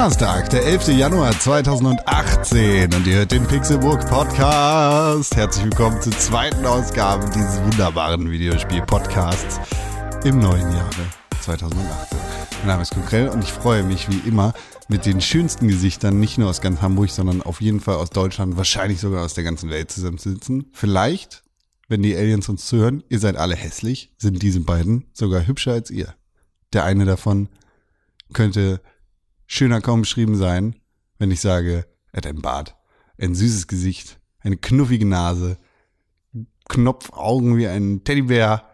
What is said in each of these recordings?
Donnerstag, der 11. Januar 2018 und ihr hört den Pixelburg Podcast. Herzlich willkommen zur zweiten Ausgabe dieses wunderbaren Videospiel-Podcasts im neuen Jahre 2018. Mein Name ist Konkrell und ich freue mich wie immer mit den schönsten Gesichtern, nicht nur aus ganz Hamburg, sondern auf jeden Fall aus Deutschland, wahrscheinlich sogar aus der ganzen Welt zusammenzusitzen. Vielleicht, wenn die Aliens uns zuhören, ihr seid alle hässlich, sind diese beiden sogar hübscher als ihr. Der eine davon könnte schöner kaum beschrieben sein, wenn ich sage, er hat ein Bart, ein süßes Gesicht, eine knuffige Nase, Knopfaugen wie ein Teddybär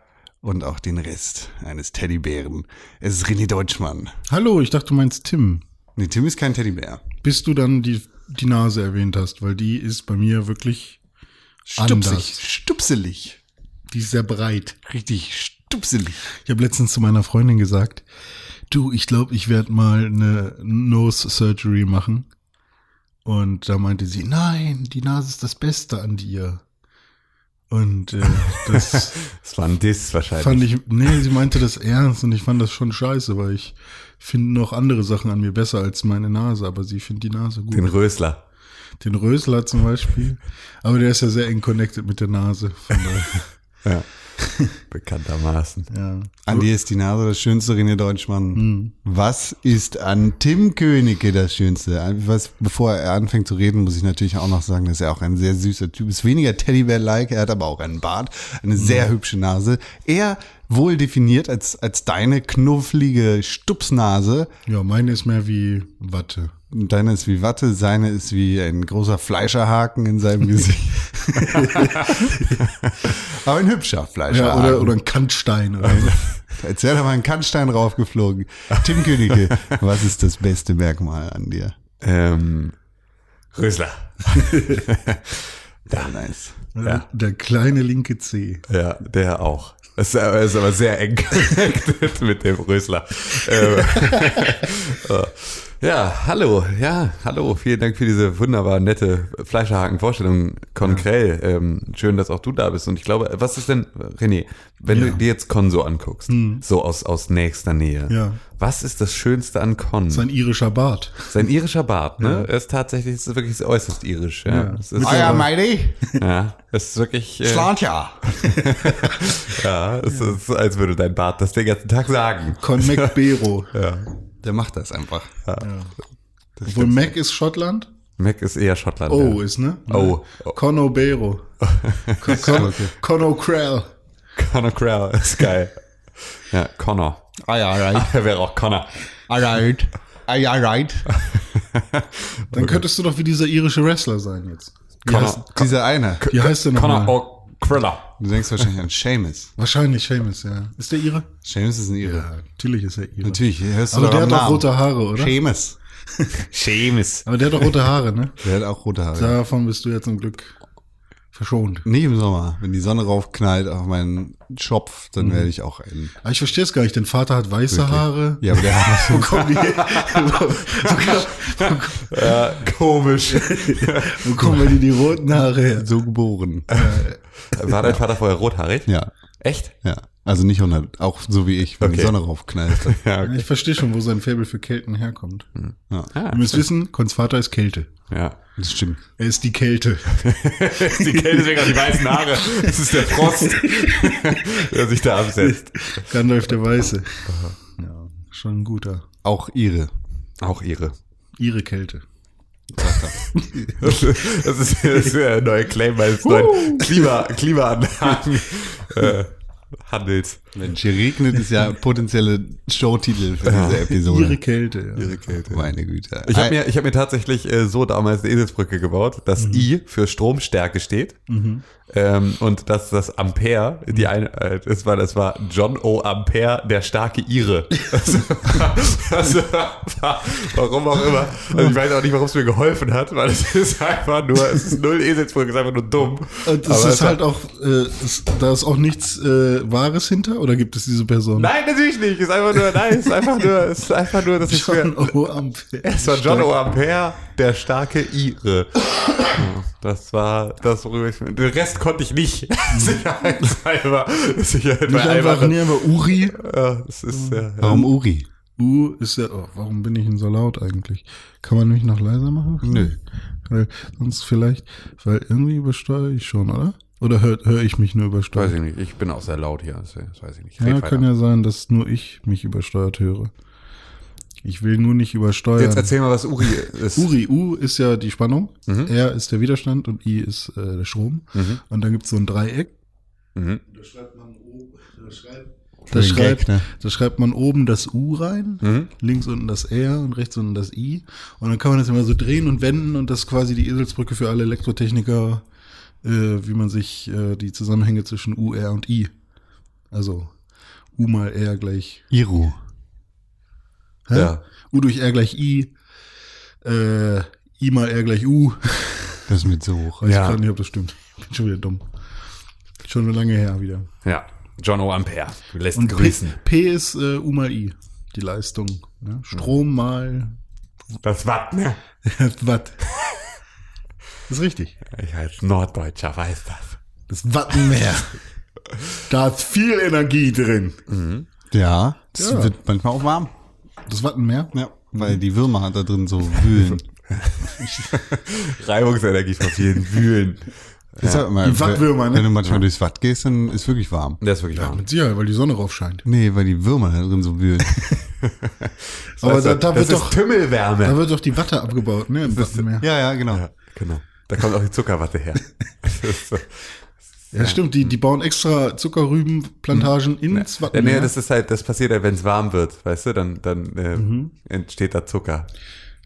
und auch den Rest eines Teddybären. Es ist René Deutschmann. Hallo, ich dachte, du meinst Tim. Nee, Tim ist kein Teddybär. Bis du dann die, die Nase erwähnt hast, weil die ist bei mir wirklich Stupsig, anders. stupselig. Die ist sehr breit. Richtig stupselig. Ich habe letztens zu meiner Freundin gesagt, du, ich glaube, ich werde mal eine Nose Surgery machen. Und da meinte sie, nein, die Nase ist das Beste an dir. Und äh, das Das war ein Diss wahrscheinlich. fand ich, nee, sie meinte das ernst und ich fand das schon scheiße, weil ich finde noch andere Sachen an mir besser als meine Nase, aber sie findet die Nase gut. Den Rösler. Den Rösler zum Beispiel. Aber der ist ja sehr eng connected mit der Nase. Von daher, Ja. Bekanntermaßen. ja. An dir ist die Nase das Schönste, René Deutschmann. Was ist an Tim Königke das Schönste? Was, bevor er anfängt zu reden, muss ich natürlich auch noch sagen, dass er auch ein sehr süßer Typ ist. Weniger Teddybär-like, er hat aber auch einen Bart, eine sehr hübsche Nase. Eher wohl definiert als, als deine knufflige Stupsnase. ja, meine ist mehr wie Watte. Deine ist wie Watte, seine ist wie ein großer Fleischerhaken in seinem Gesicht. aber ein hübscher Ja, Fleischerhaken. oder, oder ein Kantstein oder so. Erzähl da mal einen Kannstein raufgeflogen. Tim Königke, was ist das beste Merkmal an dir? Ähm, Rösler. Ja, nice. Ja. Der kleine linke C. Ja, der auch. Das ist aber, ist aber sehr eng connected mit dem Rösler. Ja, hallo, ja, hallo. Vielen Dank für diese wunderbar nette Fleischerhaken-Vorstellung, Konkrell. Ähm, schön, dass auch du da bist. Und ich glaube, was ist denn, René, wenn Ja. du dir jetzt Con so anguckst, so aus, aus nächster Nähe, Ja. was ist das Schönste an Con? Sein irischer Bart. Sein irischer Bart, ne? Er ist tatsächlich, es ist wirklich äußerst irisch, ja. Ja. Es ist, Ah ja, Meidi, ja, es ist wirklich, äh, Slantja. ja, es ist, als würde dein Bart das den ganzen Tag sagen. Con Mac Bero. Ja. Der macht das einfach. Obwohl Mac ist Schottland. Mac ist eher Schottland. Oh, ja. ist, ne? Oh. Oh. Con O'Bero. Con, Con, Con O'Krell. Connor Crowell ist geil. Ja, Connor. Ah ja, right. Er wäre auch Connor. Alright. Ah ja, right. Dann könntest du doch wie dieser irische Wrestler sein jetzt. Wie heißt, Connor, Dieser eine. wie heißt der Connor O'Kriller. Du denkst wahrscheinlich an Seamus. Wahrscheinlich Seamus, ja. Ist der Ire? Seamus ist ein Ire. Ja, natürlich ist er Ire. Natürlich, hörst du Aber der hat auch Namen. rote Haare, oder? Seamus. Seamus. Aber der hat doch rote Haare, ne? Der hat auch rote Haare. Davon bist du ja zum Glück verschont. Nicht im Sommer. Wenn die Sonne raufknallt auf meinen Schopf, dann werde ich auch ein. Aber ich verstehe es gar nicht. Dein Vater hat weiße Haare. Ja, aber der hat Wo kommen die, Ja, komisch. wo kommen die, die roten Haare her? so geboren. War dein Vater vorher rothaarig? Ja, Echt? ja. Also nicht 100, auch so wie ich, wenn die Okay. Sonne raufknallt. Ja, okay. Ich verstehe schon, wo sein Faible für Kälten herkommt. Ja, Ah, Ihr müsst wissen, Kons Vater ist Kälte. ja. Das stimmt. Er ist die Kälte. Die Kälte deswegen auch die weißen Haare. Das ist der Frost, der sich da absetzt. Gandalf der Weiße. Ja, schon ein guter. Auch ihre. Auch ihre. Ihre Kälte. Das ist, das ist der neue Claim meines neuen Klima, Klimaanlagen äh, Handels. Mensch, hier regnet ist ja potenzielle Showtitel für diese Episode. Ihre Kälte. Ja. Ihre Kälte. Meine Güte. Ich habe mir, ich hab mir tatsächlich äh, so damals eine Eselsbrücke gebaut, dass I für Stromstärke steht ähm, und dass das Ampere, die eine, äh, das war, das war John O. Ampere, der starke Ire. Also, also, warum auch immer. Also ich weiß auch nicht, warum es mir geholfen hat, weil es ist einfach nur, es ist null Eselsbrücke, es ist einfach nur dumm. Und das ist es war- halt auch, äh, ist, da ist auch nichts äh, Wahres hinter oder gibt es diese Person? Nein, natürlich nicht. Es ist einfach nur, nein, es ist einfach nur, es ist einfach nur, dass ich mir, John O. Ampere. Es war John O. Ampere, der starke Ire. Das war das, worüber ich. Den Rest konnte ich nicht. Sicherheitshalber. Sicherheit Nicht einfach, nee, aber Uri. Ja, das ist ja. ja. Warum Uri? U ist ja, oh, warum bin ich denn so laut eigentlich? Kann man mich noch leiser machen? Nö. Weil sonst vielleicht, weil irgendwie übersteuere ich schon, oder? Oder höre hör ich mich nur Weiß übersteuert? ich nicht. Ich bin auch sehr laut hier. Das, das weiß ich nicht. Ja, kann ja sein, dass nur ich mich übersteuert höre. Ich will nur nicht übersteuern. Jetzt erzähl mal, was Uri ist. Uri, U ist ja die Spannung, R ist der Widerstand und I ist äh, der Strom. Und dann gibt's so ein Dreieck. Mhm. Da schreibt man oben, da schreibt, da schreibt, Gag, ne? da schreibt man oben das U rein, Mhm. links unten das R und rechts unten das I. Und dann kann man das immer so drehen und wenden und das ist quasi die Eselsbrücke für alle Elektrotechniker, äh, wie man sich äh, die Zusammenhänge zwischen U, R und I. Also U mal R gleich. Iru. Hä? Ja. U durch R gleich I. Äh, I mal R gleich U. Das ist mir zu hoch. Weiß Ja. ich gerade nicht, ob das stimmt. Bin schon wieder dumm. Schon lange her wieder. Ja. John O. Ampere. Du lässt Und grüßen. P, P ist äh, U mal I, die Leistung. Ne? Strom mal Das Watt, ne? Watt. Das ist richtig. Ich als Norddeutscher weiß das. Das Wattenmeer. da ist viel Energie drin. Ja, es Ja. wird manchmal auch warm. Das Wattenmeer? Ja, weil die Würmer da drin so wühlen. Reibungsenergie von vielen Wühlen. Ich sag immer, Die Wattwürmer, ne? Wenn du manchmal durchs Watt gehst, dann ist wirklich warm. Der ist wirklich Ja, warm. mit Sicherheit, weil die Sonne rauf scheint. Nee, weil die Würmer da drin so wühlen. Aber Weißt du, da, da, das wird ist doch, Tümmelwärme. da wird doch die Watte abgebaut, ne? Im Wattenmeer. ja, ja, genau. ja, genau. Da kommt auch die Zuckerwatte her. So. Ja, stimmt. Die, die bauen extra Zuckerrübenplantagen ins Ja, Wattenmeer. nee, das ist halt, das passiert halt, wenn es warm wird, weißt du, dann, dann äh, Mhm. entsteht da Zucker.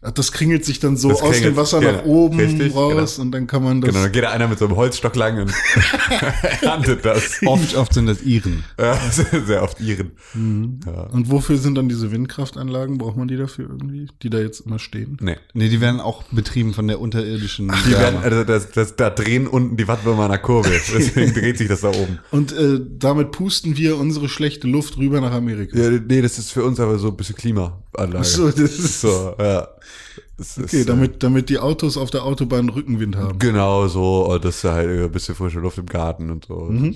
Ach, Das kringelt sich dann so Das aus dem Wasser ja, nach oben richtig, raus und dann kann man das. Genau, dann geht da einer mit so einem Holzstock lang und erntet das. Oft, oft sind das Iren. Ja, sehr sehr oft ihren. Und wofür sind dann diese Windkraftanlagen? Braucht man die dafür irgendwie, die da jetzt immer stehen? Nee. Nee, die werden auch betrieben von der unterirdischen Die Wärme. werden, also das, das, da drehen unten die Wattwürmer an der Kurbel. Deswegen dreht sich das da oben. Und äh, damit pusten wir unsere schlechte Luft rüber nach Amerika. Ja, nee, das ist für uns aber so ein bisschen Klimaanlage. Ach so, das ist So, ja. Das ist, okay, damit, damit die Autos auf der Autobahn Rückenwind haben. Genau so, und das ist halt ein bisschen frische Luft im Garten und so. Das,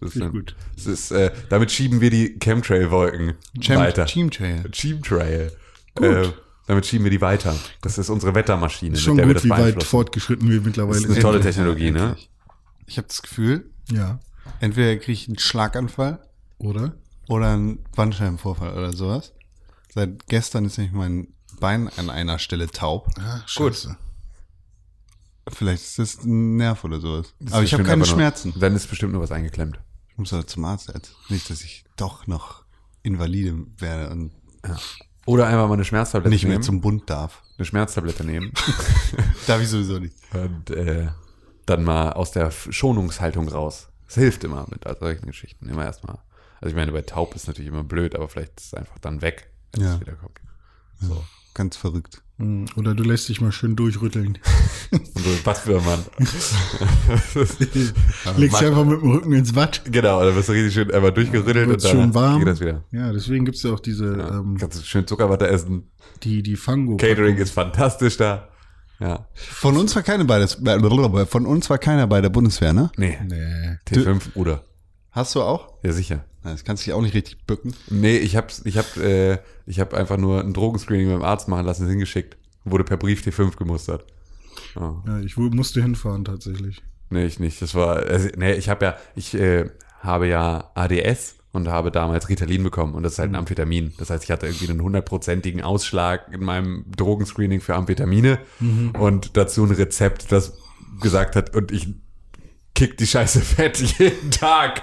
das ist gut. Das ist, äh, damit schieben wir die Chemtrail-Wolken weiter. Chemtrail. Chemtrail. Gut. Äh, damit schieben wir die weiter. Das ist unsere Wettermaschine, schon mit der wir gut, das wie weit fortgeschritten wir mittlerweile Das ist eine sind. tolle Technologie, ne? Ich habe das Gefühl, Ja. entweder kriege ich einen Schlaganfall Oder? oder einen Bandscheibenvorfall oder sowas. Seit gestern ist nämlich mein Bein an einer Stelle taub. Ah, scheiße. Vielleicht ist das ein Nerv oder sowas. Das Aber ich habe keine einfach nur- Schmerzen. Dann ist bestimmt nur was eingeklemmt. Ich muss aber zum Arzt jetzt. Nicht, dass ich doch noch invalide werde und Oder einfach mal eine Schmerztablette nicht mehr nehmen. zum Bund darf. eine Schmerztablette nehmen. Darf ich sowieso nicht. und äh, dann mal aus der Schonungshaltung raus. Das hilft immer mit solchen Geschichten. Immer erstmal. Also ich meine, bei Taub ist natürlich immer blöd, aber vielleicht ist es einfach dann weg, wenn Ja. es wieder kommt. So. Ganz verrückt. Hm, Oder du lässt dich mal schön durchrütteln. Und so Wattwürmern. Legst dich einfach mit dem Rücken ins Watt. genau, dann wirst du richtig schön einmal durchgerüttelt und dann schön warm. geht das wieder. Ja, deswegen gibt's ja auch diese, Ja. ähm, Kannst du schön Zuckerwatte essen. die, die Fango. Catering ist fantastisch da. Ja. Von uns war keine bei der, von uns war keiner bei der Bundeswehr, ne? Nee. Nee. T5 oder. Hast du auch? Ja, sicher. Das kannst du dich auch nicht richtig bücken. Nee, ich hab's, ich hab, äh, ich hab einfach nur ein Drogenscreening beim Arzt machen lassen, hingeschickt. Wurde per Brief T5 gemustert. Oh. Ja, ich musste hinfahren tatsächlich. Nee, ich nicht. Das war, also, nee, ich habe ja, ich äh, habe ja ADS und habe damals Ritalin bekommen und das ist halt ein Amphetamin. Das heißt, ich hatte irgendwie einen hundertprozentigen Ausschlag in meinem Drogenscreening für Amphetamine und dazu ein Rezept, das gesagt hat, und ich kick die Scheiße fett jeden Tag.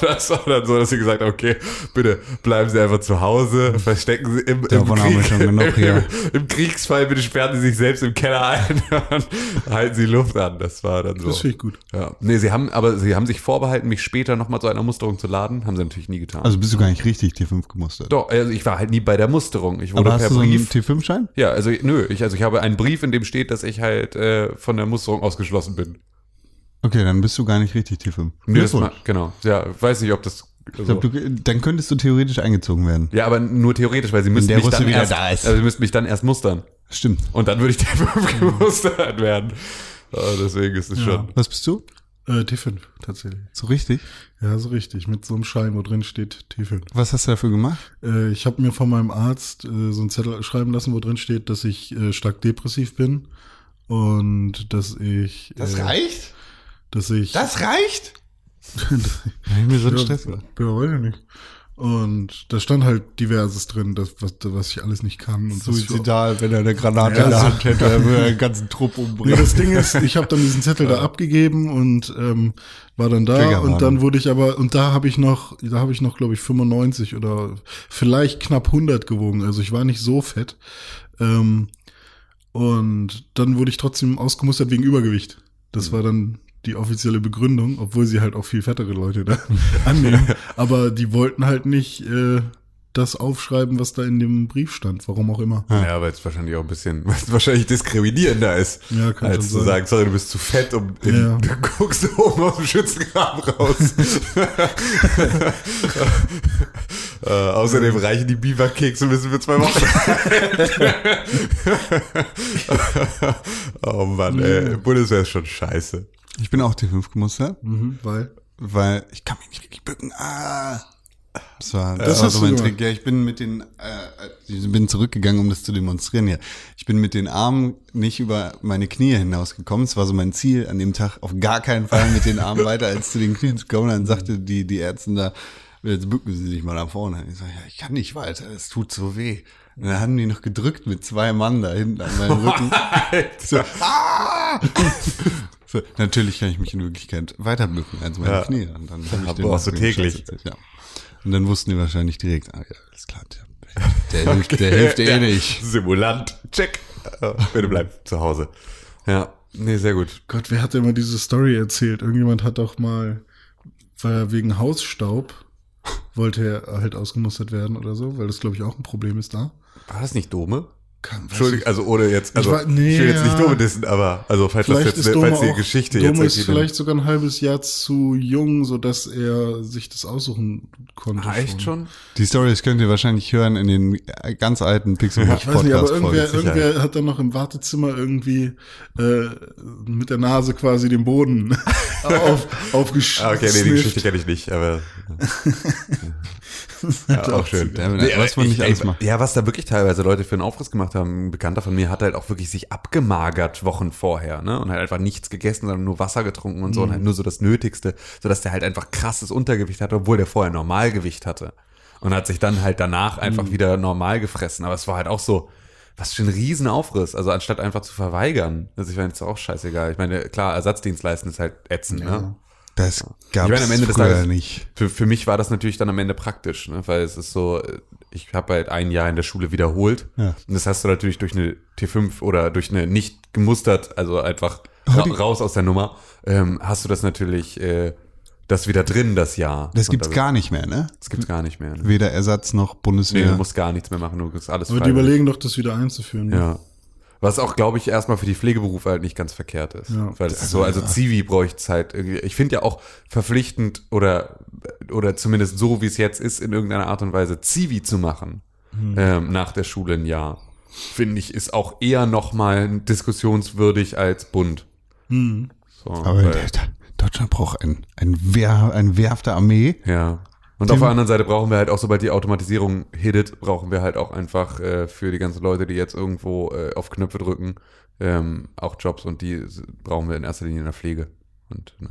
Das war dann so, dass sie gesagt haben, okay, bitte bleiben Sie einfach zu Hause, verstecken Sie im, im, Davon haben wir Krieg, schon genug im, hier. im Kriegsfall, bitte sperren Sie sich selbst im Keller ein und halten Sie Luft an. Das war dann so. Das finde ich gut. Ja. Nee, sie haben, aber sie haben sich vorbehalten, mich später nochmal zu einer Musterung zu laden. Haben sie natürlich nie getan. Also bist du gar nicht richtig T5 gemustert. Doch, also ich war halt nie bei der Musterung. Ich wurde Aber hast per du so einen Brief. T5-Schein? ja, also nö, ich, also ich habe einen Brief, in dem steht, dass ich halt äh, von der Musterung ausgeschlossen bin. Okay, dann bist du gar nicht richtig T5. Nee, das mal, genau. Ja, weiß nicht, ob das. Ich Also, glaub, du, dann könntest du theoretisch eingezogen werden. ja, aber nur theoretisch, weil sie müssen der mich Russe dann wieder erst, da ist. Also sie müssten mich dann erst mustern. Stimmt. Und dann würde ich der 5 gemustert werden. Ja, deswegen ist es schon. Was bist du? Äh, T5, tatsächlich. So richtig? Ja, so richtig. Mit so einem Schein, wo drin steht T5. Was hast du dafür gemacht? Äh, ich habe mir von meinem Arzt äh, so einen Zettel schreiben lassen, wo drin steht, dass ich äh, stark depressiv bin und dass ich, äh, reicht? Dass ich, reicht? Hab ich mir so einen ja, Stress gemacht. ja, weiß ich nicht. Und da stand halt diverses drin, das, was, was ich alles nicht kann. Und Suizidal, wenn er eine Granate Ja, in der Hand hätte, er würde den ganzen Trupp Nee, umbringen. das Ding ist, ich habe dann diesen Zettel da abgegeben und ähm, war dann da und dann wurde ich aber und da habe ich noch, da habe ich noch, glaube ich, 95 oder vielleicht knapp 100 gewogen. Also ich war nicht so fett. Ähm, und dann wurde ich trotzdem ausgemustert wegen Übergewicht. Das war dann die offizielle Begründung, obwohl sie halt auch viel fettere Leute da annehmen. Aber die wollten halt nicht äh, das aufschreiben, was da in dem Brief stand, warum auch immer. Ja, weil es wahrscheinlich auch ein bisschen, weil es wahrscheinlich diskriminierender ist, Ja, kann als zu sein. sagen, sorry, du bist zu fett, um in, Ja. du guckst oben aus dem Schützengraben raus. äh, außerdem reichen die Biberkekse müssen wir zwei Wochen. oh Mann, ey, Bundeswehr ist schon scheiße. Ich bin auch T5 gemustert, Mhm, weil weil ich kann mich nicht richtig bücken. Ah. Das war, das Das war so mein. Trick. Ja, ich bin mit den, äh, ich bin zurückgegangen, um das zu demonstrieren hier. Ich bin mit den Armen nicht über meine Knie hinausgekommen. Es war so mein Ziel an dem Tag, auf gar keinen Fall mit den Armen weiter als zu den Knien zu kommen. Dann sagte die, die Ärztin da, jetzt bücken Sie sich mal nach vorne. Ich sag, ja, ich kann nicht weiter, es tut so weh. Und dann haben die noch gedrückt mit zwei Mann da hinten an meinem Rücken. So, ah! So, natürlich kann ich mich in Wirklichkeit weiter bücken als meine Ja. Knie. Und dann hab ich du das irgendwie täglich. Ja. Und dann wussten die wahrscheinlich direkt, ah ja, alles klar, der, der, hilft, der hilft eh nicht. Simulant, check. Bitte bleib zu Hause. Ja, nee, sehr gut. Gott, wer hat mal diese Story erzählt? Irgendjemand hat doch mal, weil er wegen Hausstaub wollte er halt ausgemustert werden oder so, weil das glaube ich auch ein Problem ist da. War das nicht Dome? Kann, Entschuldigung, also ohne jetzt, also Ich war- nee, ich will jetzt nicht ja. Dome dissen, aber also falls das jetzt, ist Dome falls die auch, Geschichte Dome jetzt ist vielleicht sogar ein halbes Jahr zu jung, so dass er sich das aussuchen konnte. Ah, echt schon? Die Stories könnt ihr wahrscheinlich hören in den ganz alten Pixel Ich weiß nicht, aber irgendwer, irgendwer hat dann noch im Wartezimmer irgendwie äh, mit der Nase quasi den Boden auf, aufgeschnitten. Ah, okay, nee, die Geschichte kenne ich nicht, aber ja, auch schön. Ja, was man nicht alles macht. Ja, was da wirklich teilweise Leute für einen Aufriss gemacht haben, ein Bekannter von mir hat halt auch wirklich sich abgemagert Wochen vorher, ne? Und halt einfach nichts gegessen, sondern nur Wasser getrunken und so und halt nur so das Nötigste, sodass der halt einfach krasses Untergewicht hatte, obwohl der vorher Normalgewicht hatte. Und hat sich dann halt danach einfach wieder normal gefressen. Aber es war halt auch so, was für ein Riesenaufriss. Also anstatt einfach zu verweigern. Also ich meine, ist auch scheißegal. Ich meine, klar, Ersatzdienst leisten ist halt ätzend, ne? Das gab des früher Tages- nicht. Für, für mich war das natürlich dann am Ende praktisch, ne? weil es ist so, ich habe halt ein Jahr in der Schule wiederholt Ja. und das hast du natürlich durch eine T5 oder durch eine nicht gemustert, also einfach ra die- raus aus der Nummer, ähm, hast du das natürlich äh, das wieder drin, das Jahr. Das gibt's da- gar nicht mehr, ne? Das gibt's gar nicht mehr. Ne? Weder Ersatz noch Nee, Bundeswehr. du musst gar nichts mehr machen, du kriegst alles Aber die freiwillig. überlegen doch, das wieder einzuführen. ne? Ja. Was auch, glaube ich, erstmal für die Pflegeberufe halt nicht ganz verkehrt ist. Ja. Weil es ist so, also Zivi bräuchte es halt irgendwie. Ich finde ja auch verpflichtend oder, oder zumindest so, wie es jetzt ist, in irgendeiner Art und Weise Zivi zu machen ähm, nach der Schule ein Jahr, finde ich, ist auch eher nochmal diskussionswürdig als Bund. Hm. So, Aber Deutschland braucht ein, ein, Wehr, ein Wehr auf der Armee. Ja. Und auf der anderen Seite brauchen wir halt auch, sobald die Automatisierung hittet, brauchen wir halt auch einfach äh, für die ganzen Leute, die jetzt irgendwo äh, auf Knöpfe drücken, ähm, auch Jobs und die brauchen wir in erster Linie in der Pflege. Und na,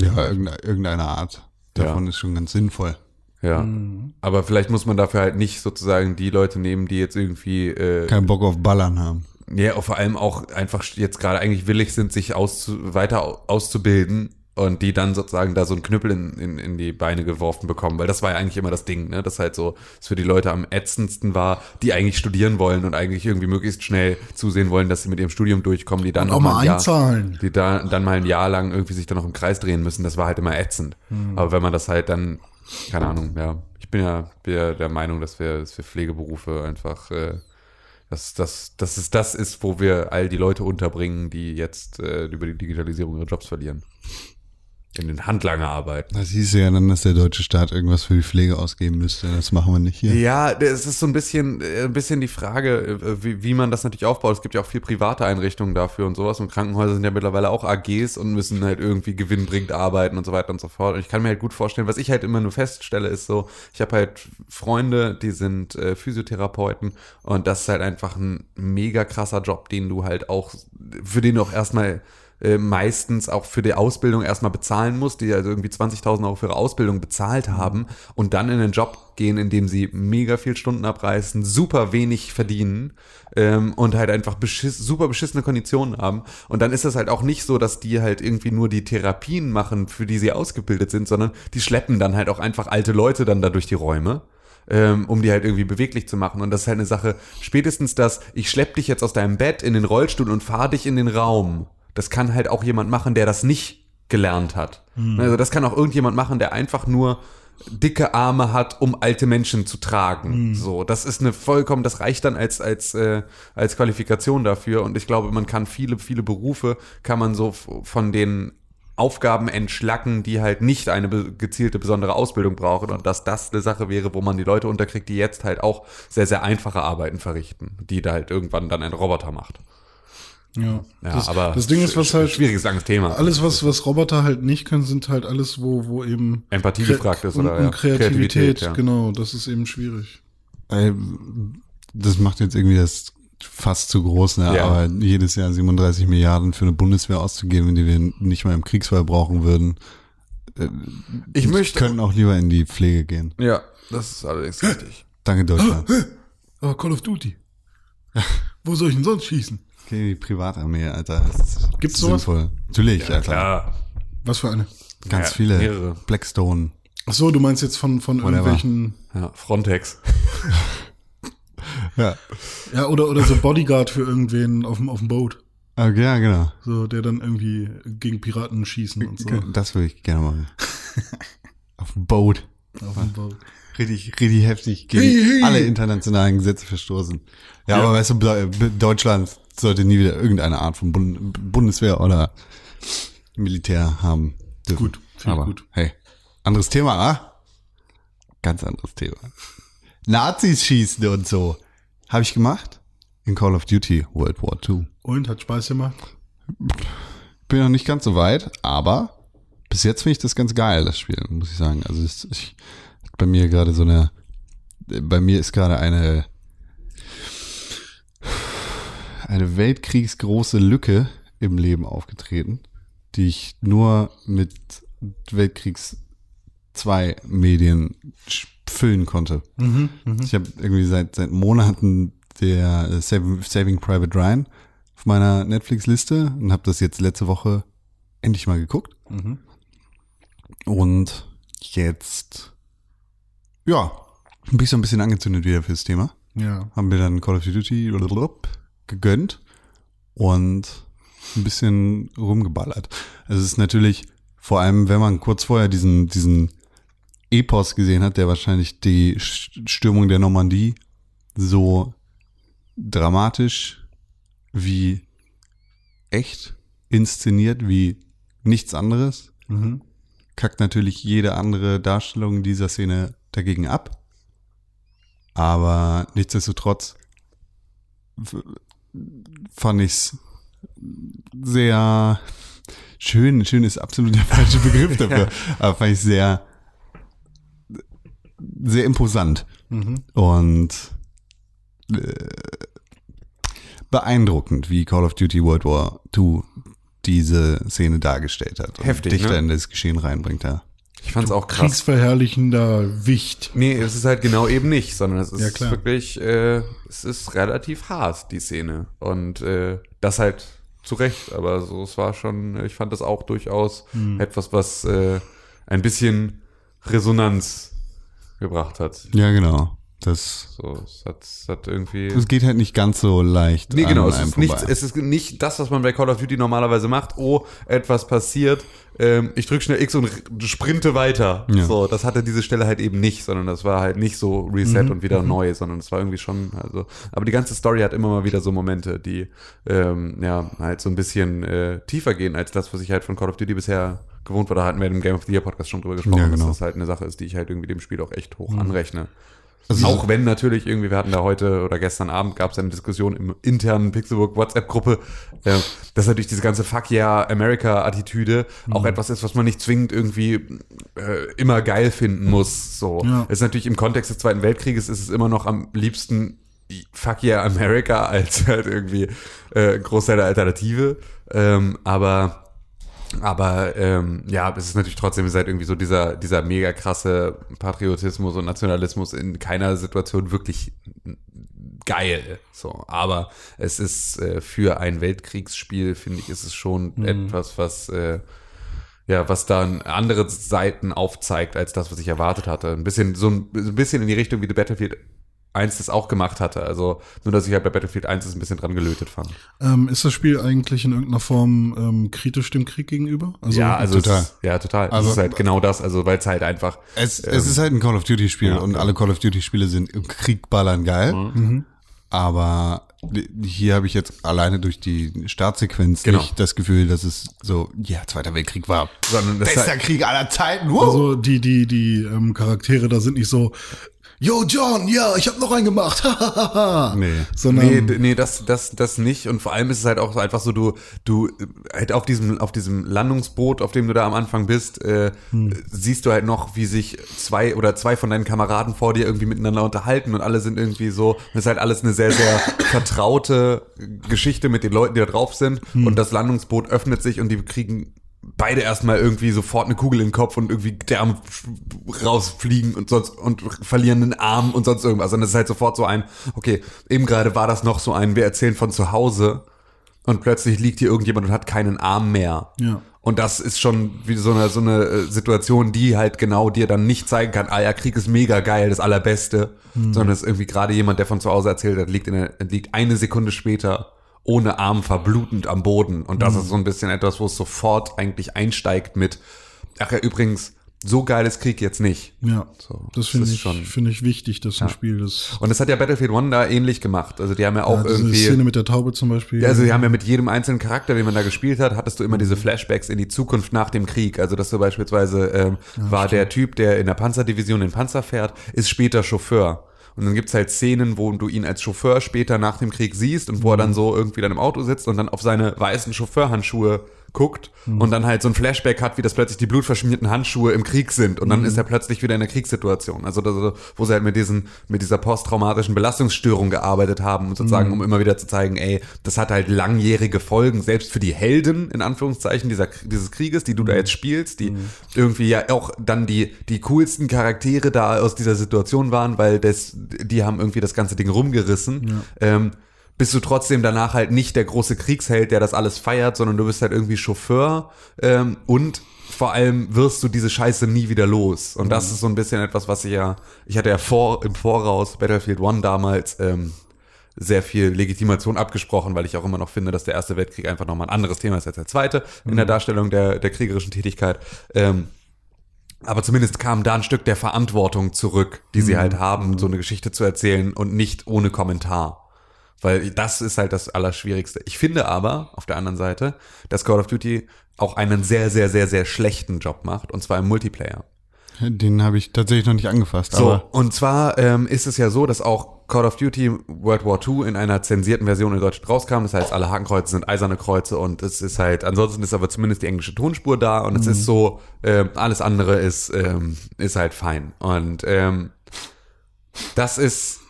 Ja, irgendeine, irgendeine Art. Davon Ja. ist schon ganz sinnvoll. ja. Mhm. Aber vielleicht muss man dafür halt nicht sozusagen die Leute nehmen, die jetzt irgendwie äh, Keinen Bock auf Ballern haben. ja, vor allem auch einfach jetzt gerade eigentlich willig sind, sich auszu weiter au- auszubilden und die dann sozusagen da so einen Knüppel in, in, in die Beine geworfen bekommen, weil das war ja eigentlich immer das Ding, ne? Das halt so, das für die Leute am ätzendsten war, die eigentlich studieren wollen und eigentlich irgendwie möglichst schnell zusehen wollen, dass sie mit ihrem Studium durchkommen, die dann auch mal ein Jahr, einzahlen. die da, dann mal ein Jahr lang irgendwie sich dann noch im Kreis drehen müssen, das war halt immer ätzend. Hm. Aber wenn man das halt dann, keine Ahnung, ja, ich bin ja, bin ja der Meinung, dass wir, dass wir Pflegeberufe einfach, äh, dass, dass, dass es das ist, wo wir all die Leute unterbringen, die jetzt äh, über die Digitalisierung ihre Jobs verlieren. In den Handlangerarbeiten. Das hieß ja dann, dass der deutsche Staat irgendwas für die Pflege ausgeben müsste. Das machen wir nicht hier. Ja, es ist so ein bisschen, äh, ein bisschen die Frage, äh, wie, wie man das natürlich aufbaut. Es gibt ja auch viel private Einrichtungen dafür und sowas. Und Krankenhäuser sind ja mittlerweile auch AGs und müssen halt irgendwie gewinnbringend arbeiten und so weiter und so fort. Und ich kann mir halt gut vorstellen, was ich halt immer nur feststelle, ist so, ich habe halt Freunde, die sind äh, Physiotherapeuten und das ist halt einfach ein mega krasser Job, den du halt auch, für den du auch erstmal äh, meistens auch für die Ausbildung erstmal bezahlen muss, die also irgendwie 20.000 Euro für ihre Ausbildung bezahlt haben und dann in den Job gehen, in dem sie mega viel Stunden abreißen, super wenig verdienen ähm, und halt einfach beschiss, super beschissene Konditionen haben. Und dann ist es halt auch nicht so, dass die halt irgendwie nur die Therapien machen, für die sie ausgebildet sind, sondern die schleppen dann halt auch einfach alte Leute dann da durch die Räume ähm, um die halt irgendwie beweglich zu machen. Und das ist halt eine Sache, spätestens das, ich schlepp dich jetzt aus deinem Bett in den Rollstuhl und fahr dich in den Raum. Das kann halt auch jemand machen, der das nicht gelernt hat. Also das kann auch irgendjemand machen, der einfach nur dicke Arme hat, um alte Menschen zu tragen. So, das ist eine vollkommen, das reicht dann als als äh, als Qualifikation dafür. Und ich glaube, man kann viele viele Berufe kann man so von den Aufgaben entschlacken, die halt nicht eine gezielte besondere Ausbildung brauchen und dass das eine Sache wäre, wo man die Leute unterkriegt, die jetzt halt auch sehr sehr einfache Arbeiten verrichten, die da halt irgendwann dann ein Roboter macht. Ja. Ja, das, aber das Ding ist, was halt schwieriges Thema. alles, was, was Roboter halt nicht können, sind halt alles, wo, wo eben Empathie gefragt ist und, oder und ja. Kreativität, ja. genau, das ist eben schwierig. Das macht jetzt irgendwie das fast zu groß, ne? Ja. aber jedes Jahr 37 Milliarden für eine Bundeswehr auszugeben, die wir nicht mal im Kriegsfall brauchen würden, Ich möchte. könnten auch lieber in die Pflege gehen. Ja, das ist allerdings richtig. Danke, Deutschland. Aber Call of Duty. Wo soll ich denn sonst schießen? Okay, die Privatarmee, Alter. Das ist Gibt's sowas? sinnvoll. Natürlich, Alter. Ja, Was für eine? Ganz Ja, viele. mehrere. Blackstone. Ach so, du meinst jetzt von, von Whatever. irgendwelchen, ja, Frontex. Ja. ja, oder, oder so Bodyguard für irgendwen auf dem, auf dem Boot. Okay, ja, genau. So, der dann irgendwie gegen Piraten schießen und so. Das würde ich gerne machen. Auf dem Boot. Auf dem Boot. Richtig, richtig heftig gegen Hey, hey. alle internationalen Gesetze verstoßen. Ja, aber weißt du, Deutschland sollte nie wieder irgendeine Art von Bund Bundeswehr oder Militär haben dürfen. Gut, ich aber gut. hey, anderes Thema, ah? Ganz anderes Thema. Nazis schießen und so. Habe ich gemacht in Call of Duty World War II. Und, hat Spaß gemacht? Bin noch nicht ganz so weit, aber bis jetzt finde ich das ganz geil, das Spiel, muss ich sagen. Also es, ich, bei mir gerade so eine, bei mir ist gerade eine, eine weltkriegsgroße Lücke im Leben aufgetreten, die ich nur mit Weltkriegs zwei Medien füllen konnte. Ich habe irgendwie seit seit Monaten der Saving, Private Ryan auf meiner Netflix-Liste und habe das jetzt letzte Woche endlich mal geguckt. Und jetzt, ja, bin ich so ein bisschen angezündet wieder fürs Thema. Ja. Haben wir dann Call of Duty gegönnt und ein bisschen rumgeballert. Also es ist natürlich, vor allem wenn man kurz vorher diesen, diesen Epos gesehen hat, der wahrscheinlich die Stürmung der Normandie so dramatisch wie echt inszeniert wie nichts anderes, Mhm. kackt natürlich jede andere Darstellung dieser Szene dagegen ab. Aber nichtsdestotrotz fand ich's sehr schön. Schön ist absolut der falsche Begriff dafür. Aber fand ich sehr, sehr imposant. Und äh, beeindruckend, wie Call of Duty World War II diese Szene dargestellt hat. und Heftig, Dichter ne? in das Geschehen reinbringt, ja. Ich fand's auch krass. Kriegsverherrlichender Wicht. Nee, es ist halt genau eben nicht, sondern es Ja, ist klar. wirklich, äh, es ist relativ hart, die Szene. Und äh, das halt zu Recht, aber so, es war schon, ich fand das auch durchaus Hm. etwas, was äh, ein bisschen Resonanz gebracht hat. Ja, genau. Das, So, es hat, es hat irgendwie. es geht halt nicht ganz so leicht. Nee, genau, es ist, nicht, vorbei. es ist nicht das, was man bei Call of Duty normalerweise macht. Oh, etwas passiert, ähm, ich drücke schnell X und sprinte weiter. Ja. So, das hatte diese Stelle halt eben nicht, sondern das war halt nicht so Reset Mhm. und wieder neu, sondern es war irgendwie schon, also, aber die ganze Story hat immer mal wieder so Momente, die ähm, ja halt so ein bisschen äh, tiefer gehen als das, was ich halt von Call of Duty bisher gewohnt war. Da hatten wir im Game of the Year Podcast schon drüber gesprochen, Ja, genau. Mhm. dass das halt eine Sache ist, die ich halt irgendwie dem Spiel auch echt hoch anrechne. Auch wenn natürlich irgendwie, wir hatten da heute oder gestern Abend gab es eine Diskussion im internen Pixelburg WhatsApp-Gruppe, äh, dass natürlich diese ganze Fuck yeah America-Attitüde auch etwas ist, was man nicht zwingend irgendwie äh, immer geil finden muss. So, Ja. es ist natürlich im Kontext des Zweiten Weltkrieges ist es immer noch am liebsten Fuck yeah America als halt irgendwie äh, Großteil der Alternative. Ähm, aber aber ähm, ja, es ist natürlich trotzdem ist halt irgendwie so dieser, dieser mega krasse Patriotismus und Nationalismus in keiner Situation wirklich geil. So, aber es ist äh, für ein Weltkriegsspiel, finde ich, ist es schon etwas, was äh, ja, was dann andere Seiten aufzeigt als das, was ich erwartet hatte. Ein bisschen, so ein, so ein bisschen in die Richtung, wie The Battlefield 1 das auch gemacht hatte. Also nur, dass ich halt bei Battlefield 1 das ein bisschen dran gelötet fand. Ähm, ist das Spiel eigentlich in irgendeiner Form ähm, kritisch dem Krieg gegenüber? Also, ja, also total. Ist, ja, total. Also- es ist halt genau das, also weil es halt einfach Es, es ist halt ein Call of Duty Spiel ja, und alle Call of Duty Spiele sind im Krieg ballern geil. Mhm. Aber hier habe ich jetzt alleine durch die Startsequenz Genau. nicht das Gefühl, dass es so, ja, Zweiter Weltkrieg war Sondern das bester halt- Krieg aller Zeiten. Wow. Also die, die, die ähm, Charaktere da sind nicht so, Yo, John, ja, ich habe noch einen gemacht. Nee. Sondern Nee, nee, das, das, das nicht. Und vor allem ist es halt auch einfach so, du, du, äh, halt auf diesem, auf diesem Landungsboot, auf dem du da am Anfang bist, äh, siehst du halt noch, wie sich zwei oder zwei von deinen Kameraden vor dir irgendwie miteinander unterhalten und alle sind irgendwie so, das ist halt alles eine sehr, sehr vertraute Geschichte mit den Leuten, die da drauf sind. Und das Landungsboot öffnet sich und die kriegen beide erstmal irgendwie sofort eine Kugel in den Kopf und irgendwie der Arm rausfliegen und sonst und verlieren einen Arm und sonst irgendwas. Und es ist halt sofort so ein, okay, eben gerade war das noch so ein, wir erzählen von zu Hause und plötzlich liegt hier irgendjemand und hat keinen Arm mehr. Ja. Und das ist schon wie so eine, so eine äh, Situation, die halt genau dir dann nicht zeigen kann, ah ja, Krieg ist mega geil, das Allerbeste, sondern es ist irgendwie gerade jemand, der von zu Hause erzählt hat, liegt, in der, liegt eine Sekunde später ohne Arm verblutend am Boden. Und das ist so ein bisschen etwas, wo es sofort eigentlich einsteigt mit, ach ja, übrigens, so geil ist Krieg jetzt nicht. ja, So, das finde ich, schon- finde ich wichtig, dass ein Spiel das, Und das hat ja Battlefield One da ähnlich gemacht. Also die haben ja auch ja, irgendwie. Szene mit der Taube zum Beispiel. Ja, also die haben ja mit jedem einzelnen Charakter, den man da gespielt hat, hattest du immer diese Flashbacks in die Zukunft nach dem Krieg. Also dass du beispielsweise ähm, war der Typ, der in der Panzerdivision den Panzer fährt, ist später Chauffeur. Und dann gibt's halt Szenen, wo du ihn als Chauffeur später nach dem Krieg siehst und wo er dann so irgendwie dann im Auto sitzt und dann auf seine weißen Chauffeurhandschuhe guckt und dann halt so ein Flashback hat, wie das plötzlich die blutverschmierten Handschuhe im Krieg sind und dann ist er plötzlich wieder in der Kriegssituation. Also das, wo sie halt mit diesen mit dieser posttraumatischen Belastungsstörung gearbeitet haben sozusagen, um immer wieder zu zeigen, ey, das hat halt langjährige Folgen, selbst für die Helden in Anführungszeichen dieser dieses Krieges, die du da jetzt spielst, die irgendwie ja auch dann die die coolsten Charaktere da aus dieser Situation waren, weil das die haben irgendwie das ganze Ding rumgerissen. Ähm, bist du trotzdem danach halt nicht der große Kriegsheld, der das alles feiert, sondern du bist halt irgendwie Chauffeur ähm, und vor allem wirst du diese Scheiße nie wieder los. Und das ist so ein bisschen etwas, was ich ja, ich hatte ja vor, im Voraus Battlefield One damals ähm, sehr viel Legitimation abgesprochen, weil ich auch immer noch finde, dass der Erste Weltkrieg einfach nochmal ein anderes Thema ist als der Zweite in der Darstellung der, der kriegerischen Tätigkeit. Ähm, aber zumindest kam da ein Stück der Verantwortung zurück, die sie halt haben, so eine Geschichte zu erzählen und nicht ohne Kommentar. Weil das ist halt das Allerschwierigste. Ich finde aber, auf der anderen Seite, dass Call of Duty auch einen sehr, sehr, sehr, sehr schlechten Job macht, und zwar im Multiplayer. Den habe ich tatsächlich noch nicht angefasst, So, aber und zwar ähm, ist es ja so, dass auch Call of Duty World War II in einer zensierten Version in Deutschland rauskam. Das heißt, alle Hakenkreuze sind eiserne Kreuze und es ist halt, ansonsten ist aber zumindest die englische Tonspur da und es ist so, ähm, alles andere ist, ähm, ist halt fein. Und ähm, das ist,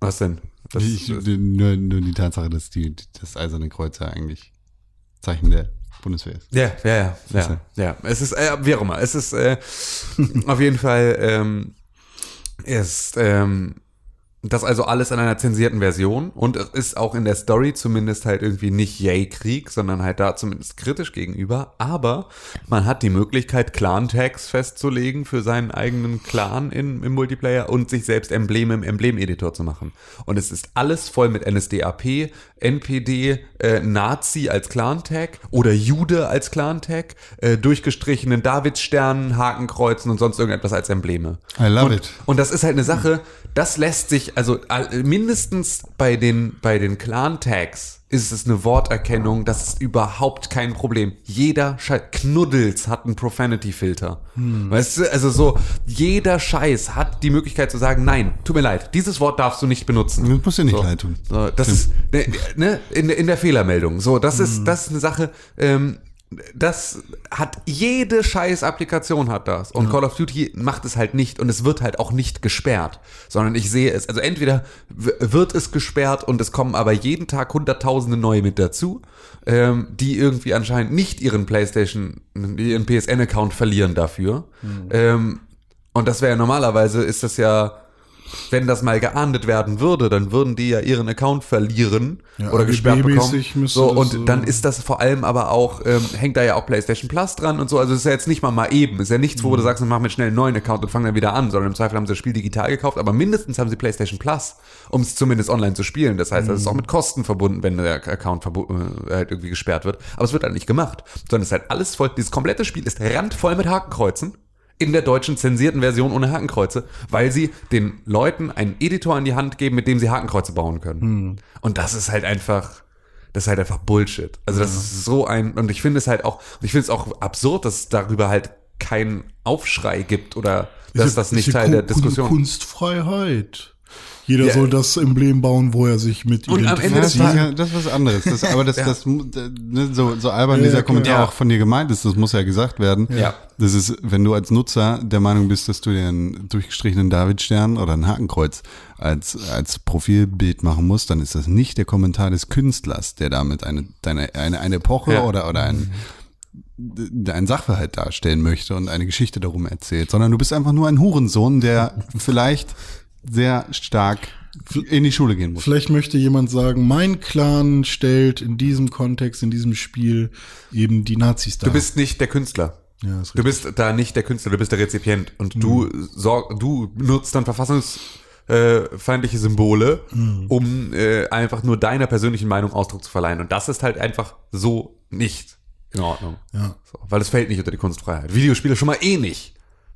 was denn? Das, ich, das, nur, nur die Tatsache, dass die, das Eiserne Kreuz ja eigentlich Zeichen der Bundeswehr ist. Ja, ja, ja, ja, ja- ja. Es ist, äh, wie auch immer, es ist äh, auf jeden Fall ähm, ist ähm, Das also alles in einer zensierten Version und es ist auch in der Story zumindest halt irgendwie nicht Yay-Krieg, sondern halt da zumindest kritisch gegenüber. Aber man hat die Möglichkeit, Clan-Tags festzulegen für seinen eigenen Clan in, im Multiplayer und sich selbst Embleme im Emblem-Editor zu machen. Und es ist alles voll mit NSDAP, NPD, äh, Nazi als Clan-Tag oder Jude als Clan-Tag, äh, durchgestrichenen Davidsternen, Hakenkreuzen und sonst irgendetwas als Embleme. I love und, it. Und das ist halt eine Sache, das lässt sich, also all- mindestens bei den, bei den Clan-Tags ist es eine Worterkennung, das ist überhaupt kein Problem. Jeder Scheiß, Knuddels hat einen Profanity-Filter. Weißt du, also so, jeder Scheiß hat die Möglichkeit zu sagen, nein, tut mir leid, dieses Wort darfst du nicht benutzen. Das muss dir nicht So. leid tun. So, das ist ne, ne, in, in der Fehlermeldung. So, das Mhm. ist das ist eine Sache. Ähm, das hat jede scheiß Applikation hat das. Und Call of Duty macht es halt nicht und es wird halt auch nicht gesperrt, sondern ich sehe es, also entweder wird es gesperrt und es kommen aber jeden Tag hunderttausende neue mit dazu, ähm, die irgendwie anscheinend nicht ihren PlayStation, ihren PSN-Account verlieren dafür. Ähm, und das wäre ja normalerweise ist das ja wenn das mal geahndet werden würde, dann würden die ja ihren Account verlieren Ja, oder gesperrt bekommen. So, das und so- dann ist das vor allem aber auch, ähm, hängt da ja auch PlayStation Plus dran und so. Also es ist ja jetzt nicht mal mal eben. Es ist ja nichts, wo Mhm. du sagst, mach mir schnell einen neuen Account und fang dann wieder an, sondern im Zweifel haben sie das Spiel digital gekauft, aber mindestens haben sie PlayStation Plus, um es zumindest online zu spielen. Das heißt, das Mhm. ist auch mit Kosten verbunden, wenn der Account äh, halt irgendwie gesperrt wird. Aber es wird halt nicht gemacht, sondern es ist halt alles voll. Dieses komplette Spiel ist randvoll mit Hakenkreuzen in der deutschen zensierten Version ohne Hakenkreuze, weil sie den Leuten einen Editor in die Hand geben, mit dem sie Hakenkreuze bauen können. Und das ist halt einfach, das ist halt einfach Bullshit. Also das ist so ein, und ich finde es halt auch, ich finde es auch absurd, dass es darüber halt keinen Aufschrei gibt oder dass das nicht Ist ja Teil der Diskussion Kunstfreiheit. Jeder Ja. soll das Emblem bauen, wo er sich mit Und am Ende Ja, des das, ist, ja, das ist was anderes. Das, aber das, das, ne, so, so albern Ja, dieser ja, Kommentar auch von dir gemeint ist, das muss ja gesagt werden. Ja. Das ist, wenn du als Nutzer der Meinung bist, dass du dir einen durchgestrichenen Davidstern oder ein Hakenkreuz als, als Profilbild machen musst, dann ist das nicht der Kommentar des Künstlers, der damit eine, deine, eine, eine Epoche Ja. oder, oder ein, einen Sachverhalt darstellen möchte und eine Geschichte darum erzählt, sondern du bist einfach nur ein Hurensohn, der vielleicht sehr stark in die Schule gehen muss. Vielleicht möchte jemand sagen, mein Clan stellt in diesem Kontext, in diesem Spiel eben die Nazis dar. Du bist nicht der Künstler. Ja, ist Du bist da nicht der Künstler, du bist der Rezipient und du sorg, du nutzt dann verfassungsfeindliche äh, Symbole, um äh, einfach nur deiner persönlichen Meinung Ausdruck zu verleihen. Und das ist halt einfach so nicht in Ordnung. Ja. So, weil es fällt nicht unter die Kunstfreiheit. Videospiele schon mal eh nicht.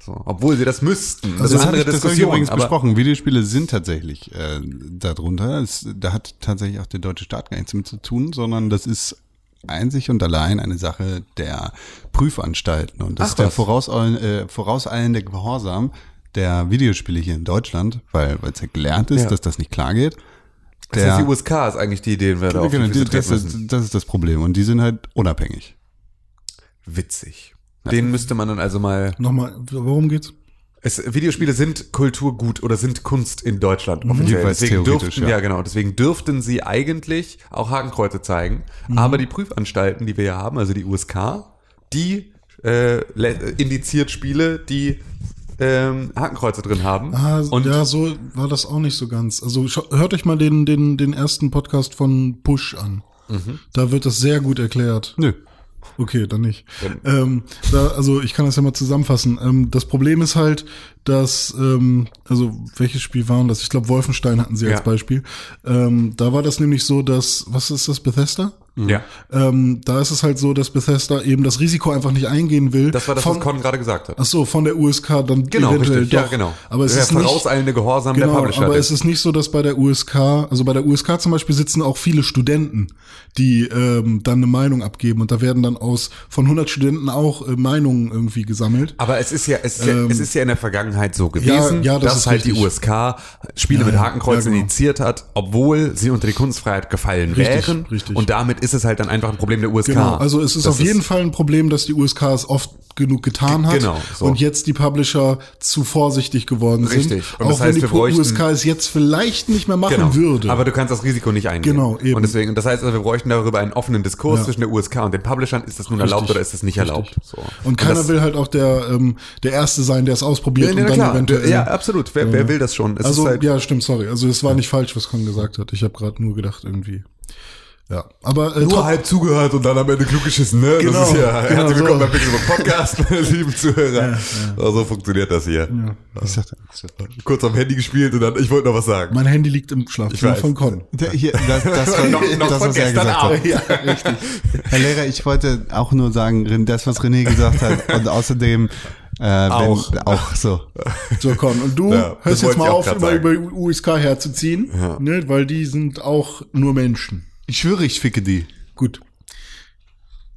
So, obwohl sie das müssten. Das Also ist das eine andere ich, das Diskussion. übrigens aber- besprochen. Videospiele sind tatsächlich äh, darunter. Es, da hat tatsächlich auch der deutsche Staat gar nichts mit zu tun, sondern das ist einzig und allein eine Sache der Prüfanstalten. Und das Ach ist der was. vorauseilende, äh, vorauseilende Gehorsam der Videospiele hier in Deutschland, weil es ja gelernt ist, Ja. dass das nicht klar geht. Das heißt, die USK ist eigentlich die Idee, wer da auf die genau, die, das, ist, das ist das Problem. Und die sind halt unabhängig. Witzig. Den müsste man dann also mal Nochmal, worum geht's? Es, Videospiele sind Kulturgut oder sind Kunst in Deutschland offiziell. Jedenfalls Deswegen theoretisch, dürften, ja. ja. genau, deswegen dürften sie eigentlich auch Hakenkreuze zeigen. Aber die Prüfanstalten, die wir ja haben, also die USK, die äh, indiziert Spiele, die ähm, Hakenkreuze drin haben. Ah, und ja, so war das auch nicht so ganz. Also hört euch mal den, den, den ersten Podcast von Push an. Mhm. Da wird das sehr gut erklärt. Nö. Okay, dann nicht. Ähm, da, also ich kann das ja mal zusammenfassen. Ähm, das Problem ist halt, dass, ähm, also welches Spiel waren das? Ich glaube, Wolfenstein hatten sie als Ja. Beispiel. Ähm, da war das nämlich so, dass, was ist das, Bethesda? Ja, Ähm, da ist es halt so, dass Bethesda eben das Risiko einfach nicht eingehen will. das war das, von, was Con gerade gesagt hat. Ach so, von der USK dann Genau, eventuell richtig, doch. ja, genau. Aber es der ist vorauseilende Gehorsam Genau, der Publisher. aber der- es ist nicht so, dass bei der USK, also bei der USK zum Beispiel sitzen auch viele Studenten, die ähm, dann eine Meinung abgeben und da werden dann aus von 100 Studenten auch äh, Meinungen irgendwie gesammelt. Aber es ist ja, es ist ja, es ist ja in der Vergangenheit so gewesen, Ähm, ja, das dass ist halt die richtig. USK Spiele Ja, mit ja, Hakenkreuzen ja, genau. initiiert hat, obwohl sie unter die Kunstfreiheit gefallen Richtig, wären. richtig. Und damit ist es halt dann einfach ein Problem der USK. Genau, also es ist Das auf jeden Fall ein Problem, dass die USK es oft genug getan hat Genau, so. und jetzt die Publisher zu vorsichtig geworden sind. Richtig. Und auch das heißt, wenn die bräuchten- USK es jetzt vielleicht nicht mehr machen Genau. würde. Aber du kannst das Risiko nicht eingehen. Genau, eben. Und deswegen, das heißt, also, wir bräuchten darüber einen offenen Diskurs Ja. zwischen der USK und den Publishern. Ist das nun erlaubt oder ist das nicht erlaubt? So. und keiner das, will halt auch der, ähm, der Erste sein, der es ausprobiert Ja, und na dann klar. eventuell. Ja, absolut. Wer, wer will das schon? Es also, ist halt, ja, stimmt, sorry. Also es war nicht falsch, was Con gesagt hat. Ich habe gerade nur gedacht, irgendwie. Ja. Aber äh, nur halb zugehört und dann am Ende klug geschissen, ne? Genau, das ist ja, genau herzlich willkommen so. beim Pixelbook Podcast, meine lieben Zuhörer. So funktioniert das hier. Ich sagte, Kurz am Handy gespielt und dann, ich wollte noch was sagen. mein Handy liegt im Schlafzimmer von Con. Der, hier, das, das war Noch- noch das, von was er gestern gesagt Abend. hat. Ja, richtig. Herr Lehrer, ich wollte auch nur sagen, das, was René gesagt hat und außerdem äh, Auch. Wenn, auch so. So, Con. Und du Ja, hörst jetzt mal auf, über, sagen. über USK herzuziehen, Ja. ne? weil die sind auch nur Menschen. Ich schwöre, ich ficke die. Gut.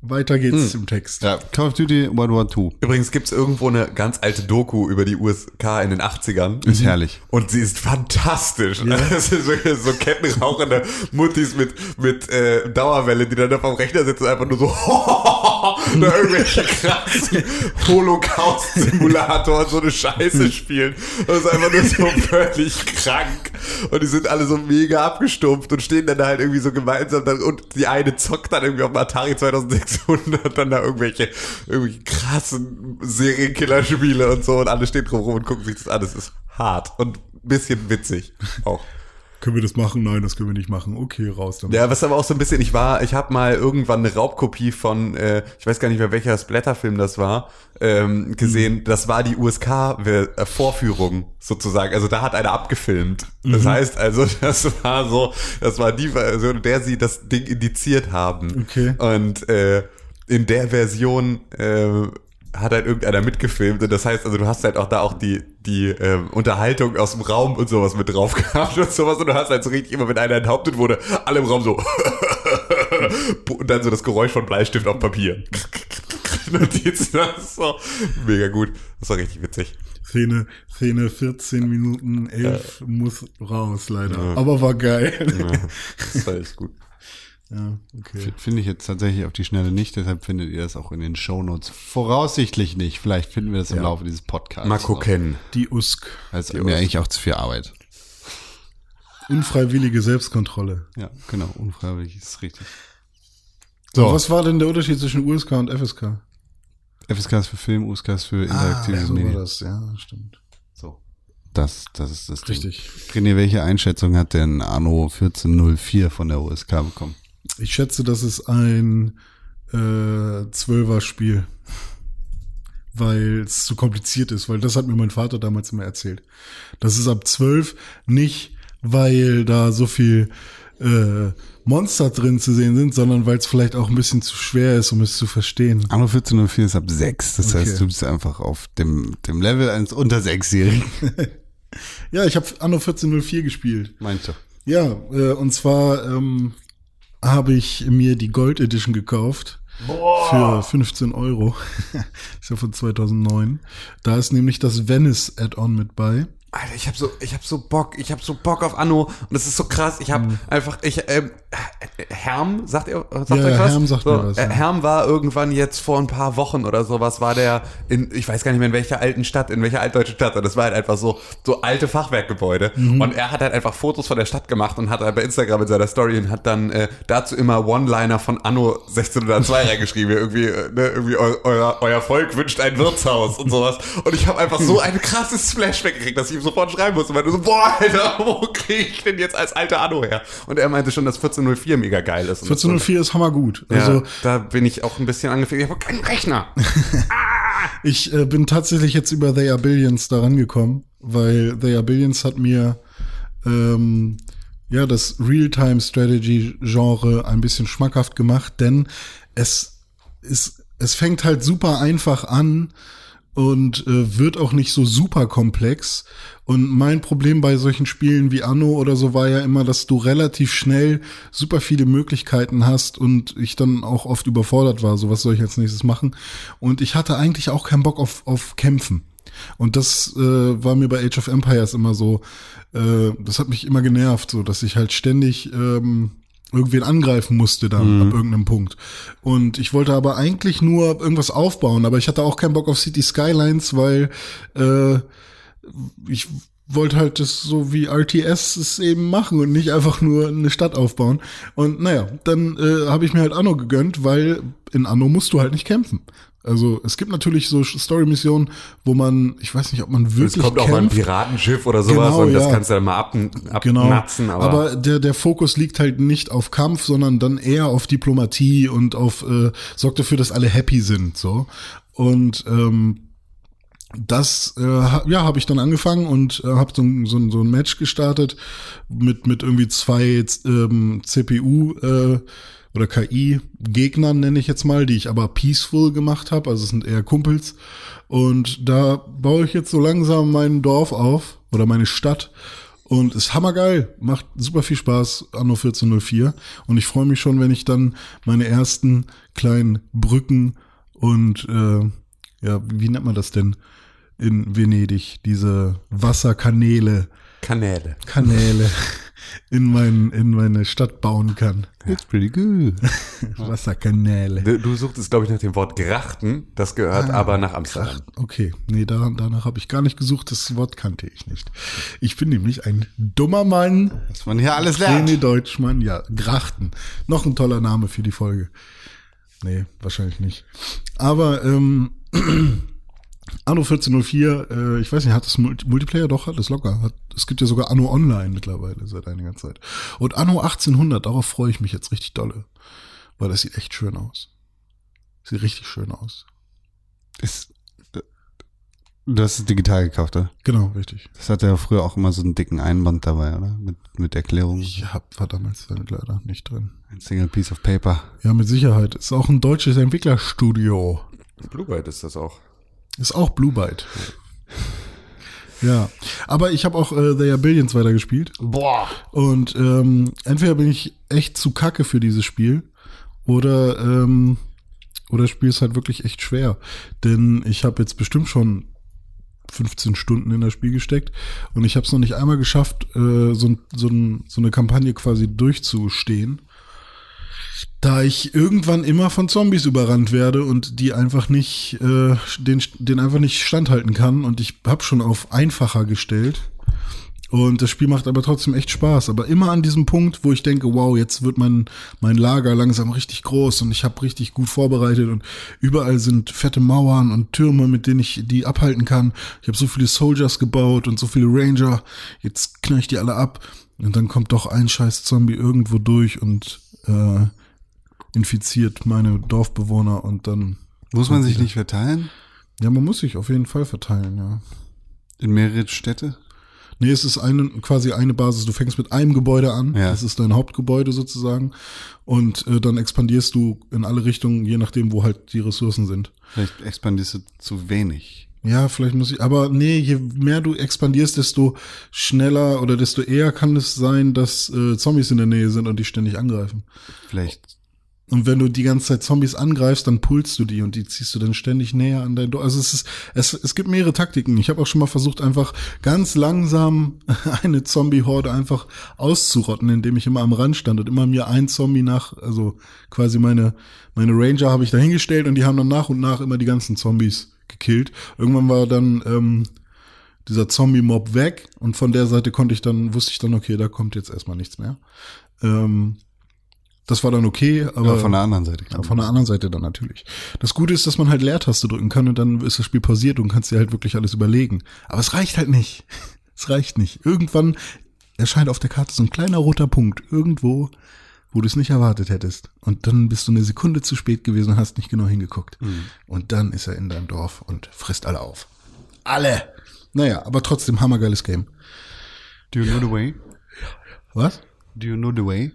Weiter geht's im Text. Ja, Call of Duty World War II. Übrigens gibt's irgendwo eine ganz alte Doku über die USK in den 80ern. Ist herrlich. Und sie ist fantastisch. Das sind so, so kettenrauchende Muttis mit, mit äh, Dauerwelle, die dann da vom Rechner sitzen und einfach nur so da irgendwelche krassen Holocaust-Simulatoren so eine Scheiße spielen. Das ist einfach nur so völlig krank. Und die sind alle so mega abgestumpft und stehen dann da halt irgendwie so gemeinsam dann, und die eine zockt dann irgendwie auf dem Atari 2600 dann da irgendwelche, irgendwelche krassen Serienkillerspiele und so und alle stehen drum rum und gucken sich das an. Das ist hart und ein bisschen witzig auch. Können wir das machen? Nein, das können wir nicht machen. Okay, raus damit. Ja, was aber auch so ein bisschen, ich war, ich habe mal irgendwann eine Raubkopie von, äh, ich weiß gar nicht mehr welcher Splatterfilm das war, ähm, gesehen. Das war die USK-Vorführung sozusagen. Also da hat einer abgefilmt. Das heißt also, das war so, das war die Version, in der sie das Ding indiziert haben. Okay. Und äh, in der Version äh, hat halt irgendeiner mitgefilmt und das heißt, also du hast halt auch da auch die die ähm, Unterhaltung aus dem Raum und sowas mit drauf gehabt und sowas und du hast halt so richtig immer, wenn einer enthauptet wurde, alle im Raum so und dann so das Geräusch von Bleistift auf Papier. Notizen, das so mega gut. Das war richtig witzig. Szene, Szene 14 Minuten 11 muss raus, leider. Aber war geil. Ja, das war echt gut. Ja, okay. Finde ich jetzt tatsächlich auf die Schnelle nicht, deshalb findet ihr das auch in den Shownotes. Voraussichtlich nicht. Vielleicht finden wir das im Laufe dieses Podcasts. Mal gucken. Die USK. Das ist mir eigentlich auch zu viel Arbeit. Unfreiwillige Selbstkontrolle. Ja, genau. Unfreiwillig ist richtig. So. Was war denn der Unterschied zwischen USK und FSK? FSK ist für Film, USK ist für interaktives so war Medien. das, ja, stimmt. So. Das, das ist das Ding. Richtig. René, welche Einschätzung hat denn Anno 1404 von der USK bekommen? Ich schätze, das ist ein äh, 12er Spiel. Weil es zu kompliziert ist, weil das hat mir mein Vater damals immer erzählt. Das ist ab 12 nicht, weil da so viel äh, Monster drin zu sehen sind, sondern weil es vielleicht auch ein bisschen zu schwer ist, um es zu verstehen. Anno 1404 ist ab 6. Das Okay. heißt, du bist einfach auf dem, dem Level eines unter 6-Jährigen. Ja, ich habe Anno 1404 gespielt. Meinst du? Ja, äh, und zwar ähm, habe ich mir die Gold Edition gekauft. Für 15 Euro. ist ja von 2009. Da ist nämlich das Venice Add-on mit bei. Alter, ich hab so, ich hab so Bock, ich hab so Bock auf Anno und das ist so krass. Ich hab einfach, ich, ähm, Herm, sagt ihr, sagt Ja, euch was? Herm sagt so, mir was, äh, ja. Herm war irgendwann jetzt vor ein paar Wochen oder sowas, war der in, ich weiß gar nicht mehr in welcher alten Stadt, in welcher altdeutschen Stadt, und das war halt einfach so, so alte Fachwerkgebäude. Mhm. Und er hat halt einfach Fotos von der Stadt gemacht und hat halt bei Instagram in seiner Story und hat dann äh, dazu immer One-Liner von Anno 1602 reingeschrieben, irgendwie, äh, ne, irgendwie eu, euer, euer Volk wünscht ein Wirtshaus und sowas. Und ich habe einfach so ein krasses Flashback gekriegt, dass ich ihm sofort schreiben musste, weil du so, boah, Alter, wo kriege ich denn jetzt als alter Anno her? Und er meinte schon, dass 1404 mega geil ist. Und das 1404 ist hammergut. ja, Also da bin ich auch ein bisschen angefangen. Ich habe keinen Rechner. ich äh, bin tatsächlich jetzt über They Are Billions daran gekommen, weil They Are Billions hat mir ähm, ja das Real-Time-Strategy-Genre ein bisschen schmackhaft gemacht, denn es ist, es fängt halt super einfach an und äh, wird auch nicht so super komplex. Und mein Problem bei solchen Spielen wie Anno oder so war ja immer, dass du relativ schnell super viele Möglichkeiten hast und ich dann auch oft überfordert war. So, was soll ich als nächstes machen? Und ich hatte eigentlich auch keinen Bock auf, auf Kämpfen. Und das äh, war mir bei Age of Empires immer so, äh, das hat mich immer genervt, so dass ich halt ständig ähm, irgendwen angreifen musste dann ab irgendeinem Punkt. Und ich wollte aber eigentlich nur irgendwas aufbauen, aber ich hatte auch keinen Bock auf City Skylines, weil äh, ich wollte halt das so wie RTS es eben machen und nicht einfach nur eine Stadt aufbauen. Und naja, dann äh, habe ich mir halt Anno gegönnt, weil in Anno musst du halt nicht kämpfen. Also es gibt natürlich so Story-Missionen, wo man, ich weiß nicht, ob man Es wirklich kommt auch mal ein kämpft. Piratenschiff oder sowas Genau, und das ja. kannst du dann mal ab, Genau. abnatzen. aber, aber der, der Fokus liegt halt nicht auf Kampf, sondern dann eher auf Diplomatie und auf äh, sorgt dafür, dass alle happy sind. so Und ähm, das äh, ja habe ich dann angefangen und äh, habe so, ein- so, ein- so ein Match gestartet mit mit irgendwie zwei ähm, CPU äh, oder KI Gegnern nenne ich jetzt mal, die ich aber peaceful gemacht habe, also es sind eher Kumpels. Und da baue ich jetzt so langsam mein Dorf auf oder meine Stadt. Und ist hammergeil, macht super viel Spaß Anno 1404 und ich freue mich schon, wenn ich dann meine ersten kleinen Brücken und äh, ja, wie nennt man das denn in Venedig, diese Wasserkanäle, Kanäle. Kanäle in mein in meine Stadt bauen kann. It's pretty good. Wasserkanäle. Du, du suchtest, glaube ich, nach dem Wort Grachten. Das gehört Ah, aber nach Amsterdam. Okay, nee, da, danach habe ich gar nicht gesucht, das Wort kannte ich nicht. Ich bin nämlich ein dummer Mann, Was man hier alles lernt. Deutschmann, ja, Grachten. Noch ein toller Name für die Folge. Nee, wahrscheinlich nicht. Aber ähm, Anno 1404, äh, ich weiß nicht, hat das Multi- Multiplayer doch, hat das locker. Hat, es gibt ja sogar Anno Online mittlerweile seit einiger Zeit. Und Anno 1800, darauf freue ich mich jetzt richtig dolle. Weil das sieht echt schön aus. Sieht richtig schön aus. Ist, du hast es digital gekauft, oder? Genau, richtig. Das hatte ja früher auch immer so einen dicken Einband dabei, oder? Mit, mit Erklärung. Ich hab, war damals damit leider nicht drin. Ein Single Piece of Paper. Ja, mit Sicherheit. Ist auch ein deutsches Entwicklerstudio. Blue Byte ist das auch. Ist auch Blue Byte. Ja, aber ich habe auch äh, They Are Billions weitergespielt. Boah. Und ähm, entweder bin ich echt zu kacke für dieses Spiel oder ähm, oder das Spiel ist halt wirklich echt schwer. Denn ich habe jetzt bestimmt schon 15 Stunden in das Spiel gesteckt und ich habe es noch nicht einmal geschafft, äh, so, so, so eine Kampagne quasi durchzustehen. Da ich irgendwann immer von Zombies überrannt werde und die einfach nicht, äh, den, den einfach nicht standhalten kann. Und ich habe schon auf einfacher gestellt. Und das Spiel macht aber trotzdem echt Spaß. Aber immer an diesem Punkt, wo ich denke, wow, jetzt wird mein, mein Lager langsam richtig groß und ich habe richtig gut vorbereitet und überall sind fette Mauern und Türme, mit denen ich die abhalten kann. Ich habe so viele Soldiers gebaut und so viele Ranger. Jetzt knall ich die alle ab. Und dann kommt doch ein scheiß Zombie irgendwo durch und äh, infiziert meine Dorfbewohner und dann. Muss man sich nicht verteilen? Ja, man muss sich auf jeden Fall verteilen, ja. In mehrere Städte? Nee, es ist eine, quasi eine Basis. Du fängst mit einem Gebäude an. Ja. Das ist dein Hauptgebäude sozusagen. Und äh, dann expandierst du in alle Richtungen, je nachdem, wo halt die Ressourcen sind. Vielleicht expandierst du zu wenig. Ja, vielleicht muss ich, aber nee, je mehr du expandierst, desto schneller oder desto eher kann es sein, dass äh, Zombies in der Nähe sind und die ständig angreifen. Vielleicht. Und wenn du die ganze Zeit Zombies angreifst, dann pulst du die und die ziehst du dann ständig näher an dein Dorf. Also es ist, es, es gibt mehrere Taktiken. Ich habe auch schon mal versucht, einfach ganz langsam eine Zombie-Horde einfach auszurotten, indem ich immer am Rand stand und immer mir ein Zombie nach, also quasi meine, meine Ranger habe ich da hingestellt und die haben dann nach und nach immer die ganzen Zombies gekillt. Irgendwann war dann ähm, dieser Zombie-Mob weg und von der Seite konnte ich dann, wusste ich dann, okay, da kommt jetzt erstmal nichts mehr. Ähm, das war dann okay, aber Aber von der anderen Seite. ja, von der anderen Seite dann natürlich. Das Gute ist, dass man halt Leertaste drücken kann und dann ist das Spiel pausiert und kannst dir halt wirklich alles überlegen. Aber es reicht halt nicht. Es reicht nicht. Irgendwann erscheint auf der Karte so ein kleiner roter Punkt irgendwo, wo du es nicht erwartet hättest. Und dann bist du eine Sekunde zu spät gewesen und hast nicht genau hingeguckt. Und dann ist er in deinem Dorf und frisst alle auf. Alle! Naja, aber trotzdem hammergeiles Game. Do you know the way? Was? Do you know the way?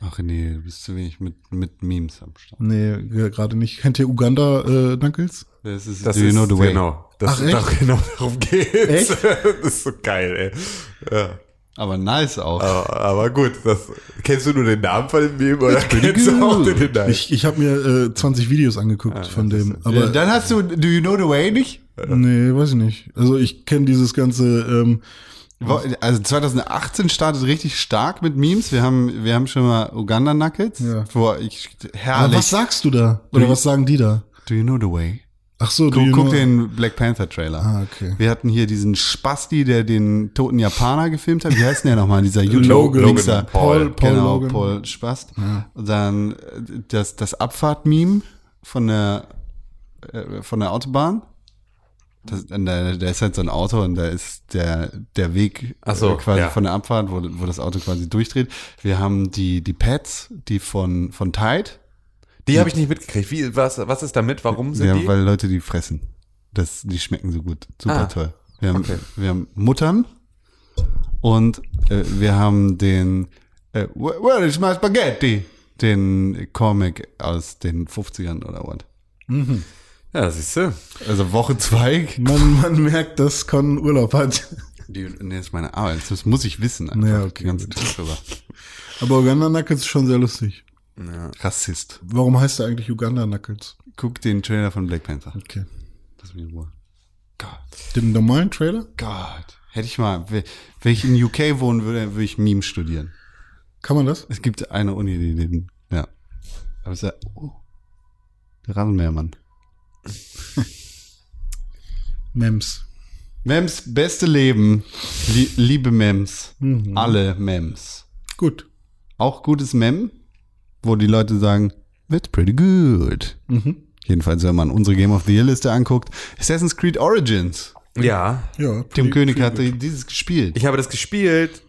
Ach nee, du bist zu wenig mit, mit Memes am Start. Nee, ja, gerade nicht. Kennt ihr Uganda, äh, Knuckles? Das ist Das Do you ist, know the way? Genau. Das Ach, ist echt? doch genau darum geht's. Echt? Das ist so geil, ey. Ja. Aber nice auch. Aber, aber gut, das, kennst du nur den Namen von dem Meme oder pretty kennst du auch den Inhalt? Ich, ich habe mir äh, 20 Videos angeguckt von dem. Ja, Aber dann hast du Do you know the way nicht? Nee, weiß ich nicht. Also ich kenne dieses ganze, ähm, Also 2018 startet richtig stark mit Memes. Wir haben, wir haben schon mal Uganda Nuggets, Ja. wo ich Aber herrlich. was sagst du da? Oder was sagen die da? Do you know the way? Ach so, Guck, you guck know- den Black Panther Trailer. Ah, okay. Wir hatten hier diesen Spasti, der den toten Japaner gefilmt hat. Wie heißt denn der nochmal? Dieser. YouTube-Logan. Paul, Paul genau, Logan. Paul Spast. Und dann äh, das, das Abfahrt-Meme von der, äh, von der Autobahn. Das, da, da ist halt so ein Auto und da ist der, der Weg so, äh, quasi ja. von der Abfahrt, wo, wo das Auto quasi durchdreht. Wir haben die, die Pads, die von, von Tide. Die habe ich nicht mitgekriegt. Wie, was, was ist damit? Warum sind Ja, die? weil Leute die fressen. Das, die schmecken so gut. Super Ah, toll. Wir haben, okay. wir haben Muttern und äh, wir haben den äh, Where is my spaghetti? Den Comic aus den 50ern oder what. Ja, ist so. Also Woche zwei. Man, man merkt, dass Con Urlaub hat. Die, nee, das ist meine Arbeit. Das muss ich wissen. Einfach. Ja, okay, Die ganze gut. Tag drüber. Aber Uganda Knuckles ist schon sehr lustig. Rassist. Warum heißt er eigentlich Uganda Knuckles? Guck den Trailer von Black Panther. Okay. Lass mich in Ruhe. Gott. Den normalen Trailer? Gott. Hätte ich mal, wenn wenn ich in UK wohnen würde, würde ich Meme studieren. Kann man das? Es gibt eine Uni, die den, ja. Aber es ist ja, oh, der Rasenmähermann. Mems. Mems, beste Leben. Lie liebe Mems. Alle Mems. Gut. Auch gutes Mem, wo die Leute sagen, that's pretty good. Jedenfalls, wenn man unsere Game of the Year Liste anguckt. Assassin's Creed Origins. Ja, Ja. Tim König hat dieses gespielt. ich habe das gespielt.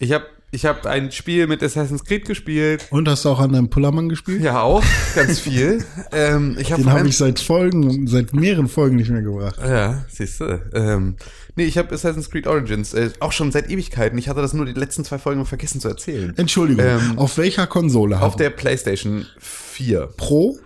Ich habe ich hab ein Spiel mit Assassin's Creed gespielt. Und hast du auch an deinem Pullermann gespielt? Ja, auch. Ganz viel. ähm, ich hab Den habe ich seit Folgen, seit mehreren Folgen nicht mehr gebracht. Ja, siehst du. Ähm, nee, ich habe Assassin's Creed Origins äh, auch schon seit Ewigkeiten. Ich hatte das nur die letzten zwei Folgen vergessen zu erzählen. Entschuldigung. Ähm, auf welcher Konsole? Auf haben- der PlayStation 4 Pro?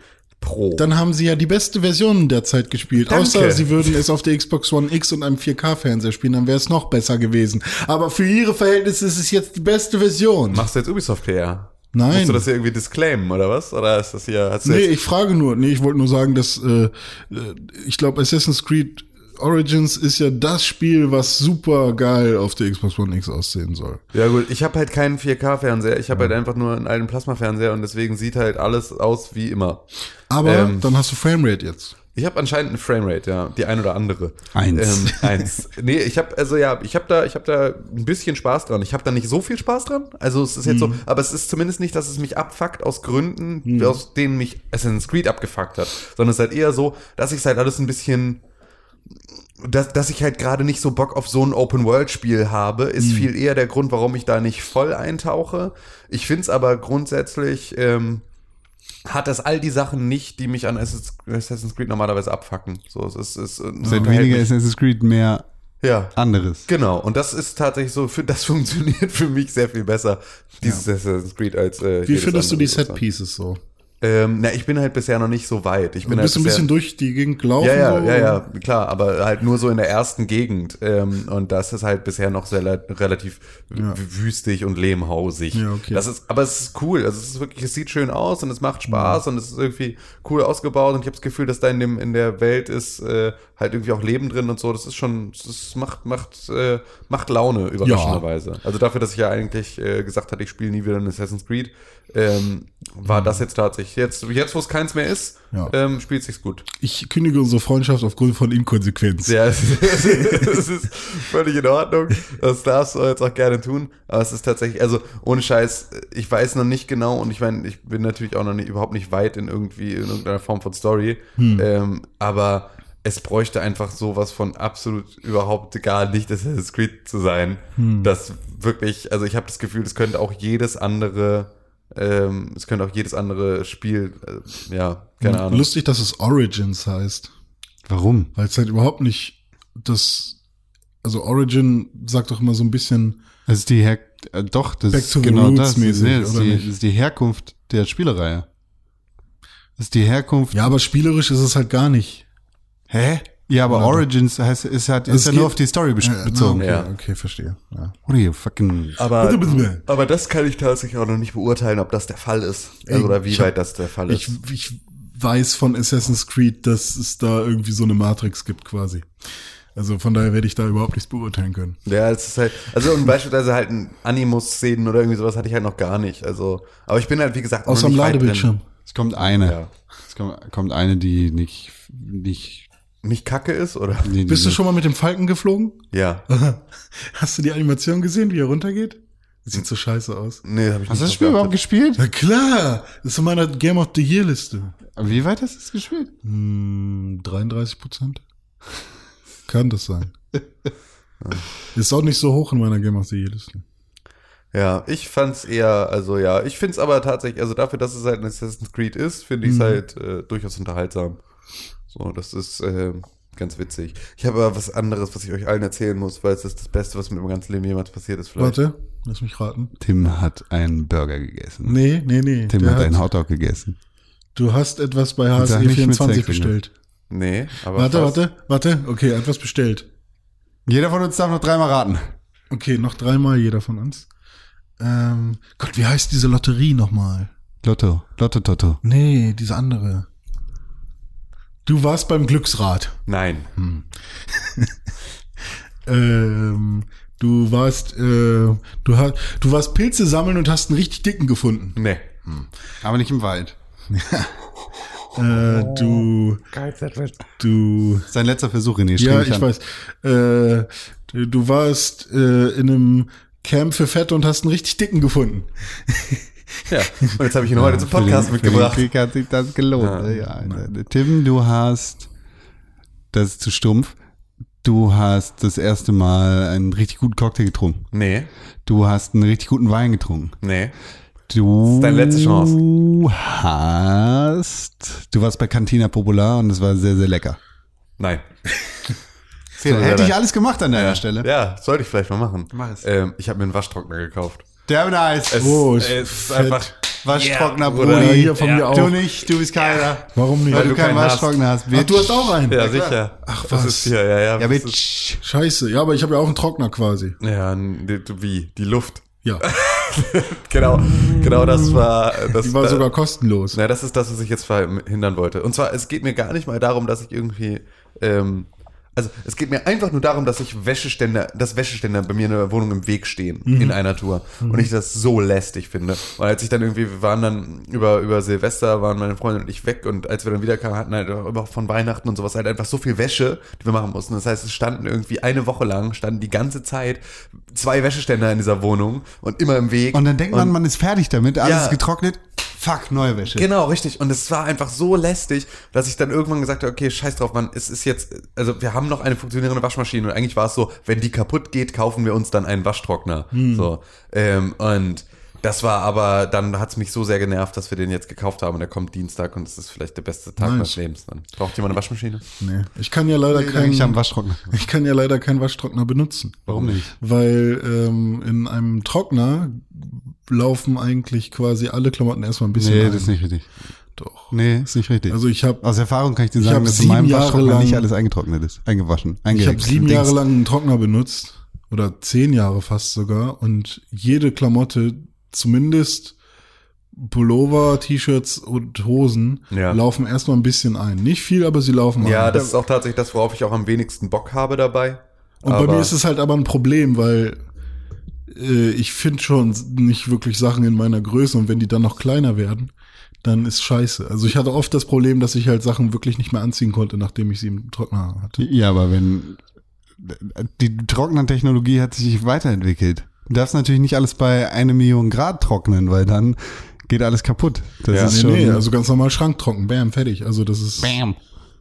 Pro. Dann haben sie ja die beste Version derzeit gespielt. Danke. Außer sie würden es auf der Xbox One X und einem 4K-Fernseher spielen, dann wäre es noch besser gewesen. Aber für ihre Verhältnisse ist es jetzt die beste Version. Machst du jetzt Ubisoft her? Nein. Musst du das hier irgendwie disclaimen, oder was? Oder ist das hier, hast du Nee, ich frage nur. Nee, ich wollte nur sagen, dass äh, äh, ich glaube, Assassin's Creed Origins ist ja das Spiel, was super geil auf der Xbox One X aussehen soll. Ja gut, ich habe halt keinen 4K-Fernseher, ich habe halt einfach nur einen alten Plasma-Fernseher und deswegen sieht halt alles aus wie immer. Aber Ähm. dann hast du Framerate jetzt. Ich habe anscheinend eine Framerate, ja, die ein oder andere. Eins. Ähm, eins. Nee, ich habe also ja, ich habe da, ich habe da ein bisschen Spaß dran. Ich habe da nicht so viel Spaß dran. Also es ist jetzt so, aber es ist zumindest nicht, dass es mich abfuckt aus Gründen, aus denen mich Assassin's Creed abgefuckt hat, sondern es ist halt eher so, dass ich es halt alles ein bisschen dass, dass ich halt gerade nicht so Bock auf so ein Open-World-Spiel habe, ist viel eher der Grund, warum ich da nicht voll eintauche. Ich find's aber grundsätzlich, ähm, hat das all die Sachen nicht, die mich an Assassin's Creed normalerweise abfacken. So, es ist, es, es Seit unterhält weniger mich. Assassin's Creed mehr Ja. anderes. Genau, und das ist tatsächlich so, für, das funktioniert für mich sehr viel besser, dieses Assassin's Creed, als äh, Wie jedes findest du die. Set-Pieces so? Ähm, na, ich bin halt bisher noch nicht so weit. Ich bin Du halt bist ein bisher- bisschen durch die Gegend gelaufen? ja, ja, so? ja, ja, klar, aber halt nur so in der ersten Gegend. Ähm, und das ist halt bisher noch sehr relativ Ja. wüstig und lehmhausig. Ja, okay. Das ist, aber es ist cool. Also es ist wirklich, es sieht schön aus und es macht Spaß und es ist irgendwie cool ausgebaut und ich habe das Gefühl, dass da in dem in der Welt ist äh, halt irgendwie auch Leben drin und so. Das ist schon, das macht macht äh, macht Laune überraschenderweise. Also dafür, dass ich ja eigentlich äh, gesagt hatte, ich spiele nie wieder ein Assassin's Creed, ähm, war das jetzt tatsächlich jetzt jetzt, wo es keins mehr ist, Ja. ähm, spielt sich's gut. Ich kündige unsere Freundschaft aufgrund von Inkonsequenz. Ja, es ist, es ist völlig in Ordnung. Das darfst du jetzt auch gerne tun. Aber es ist tatsächlich, also ohne Scheiß, ich weiß noch nicht genau und ich meine, ich bin natürlich auch noch nicht, überhaupt nicht weit in irgendwie, in irgendeiner Form von Story. Ähm, aber es bräuchte einfach sowas von absolut überhaupt gar nicht Assassin's Creed zu sein. Das wirklich, also ich habe das Gefühl, es könnte auch jedes andere, ähm, es könnte auch jedes andere Spiel, äh, ja, keine Ahnung. Lustig, dass es Origins heißt. Warum? Weil es halt überhaupt nicht das, also Origin sagt doch immer so ein bisschen, Das ist die Her äh, doch, das Back ist to the genau roots das. mäßig, nee, das, ist oder die, nicht? das ist die Herkunft der Spielereihe. Das ist die Herkunft. ja, aber spielerisch ist es halt gar nicht. Hä? Ja, aber Ja. Origins heißt, ist, halt, ist ja geht- nur auf die Story bes- Ja, bezogen. Okay, Ja. okay, verstehe. Ja. What are you fucking. Aber, aber das kann ich tatsächlich auch noch nicht beurteilen, ob das der Fall ist. Ey, Also, oder wie ich weit das der Fall ist. Ich, ich weiß von Assassin's Creed, dass es da irgendwie so eine Matrix gibt quasi. Also von daher werde ich da überhaupt nichts beurteilen können. Ja, es ist halt, also und beispielsweise halt ein Animus-Szenen oder irgendwie sowas hatte ich halt noch gar nicht. Also, aber ich bin halt, wie gesagt, noch Außer am nicht weit Ladebildschirm. Es kommt eine. Ja. Es kommt, kommt eine, die nicht, nicht. Nicht kacke ist, oder? Die, Bist du die- schon mal mit dem Falken geflogen? Ja. Hast du die Animation gesehen, wie er runtergeht? Das sieht so scheiße aus. Nee, hab ich Hast du das Spiel überhaupt gespielt? Na klar, das ist in meiner Game of the Year Liste. Wie weit hast du es gespielt? Hm, 33 Prozent. Kann das sein. Ist auch nicht so hoch in meiner Game of the Year Liste. Ja, ich fand's eher, also ja, ich find's aber tatsächlich, also dafür, dass es halt ein Assassin's Creed ist, finde ich es Mhm. halt äh, durchaus unterhaltsam. So, das ist äh, ganz witzig. Ich habe aber was anderes, was ich euch allen erzählen muss, weil es ist das Beste, was mir im ganzen Leben jemals passiert ist. Vielleicht. Warte, lass mich raten. Tim hat einen Burger gegessen. Nee, nee, nee. Tim der hat einen hat, Hotdog gegessen. du hast etwas bei Sag nicht mit HSE24 Sex, bestellt. Nee, aber Warte, fast. warte, warte. Okay, etwas bestellt. Jeder von uns darf noch dreimal raten. Okay, noch dreimal jeder von uns. Ähm, Gott, wie heißt diese Lotterie nochmal? Lotto, Lotto Toto. Nee, diese andere. Du warst beim Glücksrad. Nein. Ähm, du warst, äh, du hast, du warst Pilze sammeln und hast einen richtig dicken gefunden. Nee. Aber nicht im Wald. Äh, du, du, Sein letzter Versuch, René. streng ja, ich an. weiß. Äh, du, du warst äh, in einem Camp für Fette und hast einen richtig dicken gefunden. Ja. Und jetzt habe ich ihn heute zum Podcast den, mitgebracht. Für den Krieg hat sich das gelohnt. Ja. ne? Ja, Tim, du hast, das ist zu stumpf, du hast das erste Mal einen richtig guten Cocktail getrunken. Nee. Du hast einen richtig guten Wein getrunken. Nee. Du ist deine letzte Chance. hast, du warst bei Cantina Popular und es war sehr, sehr lecker. Nein. So, hätte ich alles gemacht an deiner Stelle. Ja, sollte ich vielleicht mal machen. Mach es. Ähm, ich habe mir einen Waschtrockner gekauft. Der nice. Es, Oh, es ist ist fett. einfach. Waschtrockner, Ja, Brudi. oder Ja, hier von mir auch. Du nicht, du bist keiner. Warum nicht? Weil du du keinen hast. Waschtrockner hast. Ach, du hast auch einen. Ja, sicher. Ach, Das was? ist hier, ja, ja. Ja, das bitch. Scheiße. Ja, aber ich habe ja auch einen Trockner quasi. Ja, wie? Die Luft. Ja, Genau. Genau das war. Das, die war da- sogar kostenlos. Na, das ist das, was ich jetzt verhindern wollte. Und zwar, es geht mir gar nicht mal darum, dass ich irgendwie, ähm, also es geht mir einfach nur darum, dass ich Wäscheständer, dass Wäscheständer bei mir in der Wohnung im Weg stehen Mhm. in einer Tour und ich das so lästig finde. Und als ich dann irgendwie, wir waren dann über über Silvester, waren meine Freundin und ich weg und als wir dann wiederkamen, hatten halt auch von Weihnachten und sowas halt einfach so viel Wäsche, die wir machen mussten. Das heißt, es standen irgendwie eine Woche lang, standen die ganze Zeit zwei Wäscheständer in dieser Wohnung und immer im Weg. Und dann denkt man, man ist fertig damit, alles Ja. ist getrocknet. Fuck, neue Wäsche. Genau, richtig. Und es war einfach so lästig, dass ich dann irgendwann gesagt habe, okay, scheiß drauf, Mann, es ist jetzt, also wir haben noch eine funktionierende Waschmaschine und eigentlich war es so, wenn die kaputt geht, kaufen wir uns dann einen Waschtrockner. So. Ähm, und das war aber, dann hat es mich so sehr genervt, dass wir den jetzt gekauft haben und der kommt Dienstag und es ist vielleicht der beste Tag Nice. meines Lebens dann. Braucht jemand eine Waschmaschine? Nee. Ich kann ja leider Nee, dann ich keinen, Waschtrockner. ich kann ja leider keinen Waschtrockner benutzen. Warum nicht? Weil ähm, in einem Trockner laufen eigentlich quasi alle Klamotten erstmal ein bisschen Nee, ein. das ist nicht richtig. Doch. Nee, ist nicht richtig. Also ich habe Aus Erfahrung kann ich dir Ich sagen, hab dass in sieben meinem Jahre Waschtrockner lang- nicht alles eingetrocknet ist, eingewaschen, ich habe sieben. Jahre lang einen Trockner benutzt oder zehn Jahre fast sogar und jede Klamotte, zumindest Pullover, T-Shirts und Hosen, Ja. laufen erstmal ein bisschen ein. Nicht viel, aber sie laufen Ja, ein. das ist auch tatsächlich das, worauf ich auch am wenigsten Bock habe dabei. Und aber- bei mir ist es halt aber ein Problem, weil äh, ich finde schon nicht wirklich Sachen in meiner Größe und wenn die dann noch kleiner werden, dann ist scheiße. Also ich hatte oft das Problem, dass ich halt Sachen wirklich nicht mehr anziehen konnte, nachdem ich sie im Trockner hatte. Ja, aber wenn die Trocknertechnologie hat sich weiterentwickelt. Du darfst natürlich nicht alles bei eine Million Grad trocknen, weil dann geht alles kaputt. Das Ja. ist Nee, schon. nee, also ganz normal Schranktrocken, bam, fertig. Also das ist, Bam.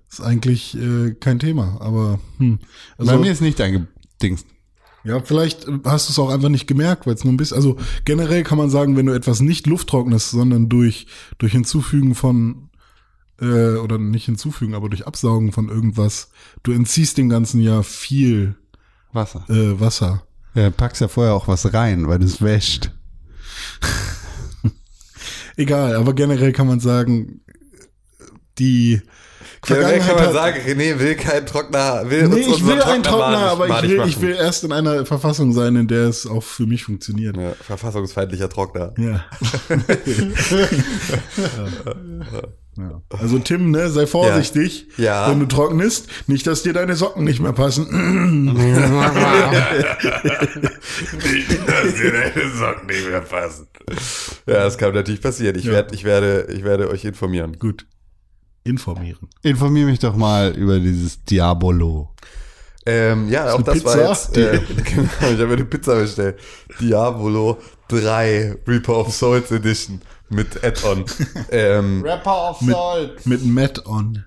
ist eigentlich äh, kein Thema, aber hm. also, Bei mir ist nicht eingedingst. Ja, vielleicht hast du es auch einfach nicht gemerkt, weil es nur ein bisschen, also generell kann man sagen, wenn du etwas nicht lufttrocknest, sondern durch, durch Hinzufügen von, äh, oder nicht hinzufügen, aber durch Absaugen von irgendwas, du entziehst dem ganzen Jahr viel Wasser. äh, Wasser. Ja, packst ja vorher auch was rein, weil du es wäscht. Egal, aber generell kann man sagen, die Generell kann man hat- sagen, René will keinen Trockner, will Nee, uns ich will einen Trockner, aber ich will, machen. ich will erst in einer Verfassung sein, in der es auch für mich funktioniert. Ja, verfassungsfeindlicher Trockner. Ja. Ja. Also Tim, ne, sei vorsichtig, Ja. wenn du trocknest, nicht, dass dir deine Socken nicht mehr passen. dass dir deine Socken nicht mehr passen. Ja, das kann natürlich passieren. Ich, Ja. werd, ich, werde, ich werde euch informieren. Gut. Informieren. Informier mich doch mal über dieses Diabolo. Ähm, ja, auch das war Pizza? jetzt. Äh, genau, ich habe mir eine Pizza bestellt. Diabolo 3 Reaper of Souls Edition mit Add-on. ähm, Rapper of Mit, mit Matt on.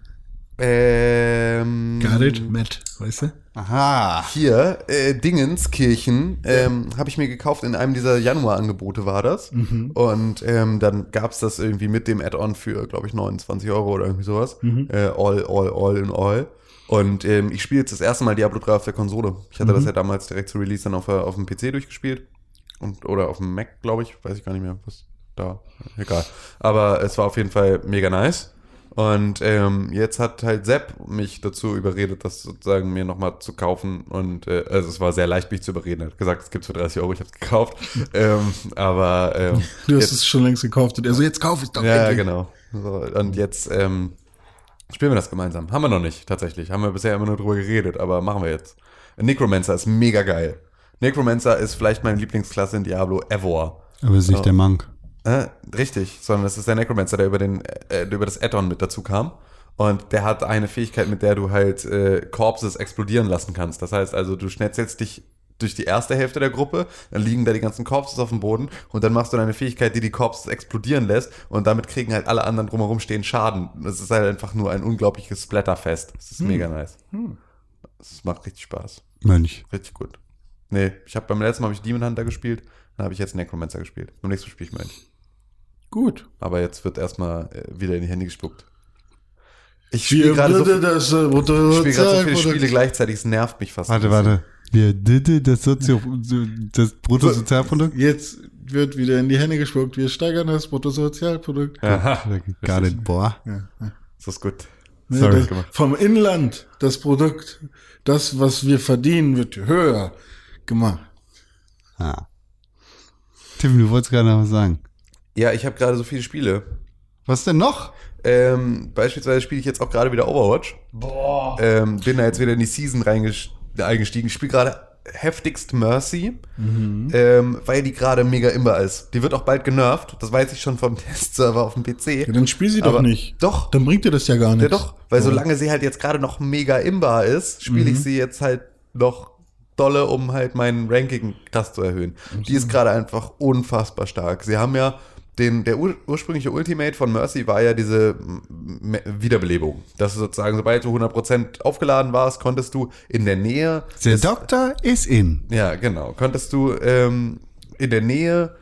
ähm, Got it? Matt, weißt du? Aha. Hier, äh, Dingenskirchen, ähm, habe ich mir gekauft, in einem dieser Januar-Angebote war das. Und ähm, dann gab's das irgendwie mit dem Add-on für, glaube ich, 29 Euro oder irgendwie sowas. Äh, all, all, all in all. Und ähm, ich spiele jetzt das erste Mal Diablo 3 auf der Konsole. Ich hatte das ja damals direkt zu Release dann auf, der- auf dem PC durchgespielt. Und, oder auf dem Mac, glaube ich. Weiß ich gar nicht mehr, was da. Egal. Aber es war auf jeden Fall mega nice. Und ähm, jetzt hat halt Sepp mich dazu überredet, das sozusagen mir nochmal zu kaufen. Und äh, also es war sehr leicht, mich zu überreden. Er hat gesagt, es gibt's für 30 Euro, ich habe es gekauft. ähm, aber ähm, Du hast jetzt, es schon längst gekauft. Und er so, jetzt kauf ich doch. ja, endlich. genau. So, und jetzt ähm, spielen wir das gemeinsam. Haben wir noch nicht, tatsächlich. Haben wir bisher immer nur drüber geredet, aber machen wir jetzt. Necromancer ist mega geil. Necromancer ist vielleicht meine Lieblingsklasse in Diablo ever. Aber ist nicht der Monk. Äh, richtig, sondern es ist der Necromancer, der über, den, äh, über das Add-on mit dazu kam. Und der hat eine Fähigkeit, mit der du halt äh, Corpses explodieren lassen kannst. Das heißt also, du schnetzelst dich durch die erste Hälfte der Gruppe, dann liegen da die ganzen Corpses auf dem Boden und dann machst du eine Fähigkeit, die die Corpses explodieren lässt und damit kriegen halt alle anderen drumherum stehen Schaden. Das ist halt einfach nur ein unglaubliches Splatterfest. Das ist mega nice. Das macht richtig Spaß. Mönch. Richtig gut. Nee, ich habe beim letzten Mal habe ich Demon Hunter gespielt, dann habe ich jetzt Necromancer gespielt. Beim nächsten Mal spiele ich Mönch. Gut. Aber jetzt wird erstmal äh, wieder in die Hände gespuckt. Ich spiele gerade so, das, äh, ich spiel so viele Spiele gleichzeitig, es nervt mich fast. Warte, warte. Wir didde das, Sozio das Bruttosozialprodukt? Jetzt wird wieder in die Hände gespuckt. Wir steigern das Bruttosozialprodukt. Aha, Gar nicht, boah. das ist gut. Ne, Sorry. das, vom Inland, das Produkt, das, was wir verdienen, wird höher gemacht. Ah. Tim, du wolltest gerade noch was sagen. Ja, ich habe gerade so viele Spiele. Was denn noch? Ähm, beispielsweise spiele ich jetzt auch gerade wieder Overwatch. Boah. Ähm, bin da jetzt wieder in die Season eingestiegen. Ich spiele gerade heftigst Mercy, ähm, weil die gerade mega imber ist. Die wird auch bald genervt. Das weiß ich schon vom Testserver auf dem PC. Ja, dann spiel sie doch Aber- nicht. Doch. Dann bringt dir das ja gar Ja nichts. doch, weil solange sie halt jetzt gerade noch mega imbar ist, spiele ich sie jetzt halt noch dolle, um halt meinen Ranking krass zu erhöhen. Die ist gerade einfach unfassbar stark. Sie haben ja den, der ur ursprüngliche Ultimate von Mercy war ja diese M- Wiederbelebung. Dass du sozusagen, sobald du 100% aufgeladen warst, konntest du in der Nähe Der Doktor ist in. ja, genau. Konntest du ähm, in der Nähe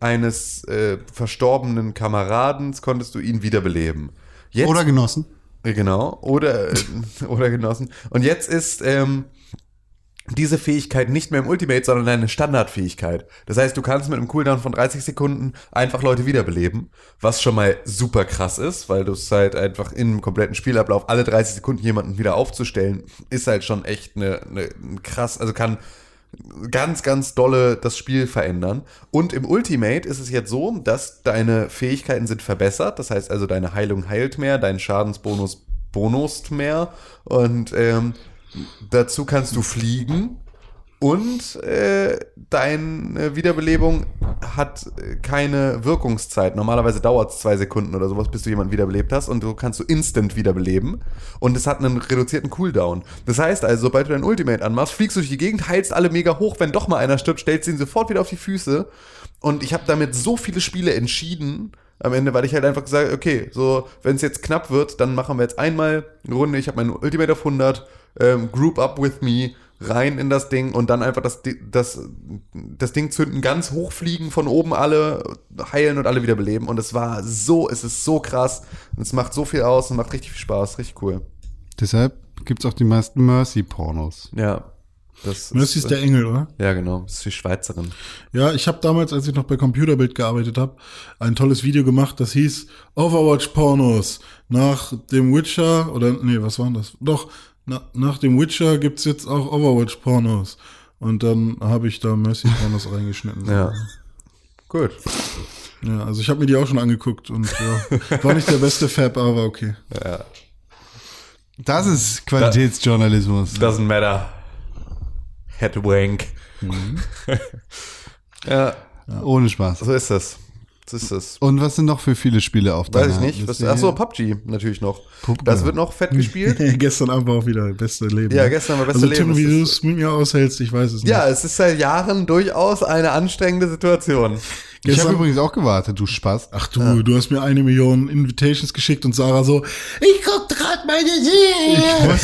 eines äh, verstorbenen Kameradens, konntest du ihn wiederbeleben. Jetzt, Oder genossen. Genau, oder, oder genossen. Und jetzt ist ähm, diese Fähigkeit nicht mehr im Ultimate, sondern eine Standardfähigkeit. Das heißt, du kannst mit einem Cooldown von 30 Sekunden einfach Leute wiederbeleben, was schon mal super krass ist, weil du es halt einfach im kompletten Spielablauf alle 30 Sekunden jemanden wieder aufzustellen, ist halt schon echt eine, eine krass, also kann ganz, ganz dolle das Spiel verändern. Und im Ultimate ist es jetzt so, dass deine Fähigkeiten sind verbessert. Das heißt also, deine Heilung heilt mehr, dein Schadensbonus bonust mehr. Und ähm, dazu kannst du fliegen. Und äh, deine Wiederbelebung hat keine Wirkungszeit. Normalerweise dauert es zwei Sekunden oder sowas, bis du jemanden wiederbelebt hast. Und du kannst du instant wiederbeleben. Und es hat einen reduzierten Cooldown. Das heißt also, sobald du dein Ultimate anmachst, fliegst du durch die Gegend, heilst alle mega hoch. Wenn doch mal einer stirbt, stellst du ihn sofort wieder auf die Füße. Und ich habe damit so viele Spiele entschieden, am Ende, weil ich halt einfach gesagt okay, so, wenn es jetzt knapp wird, dann machen wir jetzt einmal eine Runde, ich habe mein Ultimate auf 100, ähm, Group Up With Me, rein in das Ding und dann einfach das, das, das Ding zünden, ganz hochfliegen, von oben alle heilen und alle wieder beleben. Und es war so, es ist so krass. Und es macht so viel aus und macht richtig viel Spaß, richtig cool. Deshalb gibt's auch die meisten Mercy-Pornos. Ja. Das Mercy ist der Engel, oder? Ja, genau. Das ist die Schweizerin. Ja, ich habe damals, als ich noch bei Computerbild gearbeitet habe, ein tolles Video gemacht, das hieß Overwatch Pornos. Nach dem Witcher, oder nee, was war denn das? Doch, na, nach dem Witcher gibt's jetzt auch Overwatch Pornos. Und dann habe ich da Mercy Pornos reingeschnitten. Ja. Gut. Ja, also ich habe mir die auch schon angeguckt und ja, war nicht der beste Fab, aber okay. Ja. Das ist Qualitätsjournalismus. Doesn't matter. Headwank. ja, Ohne Spaß. so ist das. So ist das. Und was sind noch für viele Spiele auf Weiß deiner ich nicht. Was, Liste? ach so, PUBG natürlich noch. PUBG. Das wird noch fett gespielt. gestern Abend war auch wieder beste Leben. Ja, ne? gestern war beste also, Tim, Leben. wie Das du es mit mir aushältst, ich weiß es nicht. Ja, es ist seit Jahren durchaus eine anstrengende Situation. Ich habe übrigens auch gewartet, du Spaß. Ach du, du hast mir eine Million Invitations geschickt und Sarah so, ich guck grad meine Serie.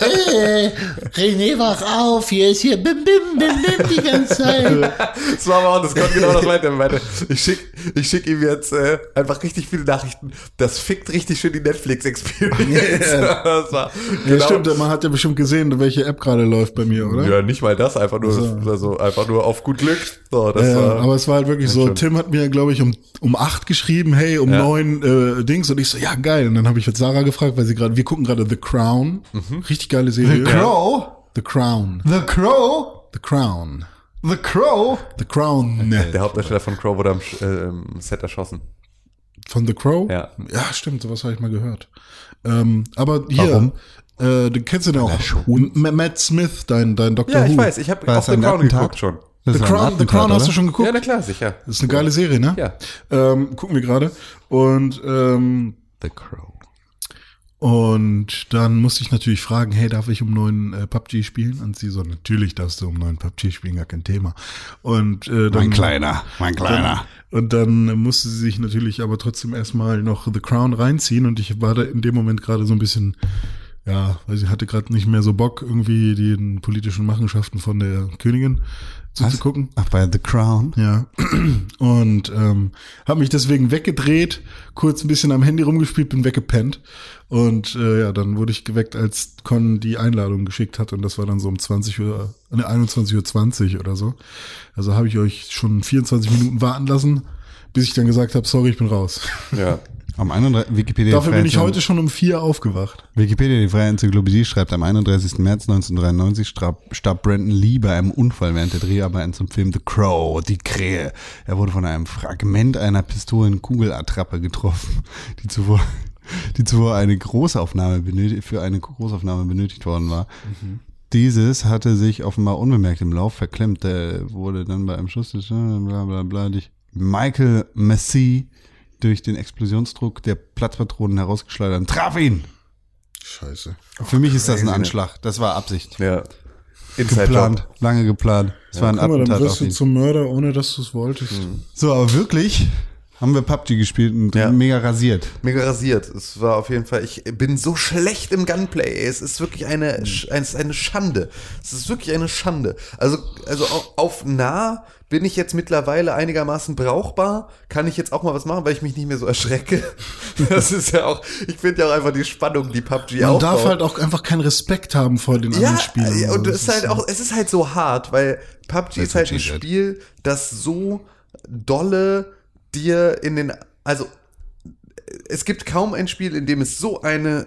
äh, René, wach auf, hier ist hier bim bim bim bim die ganze Zeit. Das war aber auch, das kommt genau das weiter. Er Ich schick, ich schick ihm jetzt äh, einfach richtig viele Nachrichten. Das fickt richtig schön die Netflix-Experience. Das war, Ja, stimmt, man hat ja bestimmt gesehen, welche App gerade läuft bei mir, oder? Ja, nicht mal das, einfach nur, So. also einfach nur auf gut Glück. So, das Ja, war, aber es war halt wirklich so, schon. Tim hat mir, glaube ich, um, um acht geschrieben, hey, um Ja. neun äh, Dings. Und ich so, ja, geil. Und dann habe ich jetzt Sarah gefragt, weil sie gerade, wir gucken gerade The Crown. Mhm. Richtig geile Serie. The Crow? The Crown. The Crow? The Crown. The Crow? The Crown. der Hauptdarsteller von Crow wurde am äh, im Set erschossen. Von The Crow? Ja. Ja, stimmt, sowas habe ich mal gehört. Ähm, aber hier, Warum? äh, du kennst ihn ja auch. Matt Smith, dein, dein Dr. Ja, ich Who. weiß, ich habe The ein Crown geguckt schon. Das The Crown, The Crown hast oder? du schon geguckt? Ja, na klar, sicher. Das ist eine geile Serie, ne? Ja. Ähm, gucken wir gerade. Und ähm, The Crow. Und dann musste ich natürlich fragen, hey, darf ich um neuen äh, PUBG spielen? Und sie so, natürlich darfst du um neuen PUBG spielen, gar kein Thema. Und äh, dann, Mein Kleiner, mein Kleiner. Und dann musste sie sich natürlich aber trotzdem erstmal noch The Crown reinziehen und ich war da in dem Moment gerade so ein bisschen, ja, weil sie hatte gerade nicht mehr so Bock, irgendwie den politischen Machenschaften von der Königin zuzugucken. Ach, bei The Crown? Ja. Und ähm, habe mich deswegen weggedreht, kurz ein bisschen am Handy rumgespielt, bin weggepennt. Und äh, ja, dann wurde ich geweckt, als Con die Einladung geschickt hat. Und das war dann so um 20 Uhr, ne, 21.20 Uhr 20 oder so. Also habe ich euch schon 24 Minuten warten lassen, bis ich dann gesagt habe, sorry, ich bin raus. Ja. Am 31. Wikipedia. Dafür bin ich heute schon um vier aufgewacht. Wikipedia, die Freie Enzyklopädie, schreibt, am 31. März 1993 starb, Brandon Lee bei einem Unfall während der Dreharbeiten zum Film The Crow, die Krähe. Er wurde von einem Fragment einer Pistolenkugel-Attrappe getroffen, die zuvor, die zuvor eine Großaufnahme benötigt, für eine Großaufnahme benötigt worden war. Dieses hatte sich offenbar unbemerkt im Lauf verklemmt. Der wurde dann bei einem Schuss bla bla bla durch Michael Massey durch den Explosionsdruck der Platzpatronen herausgeschleudert und traf ihn. Scheiße. Für mich ist das ein Anschlag. Das war Absicht. Ja. Inside Geplant, lange geplant. Es war ein Guck mal, dann Attentat wirst auf du ihn. zum Mörder, ohne dass du es wolltest. So, aber wirklich haben wir PUBG gespielt und Ja. mega rasiert. Mega rasiert. Es war auf jeden Fall, ich bin so schlecht im Gunplay. Es ist wirklich eine, es ist eine Schande. Es ist wirklich eine Schande. Also, also au- auf nah bin ich jetzt mittlerweile einigermaßen brauchbar. Kann ich jetzt auch mal was machen, weil ich mich nicht mehr so erschrecke. Das ist ja auch, ich finde ja auch einfach die Spannung, die PUBG Man aufbaut. darf halt auch einfach keinen Respekt haben vor den anderen Spielern. Ja, und Also es ist halt so. auch, es ist halt so hart, weil PUBG ist halt ein. Spiel, das so dolle dir in den, also es gibt kaum ein Spiel, in dem es so eine,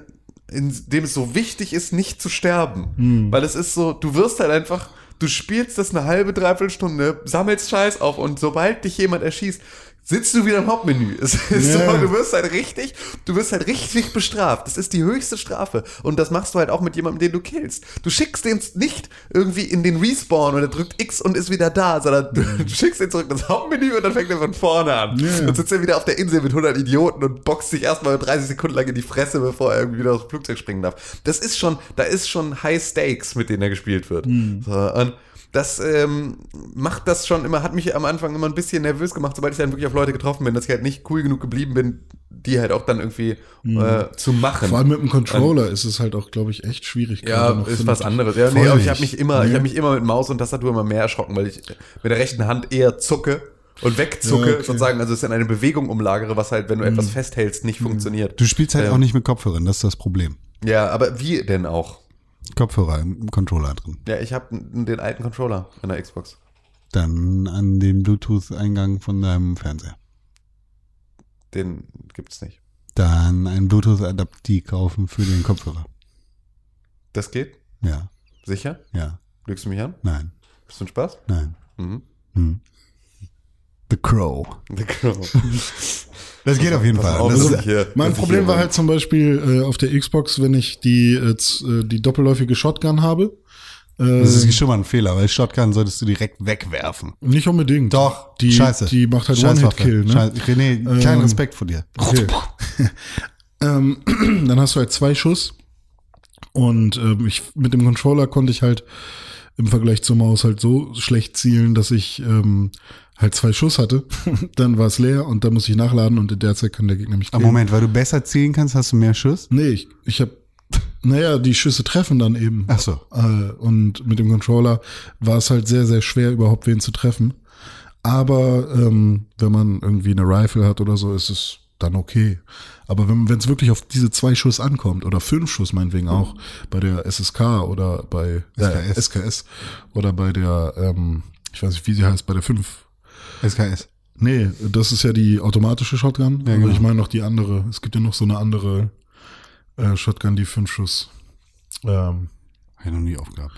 in dem es so wichtig ist, nicht zu sterben. Hm. Weil es ist so, du wirst halt einfach, du spielst das eine halbe, dreiviertel Stunde, sammelst Scheiß auf und sobald dich jemand erschießt, sitzt du wieder im Hauptmenü. Es ist Ja. so, du wirst halt richtig, du wirst halt richtig bestraft. Das ist die höchste Strafe. Und das machst du halt auch mit jemandem, den du killst. Du schickst den nicht irgendwie in den Respawn und er drückt X und ist wieder da, sondern du schickst ihn zurück ins Hauptmenü und dann fängt er von vorne an. Ja. Und sitzt er wieder auf der Insel mit 100 Idioten und boxt sich erstmal 30 Sekunden lang in die Fresse, bevor er irgendwie wieder aus dem Flugzeug springen darf. Das ist schon, da ist schon High Stakes, mit denen er gespielt wird. So, und das ähm, macht das schon immer, hat mich am Anfang immer ein bisschen nervös gemacht, sobald ich dann wirklich auf Leute getroffen bin, dass ich halt nicht cool genug geblieben bin, die halt auch dann irgendwie äh, zu machen. Vor allem mit dem Controller ist es halt auch, glaube ich, echt schwierig. Ja, noch, ist was ich. anderes. Ja, nee, aber ich habe mich immer, ich Nee. habe mich immer mit Maus und Tastatur immer mehr erschrocken, weil ich mit der rechten Hand eher zucke und wegzucke, Ja, okay. sozusagen, also es in eine Bewegung umlagere, was halt, wenn du etwas festhältst, nicht funktioniert. Du spielst halt Ähm. auch nicht mit Kopfhörern, das ist das Problem. Ja, aber wie denn auch? Kopfhörer im Controller drin. Ja, ich habe den alten Controller in der Xbox. Dann an den Bluetooth-Eingang von deinem Fernseher. Den gibt's nicht. Dann ein Bluetooth-Adapter kaufen für den Kopfhörer. Das geht? Ja, Sicher? ja, Lügst du mich an? nein, Bist du ein Spaß? nein. Mhm. Hm. The Crow. The Crow. Das geht auf jeden Fall. auf, ist, hier- Mein Problem war halt zum Beispiel äh, auf der Xbox, wenn ich die, äh, äh, die doppelläufige Shotgun habe. Äh, das ist schon mal ein Fehler, weil Shotgun solltest du direkt wegwerfen. nicht unbedingt. Doch, die, scheiße. Die macht halt. One-Hit-Kill. Ne? Scheiß- René, keinen Ähm, Respekt vor dir. Okay. ähm, dann hast du halt zwei Schuss. Und ähm, ich mit dem Controller konnte ich halt im Vergleich zur Maus halt so schlecht zielen, dass ich ähm, halt zwei Schuss hatte. dann war es leer und dann muss ich nachladen und in der Zeit kann der Gegner mich Aber killen. Moment, weil du besser zielen kannst, hast du mehr Schuss? Nee, ich, ich habe naja, die Schüsse treffen dann eben. Ach so. Äh, und mit dem Controller war es halt sehr, sehr schwer, überhaupt wen zu treffen. Aber ähm, wenn man irgendwie eine Rifle hat oder so, ist es dann okay. Aber wenn es wirklich auf diese zwei Schuss ankommt oder fünf Schuss meinetwegen auch bei der SSK oder bei äh, SKS. SKS oder bei der, ähm, ich weiß nicht, wie sie heißt, bei der 5. SKS. Nee, das ist ja die automatische Shotgun. Ja, aber genau. ich meine noch die andere. Es gibt ja noch so eine andere äh, Shotgun, die fünf Schuss. Ähm, Hab ich noch nie aufgehabt.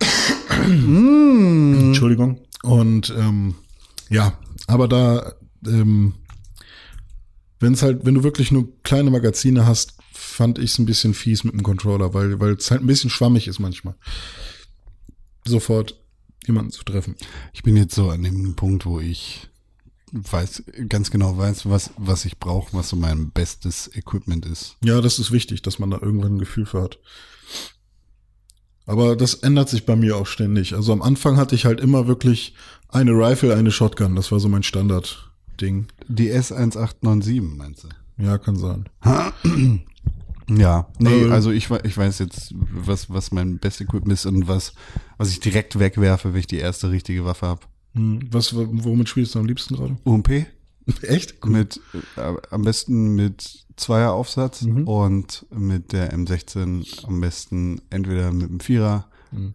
Entschuldigung. Und ähm, ja, aber da, ähm, wenn es halt, wenn du wirklich nur kleine Magazine hast, fand ich es ein bisschen fies mit dem Controller, weil weil es halt ein bisschen schwammig ist manchmal. Sofort jemanden zu treffen. Ich bin jetzt so an dem Punkt, wo ich weiß, ganz genau weiß, was, was ich brauche, was so mein bestes Equipment ist. Ja, das ist wichtig, dass man da irgendwann ein Gefühl für hat. Aber das ändert sich bei mir auch ständig. Also am Anfang hatte ich halt immer wirklich eine Rifle, eine Shotgun. Das war so mein Standard-Ding. Die S1897, meinst du? Ja, kann sein. Ja, nee, Äh. also ich, ich weiß jetzt, was, was mein bestes Equipment ist und was, was ich direkt wegwerfe, wenn ich die erste richtige Waffe habe. Hm, Was, womit spielst du am liebsten gerade? UMP Echt? mit, äh, am besten mit Zweieraufsatz Mhm. und mit der M16 am besten entweder mit dem Vierer. Mhm.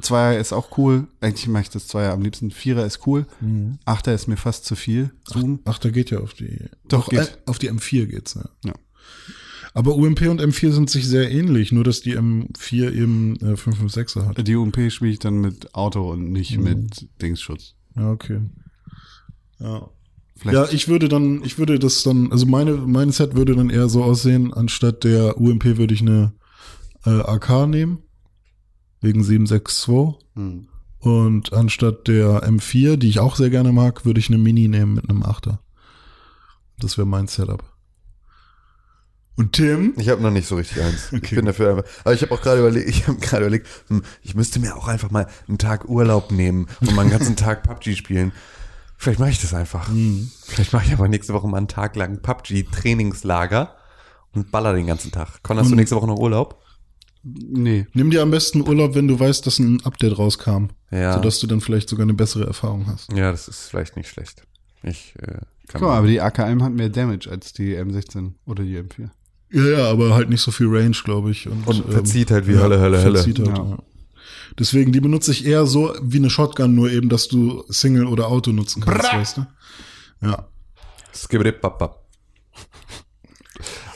Zweier ist auch cool. Eigentlich mache ich das Zweier am liebsten. Vierer ist cool. Mhm. Achter ist mir fast zu viel. Zoom. Ach, da geht ja auf die. Doch, Doch, geht. Äh, auf die M4 geht's, ja. Ja. Aber UMP und M4 sind sich sehr ähnlich, nur dass die M4 eben äh, 556er hat. Die UMP spiele ich dann mit Auto und nicht Mhm. mit Dingsschutz. Ja, okay. Ja. Vielleicht Ja, ich würde dann, ich würde das dann, also meine, mein Set würde dann eher so aussehen, anstatt der UMP würde ich eine äh, AK nehmen, wegen 762. Hm. Und anstatt der M4, die ich auch sehr gerne mag, würde ich eine Mini nehmen mit einem Achter. Das wäre mein Setup. Und Tim? Ich habe noch nicht so richtig eins. Ich Okay. bin dafür einfach. Aber ich habe auch gerade überlegt, ich habe gerade überlegt, hm, ich müsste mir auch einfach mal einen Tag Urlaub nehmen und mal einen ganzen Tag PUBG spielen. Vielleicht mache ich das einfach. Hm. Vielleicht mache ich aber nächste Woche mal einen Tag lang PUBG-Trainingslager und baller den ganzen Tag. Con, hast du Und- nächste Woche noch Urlaub? Nee. Nimm dir am besten Urlaub, wenn du weißt, dass ein Update rauskam. Ja. Sodass du dann vielleicht sogar eine bessere Erfahrung hast. Ja, das ist vielleicht nicht schlecht. Ich äh, kann Guck mal, aber die AKM hat mehr Damage als die M16 oder die M4. Ja, ja, aber halt nicht so viel Range, glaube ich. Und, Und verzieht halt wie Hölle, Hölle, Hölle. verzieht Halt, Ja. ja. Deswegen, die benutze ich eher so wie eine Shotgun, nur eben, dass du Single oder Auto nutzen kannst, Bra. weißt du? Ja. Skibidi-bap-bap.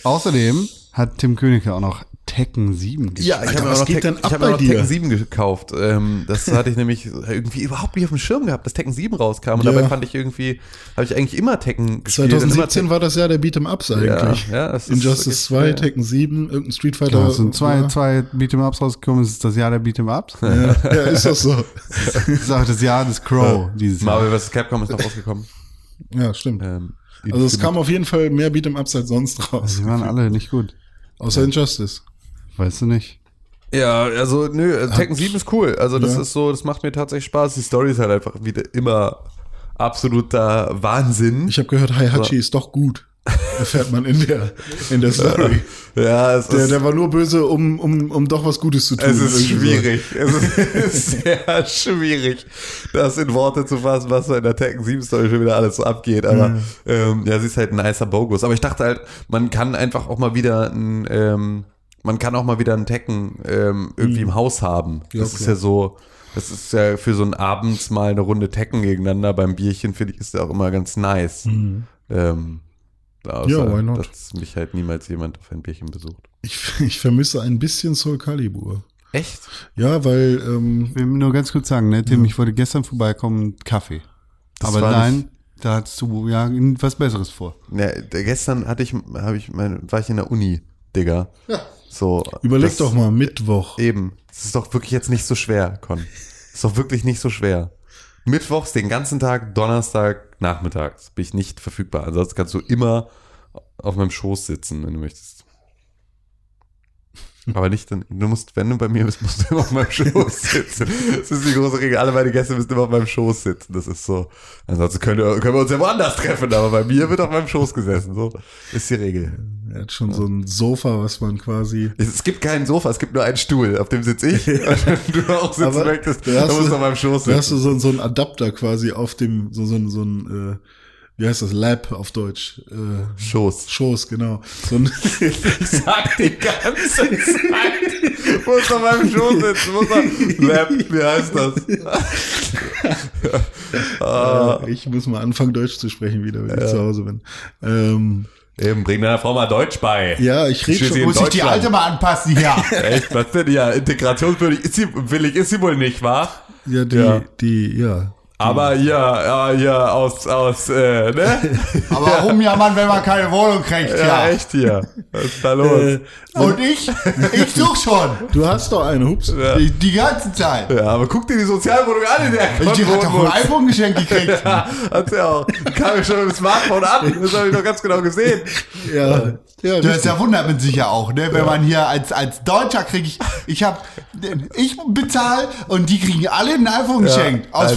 Außerdem hat Tim König ja auch noch Tekken 7 gespielt. Ja, ich habe noch, geht Tek- denn ich ab hab noch dir? Tekken 7 gekauft. Ähm, das hatte ich nämlich irgendwie überhaupt nicht auf dem Schirm gehabt, dass Tekken 7 rauskam. Und Ja. dabei fand ich irgendwie, habe ich eigentlich immer Tekken gespielt. und immer 2017 war das Jahr der Beat'em-Ups eigentlich. Ja, ja, das Injustice ist- 2, ja. Tekken 7, irgendein Street Fighter. Ja, es sind zwei, ja. zwei Beat'em-Ups rausgekommen. Es ist das Jahr der Beat'em-Ups. Ja, ja, ist das so. Es ist auch das Jahr des Crow dieses Jahr. Marvel vs. Capcom ist noch rausgekommen. Ja, stimmt. Ähm, Also es kam auf jeden Fall mehr Beat'em-Ups als sonst raus. Sie waren alle nicht gut. Außer Injustice. Weißt du nicht? Ja, also nö, also Tekken 7 ist cool. Also das Ja. ist so, das macht mir tatsächlich Spaß. Die Story ist halt einfach wieder immer absoluter Wahnsinn. Ich habe gehört, Heihachi ist doch gut. Erfährt man in der, in der Story. ja, es Der, ist, der war nur böse, um, um, um doch was Gutes zu tun. es ist Irgendwie so. schwierig. Es ist sehr schwierig, das in Worte zu fassen, was so in der Tekken 7 Story schon wieder alles so abgeht. Aber Mhm. ähm, ja, sie ist halt ein nicer Bogus. Aber ich dachte halt, man kann einfach auch mal wieder ein, ähm, man kann auch mal wieder einen Tekken ähm, irgendwie im Haus haben. Mhm. Ja, das ist klar. ja so, das ist ja für so ein abends mal eine Runde Tekken gegeneinander beim Bierchen, finde ich, ist ja auch immer ganz nice. Ähm, außer, Mhm. Ja, why not? dass mich halt niemals jemand auf ein Bierchen besucht. Ich, ich vermisse ein bisschen Soul Calibur. Echt? Ja, weil, ähm, Ich will nur ganz kurz sagen, ne, Tim, ich wollte gestern vorbeikommen, Kaffee. Das Aber war nein, da hast du ja was Besseres vor. Ja, gestern hatte ich, habe ich, mein, war ich in der Uni, Digga. Ja. So. Überleg das- doch mal, Mittwoch. Eben. Es ist doch wirklich jetzt nicht so schwer, Con. Es ist doch wirklich nicht so schwer. Mittwochs den ganzen Tag, Donnerstag, nachmittags bin ich nicht verfügbar. Ansonsten kannst du immer auf meinem Schoß sitzen, wenn du möchtest. Aber nicht, dann, du musst, wenn du bei mir bist, musst du immer auf meinem Schoß sitzen. Das ist die große Regel. Alle meine Gäste müssen immer auf meinem Schoß sitzen. Das ist so. Ansonsten können wir, können wir uns ja woanders treffen, aber bei mir wird auf meinem Schoß gesessen. So ist die Regel. Er hat schon so ein Sofa, was man quasi. Es, gibt keinen Sofa, es gibt nur einen Stuhl, auf dem sitze ich. Du auch sitzen Aber möchtest, da musst du auf meinem Schoß Da hast sitzen. du so, so einen Adapter quasi auf dem, so, so, ein- so ein, äh, wie heißt das, Lab auf Deutsch? Äh, Schoß. Schoß, genau. So ein, Ich sag die ganze Zeit, muss auf meinem Schoß sitzen, muss auf, Lab, wie heißt das? Ah, ich muss mal anfangen, Deutsch zu sprechen wieder, wenn ich zu Hause bin. Ähm, Eben, bring deiner Frau mal Deutsch bei. ja, ich rede schon. in Muss ich die alte mal anpassen hier? Echt, was denn? Ja, integrationswürdig ist sie, willig ist sie wohl nicht, wa? Ja, die, Ja. die, ja. Aber hier, ja, hier aus, aus, äh, ne? Aber rumjammern, wenn man keine Wohnung kriegt, Ja, ja. echt hier. Was ist da los? Äh, Und ich? Ich such schon. du hast doch eine, hups. Die, die ganze Zeit. Ja, aber guck dir die Sozialwohnung an, in der Die hat doch ein iPhone geschenkt gekriegt. Ja, hat sie auch. Kam mir schon mit dem Smartphone an. Das habe ich doch ganz genau gesehen. Ja, ja, Das da wundert man sich ja auch, ne? Wenn man hier als, als Deutscher kriege ich, ich hab, ich bezahle und die kriegen alle ein iPhone geschenkt aus Also,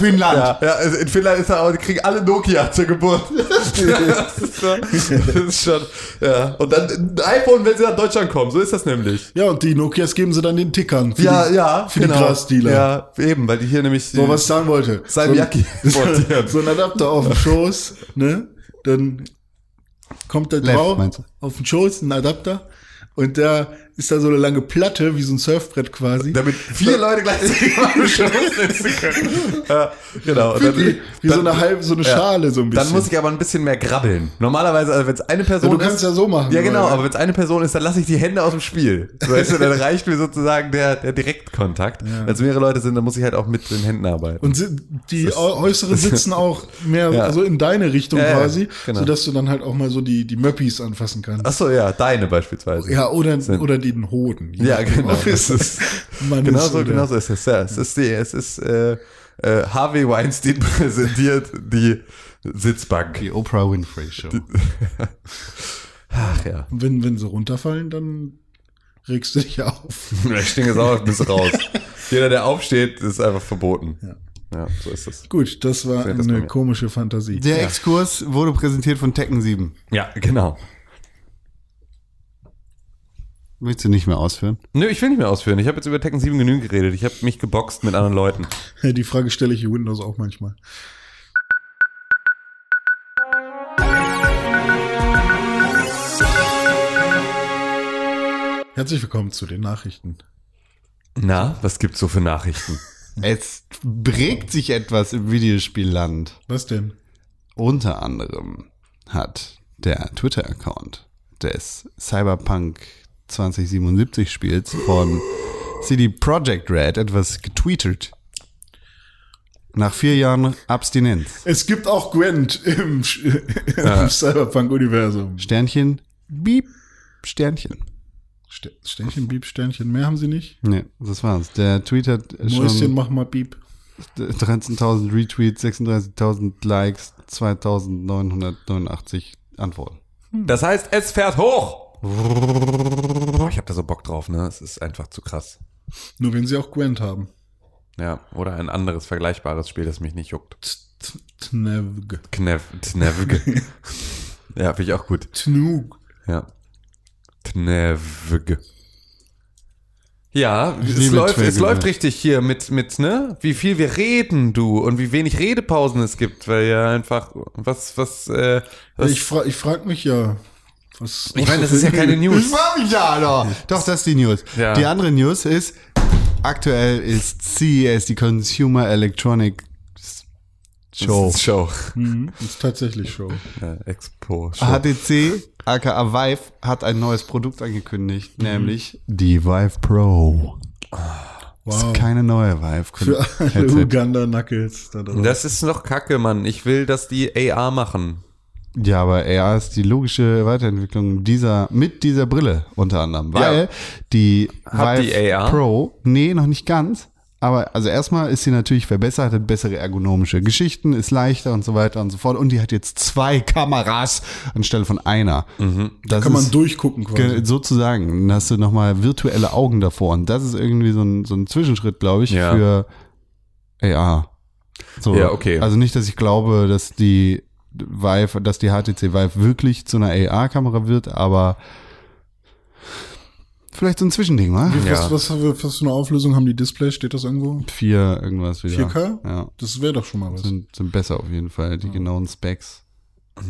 Ja, also in Finnland ist er auch, die kriegen alle Nokia zur Geburt. das, ist so, das ist schon, ja. Und dann ein iPhone, wenn sie nach Deutschland kommen. So ist das nämlich. Ja, und die Nokias geben sie dann den Tickern. Für Ja, die, ja. Für die Grasdealer. Ja, eben, weil die hier nämlich. So, was ich sagen wollte. Salmiakki so, so ein Adapter auf den Schoß, ne? Dann kommt der Frau auf den Schoß, ein Adapter. Und da ist da so eine lange Platte, wie so ein Surfbrett quasi. damit vier Leute gleichzeitig auf dem Schoß sitzen können. Ja, genau. Und dann, wie, wie so eine halbe, so eine Ja. Schale so ein bisschen. Dann muss ich aber ein bisschen mehr grabbeln. Normalerweise, also wenn es eine Person Ja, du kannst ist. ja so machen, Ja, genau, aber wenn es eine Person ist, dann lasse ich die Hände aus dem Spiel. Weißt du, dann reicht mir sozusagen der, der Direktkontakt. Wenn es mehrere Leute sind, dann muss ich halt auch mit den Händen arbeiten. Und die Äu- Äußeren sitzen auch mehr Ja. also in deine Richtung Ja, ja, quasi, genau. sodass du dann halt auch mal so die, die Möppis anfassen kannst. Ach so, ja, deine beispielsweise. Ja, oder, Sind- oder den Hoden. Ja, genau. Ist, Mann genau, ist so, oder- genau so ist es. Ja, es ist, die, es ist äh, äh, Harvey Weinstein präsentiert die Sitzbank. Die Oprah Winfrey Show. Ach ja. Wenn, wenn sie runterfallen, dann regst du dich auf. Ich stinke sauer, bist raus. Jeder, der aufsteht, ist einfach verboten. Ja. Ja, so ist es. Gut, das war das eine komische Fantasie. Der Exkurs wurde präsentiert von Tekken 7. Ja, genau. Willst du nicht mehr ausführen? Nö, ich will nicht mehr ausführen. Ich habe jetzt über Tekken 7 genügend geredet. Ich habe mich geboxt mit anderen Leuten. Die Frage stelle ich Windows auch manchmal. Herzlich willkommen zu den Nachrichten. Na, was gibt's so für Nachrichten? Es prägt sich etwas im Videospielland. Was denn? Unter anderem hat der Twitter-Account des Cyberpunk 2077 Spiels von CD Projekt Red etwas getweetet. Nach vier Jahren Abstinenz. Es gibt auch Gwent im, Sch- im Cyberpunk-Universum. Sternchen, Beep, Sternchen. St Sternchen, Beep, Sternchen. Mehr haben sie nicht? Nee, das war's. Der Tweet hat Mäuschen, schon mach mal Beep. 13.000 Retweets, 36.000 Likes, 2.989 Antworten. Das heißt, es fährt hoch. Ich habe da so Bock drauf, ne? Es ist einfach zu krass. Nur wenn sie auch Gwent haben. Ja, oder ein anderes vergleichbares Spiel, das mich nicht juckt. Tnevg. Knev, Tnevg. ja, finde ich auch gut. Tnug. Ja. Tnevg. Ja, es läuft, es Twelve. läuft richtig hier mit, mit, ne? Wie viel wir reden, du, und wie wenig Redepausen es gibt, weil ja einfach, was, was, äh, was Ich, fra ich frag mich ja, was. ich meine, das ist ja keine Ich News. war mich ja, doch. Doch, das ist die News. Ja. Die andere News ist, aktuell ist CES, die Consumer Electronic Show. Das ist Show. Mhm, ist tatsächlich Show. Ja, Expo. Show. HTC, aka Vive, hat ein neues Produkt angekündigt, nämlich die Vive Pro. Wow. Ist keine neue Vive. Für alle. Uganda Knuckles. Da drauf. Das ist noch kacke, Mann. Ich will, dass die AR machen. Ja, aber AR ist die logische Weiterentwicklung dieser, mit dieser Brille unter anderem. Weil Ja. die Hat die AR? Pro, nee, noch nicht ganz. Aber also erstmal ist sie natürlich verbessert, hat bessere ergonomische Geschichten, ist leichter und so weiter und so fort. Und die hat jetzt zwei Kameras anstelle von einer. Mhm. Das Kann man ist- durchgucken quasi. Ge- Sozusagen. Dann hast du nochmal virtuelle Augen davor. Und das ist irgendwie so ein, so ein Zwischenschritt, glaube ich, Ja. für AR. So. Ja, okay. Also nicht, dass ich glaube, dass die Vive, dass die HTC Vive wirklich zu einer AR-Kamera wird, aber vielleicht so ein Zwischending, wa? Wie, Ja. was, was, was für eine Auflösung haben die Displays? Steht das irgendwo? Vier irgendwas wieder. 4K? Ja. Das wäre doch schon mal was. Sind, sind besser auf jeden Fall, die genauen Specs.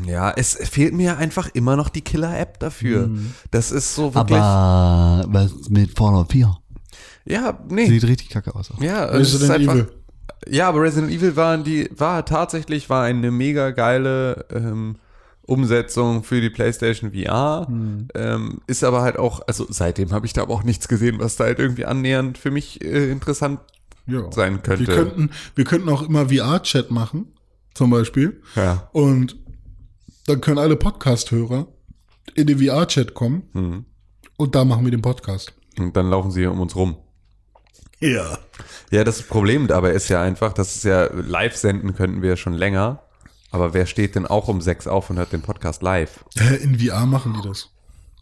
Ja, es fehlt mir einfach immer noch die Killer-App dafür. Mhm. Das ist so wirklich. Aber was mit Fallout 4? ja, nee. Sieht richtig kacke aus. ja, es ist einfach. Evil. Ja, aber Resident Evil war die war tatsächlich war eine mega geile ähm, Umsetzung für die PlayStation VR. Hm. Ähm, ist aber halt auch, also seitdem habe ich da aber auch nichts gesehen, was da halt irgendwie annähernd für mich äh, interessant Ja. sein könnte. Wir könnten, wir könnten auch immer VR-Chat machen, zum Beispiel. Ja. Und dann können alle Podcast-Hörer in den VR-Chat kommen Mhm. und da machen wir den Podcast. Und dann laufen sie um uns rum. Ja. Ja, das Problem dabei ist ja einfach, dass es ja live senden könnten wir ja schon länger. Aber wer steht denn auch um sechs auf und hört den Podcast live? In VR machen die das.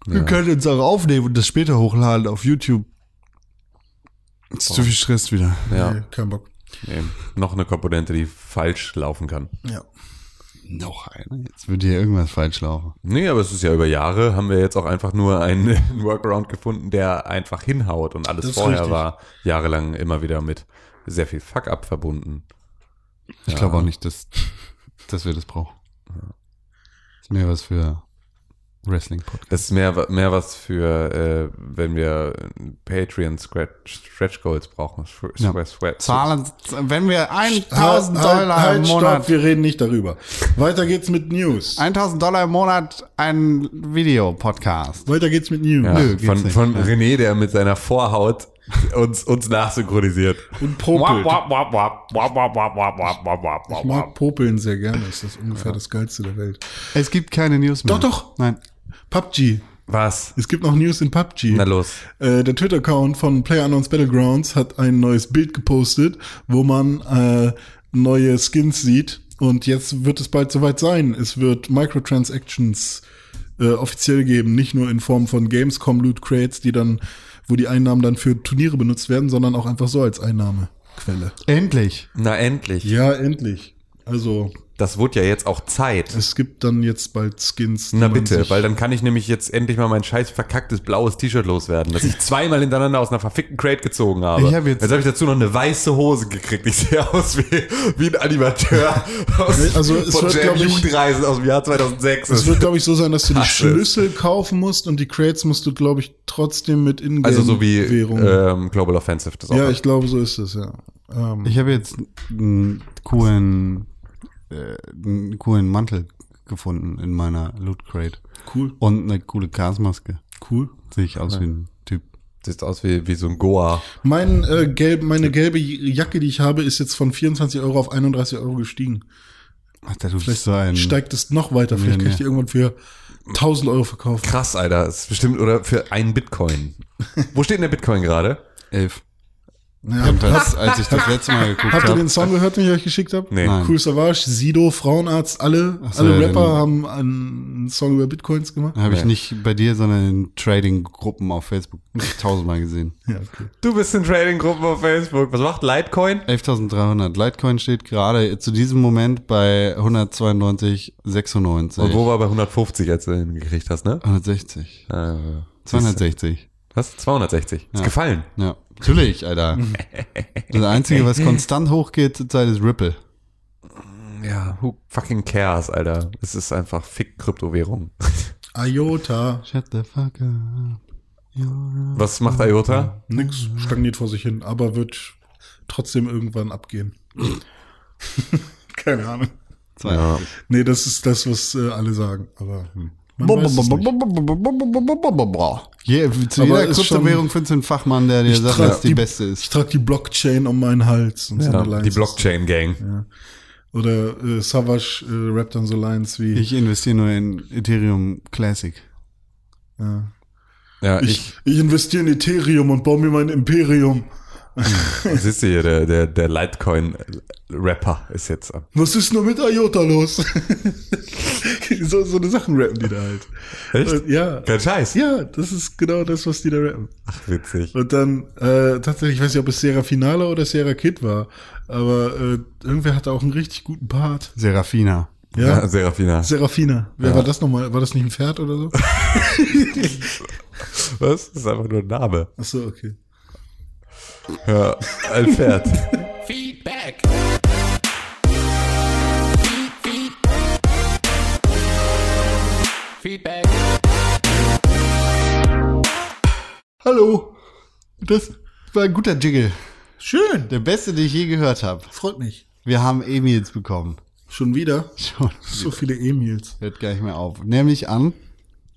Wir können uns auch aufnehmen und das später hochladen auf YouTube. Ist zu viel Stress wieder. Ja, Nee, kein Bock. nee. noch eine Komponente, die falsch laufen kann. Ja. Noch eine? Jetzt wird hier irgendwas falsch laufen. Nee, aber es ist ja über Jahre, haben wir jetzt auch einfach nur einen Workaround gefunden, der einfach hinhaut und alles vorher richtig. war jahrelang immer wieder mit sehr viel Fuck-up verbunden. Ich glaube auch nicht, dass, dass wir das brauchen. Ist mehr was für Wrestling-Podcast. Das ist mehr, mehr was für, äh, wenn wir Patreon Scratch, Stretch Goals brauchen. Sweat, ja. Sweat. Zahlen, wenn wir 1000 halt, Dollar halt, im Monat. Stopp, wir reden nicht darüber. Weiter geht's mit News. 1000 Dollar im Monat ein Video-Podcast. Weiter geht's mit News. Ja, Nö, von von. René, der mit seiner Vorhaut uns, uns nachsynchronisiert. Und popeln. Ich mag popeln sehr gerne. Das ist ungefähr ja. das Geilste der Welt. Es gibt keine News mehr. Doch, doch. Nein. PUBG. Was? Es gibt noch News in PUBG. Na los. Äh, der Twitter-Account von PlayerUnknown's Battlegrounds hat ein neues Bild gepostet, wo man äh, neue Skins sieht. Und jetzt wird es bald soweit sein. Es wird Microtransactions äh, offiziell geben, nicht nur in Form von Gamescom Loot Crates, die dann, wo die Einnahmen dann für Turniere benutzt werden, sondern auch einfach so als Einnahmequelle. Endlich. Na endlich. Ja, endlich. Also Das wurde ja jetzt auch Zeit. es gibt dann jetzt bald Skins. Na bitte, weil dann kann ich nämlich jetzt endlich mal mein scheiß verkacktes blaues T-Shirt loswerden, das ich zweimal hintereinander aus einer verfickten Crate gezogen habe. Ich hab jetzt- habe ich dazu noch eine weiße Hose gekriegt. Ich sehe aus wie, wie ein Animateur aus, Also es von wird, Jam glaub ich- Jugendreisen aus dem Jahr 2006. Es wird, glaube ich, so sein, dass du die. Schlüssel kaufen musst und die Crates musst du, glaube ich, trotzdem mit Ingame also so wie ähm, Global Offensive. Das auch ja, hat. ich glaube, so ist es, ja. Ähm, Ich habe jetzt einen coolen, äh, einen coolen Mantel gefunden in meiner Loot Crate. cool, Und eine coole Gasmaske. cool. Sehe ich aus wie ein Typ. Sieht aus wie, wie so ein Goa. Mein, äh, gelb, meine gelbe Jacke, die ich habe, ist jetzt von 24 Euro auf 31 Euro gestiegen. Alter, du bist so ein... Steigt es noch weiter. Vielleicht nee. kann ich die irgendwann für 1000 Euro verkaufen. Krass, Alter. Das ist bestimmt, oder für einen Bitcoin. Wo steht denn der Bitcoin gerade? Elf. Ja, Jedenfalls, als ich das letzte Mal geguckt habt ihr habe. den Song gehört, den ich euch geschickt habe? Nee. Nein. Cool Savage, Sido, Frauenarzt, alle, so, alle ja, Rapper den- haben einen Song über Bitcoins gemacht. Habe ich Nee. nicht bei dir, sondern in Trading-Gruppen auf Facebook tausendmal gesehen. Ja, okay. Du bist in Trading-Gruppen auf Facebook. Was macht Litecoin? 11.300. Litecoin steht gerade zu diesem Moment bei 192,96. Und wo war bei 150, als du ihn gekriegt hast, ne? 160. Äh, 260. Was? 260. Ist Ja. gefallen. Ja, natürlich, Alter. Das Einzige, was konstant hochgeht zurzeit, ist Ripple. Ja, who fucking cares, Alter? Es ist einfach fick Kryptowährung. IOTA, Shut the fuck up. Was macht IOTA? nix, stagniert vor sich hin, aber wird trotzdem irgendwann abgehen. Keine Ahnung. Ja. Nee, das ist das, was äh, alle sagen. Aber hm, Je, zu jeder ist Kryptowährung findest du einen Fachmann, der dir sagt, dass die, beste ist. Ich trage die Blockchain um meinen Hals. Und so eine Ja, Lines. die Blockchain Gang. Oder äh, Savage äh, rappt dann so Lines wie Ich investiere nur in Ethereum Classic. ja. Ja, ich, ich, ich investiere in Ethereum und baue mir mein Imperium. siehst du hier, der, der, der Litecoin-Rapper ist jetzt. Was ist nur mit IOTA los? so, so eine Sachen rappen die da halt. Echt? Und, ja. Kein Scheiß. Ja, das ist genau das, was die da rappen. Ach, witzig. Und dann, äh, tatsächlich, ich weiß nicht, ob es Sarah Finale oder Sarah Kid war, aber äh, irgendwer hatte auch einen richtig guten Part. Serafina. Ja, Ja, Serafina. Serafina. Wer Ja. war das nochmal? War das nicht ein Pferd oder so? Was? Das ist einfach nur ein Name. Ach so, okay. Ja, ein Pferd. Feedback. Feed, feed. Feedback. Hallo. Das war ein guter Jiggle. Schön. Der beste, den ich je gehört habe. Freut mich. Wir haben E-Mails bekommen. Schon wieder? Schon. So viele E-Mails. Hört gar nicht mehr auf. Nämlich an.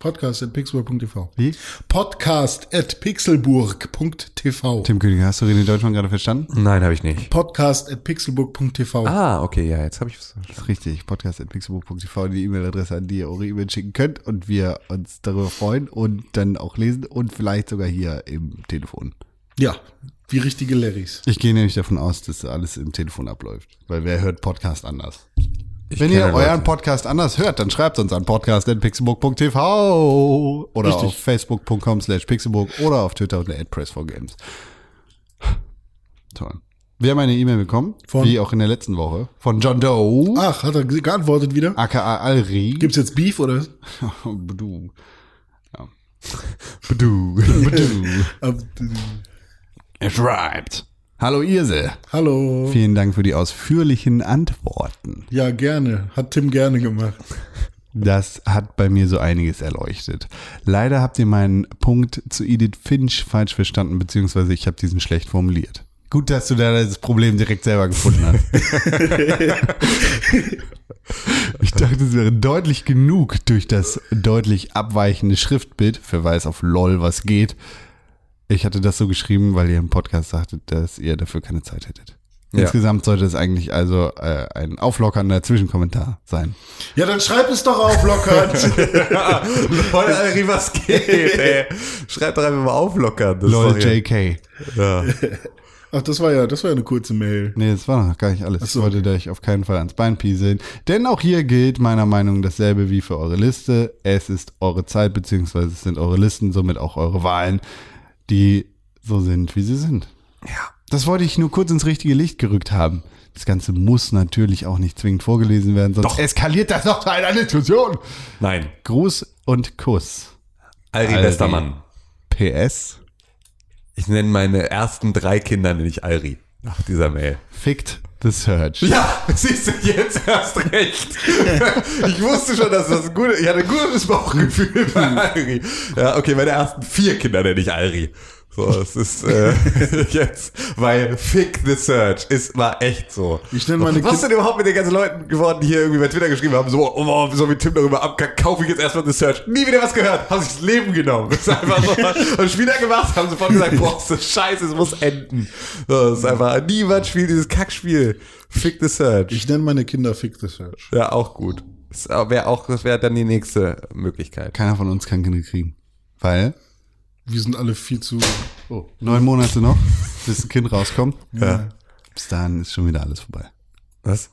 Podcast at pixelburg.tv. Wie? Podcast at pixelburg.tv. Tim König, hast du René Deutschmann gerade verstanden? Nein, habe ich nicht. Podcast at pixelburg.tv. Ah, okay, ja, jetzt habe ich es. Das ist richtig. Podcast.pixelbook.tv, die E-Mail-Adresse, an die ihr eure E-Mail schicken könnt und wir uns darüber freuen und dann auch lesen und vielleicht sogar hier im Telefon. Ja, wie richtige Larrys. Ich gehe nämlich davon aus, dass alles im Telefon abläuft, weil wer hört Podcast anders? Ich Wenn ihr Leute. euren Podcast anders hört, dann schreibt uns an podcast.pixelbook.tv oder Richtig. auf facebook.com slash pixelbook oder auf Twitter unter @press4games. Toll. Wir haben eine E-Mail bekommen, Von? wie auch in der letzten Woche, von John Doe, Ach, hat er ge- geantwortet wieder? aka Alri. Gibt's jetzt Beef oder? Bedu. Ja. Bedu. Bedu. Er schreibt. Hallo Irse. Hallo. Vielen Dank für die ausführlichen Antworten. Ja, gerne. Hat Tim gerne gemacht. Das hat bei mir so einiges erleuchtet. Leider habt ihr meinen Punkt zu Edith Finch falsch verstanden, beziehungsweise ich habe diesen schlecht formuliert. Gut, dass du da das Problem direkt selber gefunden hast. ich dachte, es wäre deutlich genug durch das deutlich abweichende Schriftbild, Verweis auf LOL, was geht. Ich hatte das so geschrieben, weil ihr im Podcast sagtet, dass ihr dafür keine Zeit hättet. Ja. Insgesamt sollte es eigentlich also äh, ein auflockernder Zwischenkommentar sein. Ja, dann schreib es doch auflockernd. Leute, Alri, was geht, ey? Schreibt doch einfach mal auflockern. Das ist LOL JK. Ja. Ach, das war ja, das war ja eine kurze Mail. Nee, das war noch gar nicht alles. Ach so, ich wollte euch auf keinen Fall ans Bein pieseln. Denn auch hier gilt meiner Meinung nach dasselbe wie für eure Liste. Es ist eure Zeit, beziehungsweise es sind eure Listen, somit auch eure Wahlen, die so sind, wie sie sind. ja. Das wollte ich nur kurz ins richtige Licht gerückt haben. Das Ganze muss natürlich auch nicht zwingend vorgelesen werden, sonst Doch. eskaliert das noch zu einer Diskussion. Nein. Gruß und Kuss. Alri, Alri. bester Mann. PS. Ich nenne meine ersten drei Kinder nenne ich Alri. Nach dieser Mail. Fickt the Search. Ja, siehst du jetzt erst recht. Ich wusste schon, dass das ein gutes, ich hatte ein gutes Bauchgefühl bei Alri. Ja, okay, meine ersten vier Kinder nenne ich Alri. So, es ist äh, jetzt, weil Fick the Search ist war echt so. Ich nenne meine Was ist denn überhaupt mit den ganzen Leuten geworden, die hier irgendwie bei Twitter geschrieben haben, so, oh, so wie Tim darüber abkackt, kaufe ich jetzt erstmal The Search. Nie wieder was gehört, haben sich das Leben genommen. Das ist einfach so, es wieder gemacht, haben sofort gesagt, boah, ist das scheiße, es muss enden. So, das ist einfach, niemand spielt dieses Kackspiel. Fick the Search. Ich nenne meine Kinder Fick the Search. Ja, auch gut. Das wäre auch, das wäre dann die nächste Möglichkeit. Keiner von uns kann Kinder kriegen. Weil Wir sind alle viel zu. Oh, neun Monate noch, bis ein Kind rauskommt. Ja. Bis dahin ist schon wieder alles vorbei. Was?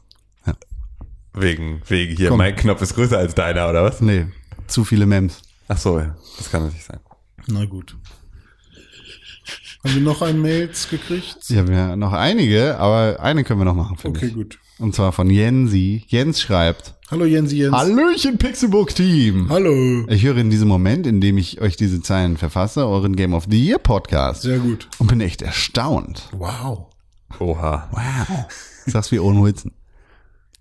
Ja. Wegen, wegen hier, Komm. mein Knopf ist größer als deiner, oder was? Nee, zu viele Mems. Ach so, ja. Das kann natürlich sein. Na gut. Haben wir noch ein Mails gekriegt? Ich habe ja noch einige, aber eine können wir noch machen, Okay, ich. gut. Und zwar von Jensi. Jens schreibt, Hallo Jensi Jens. Hallöchen Pixelbook-Team. Hallo. Ich höre in diesem Moment, in dem ich euch diese Zeilen verfasse, euren Game of the Year Podcast Sehr gut. und bin echt erstaunt. Wow. Oha. Wow. Sag's wie Owen Wilson.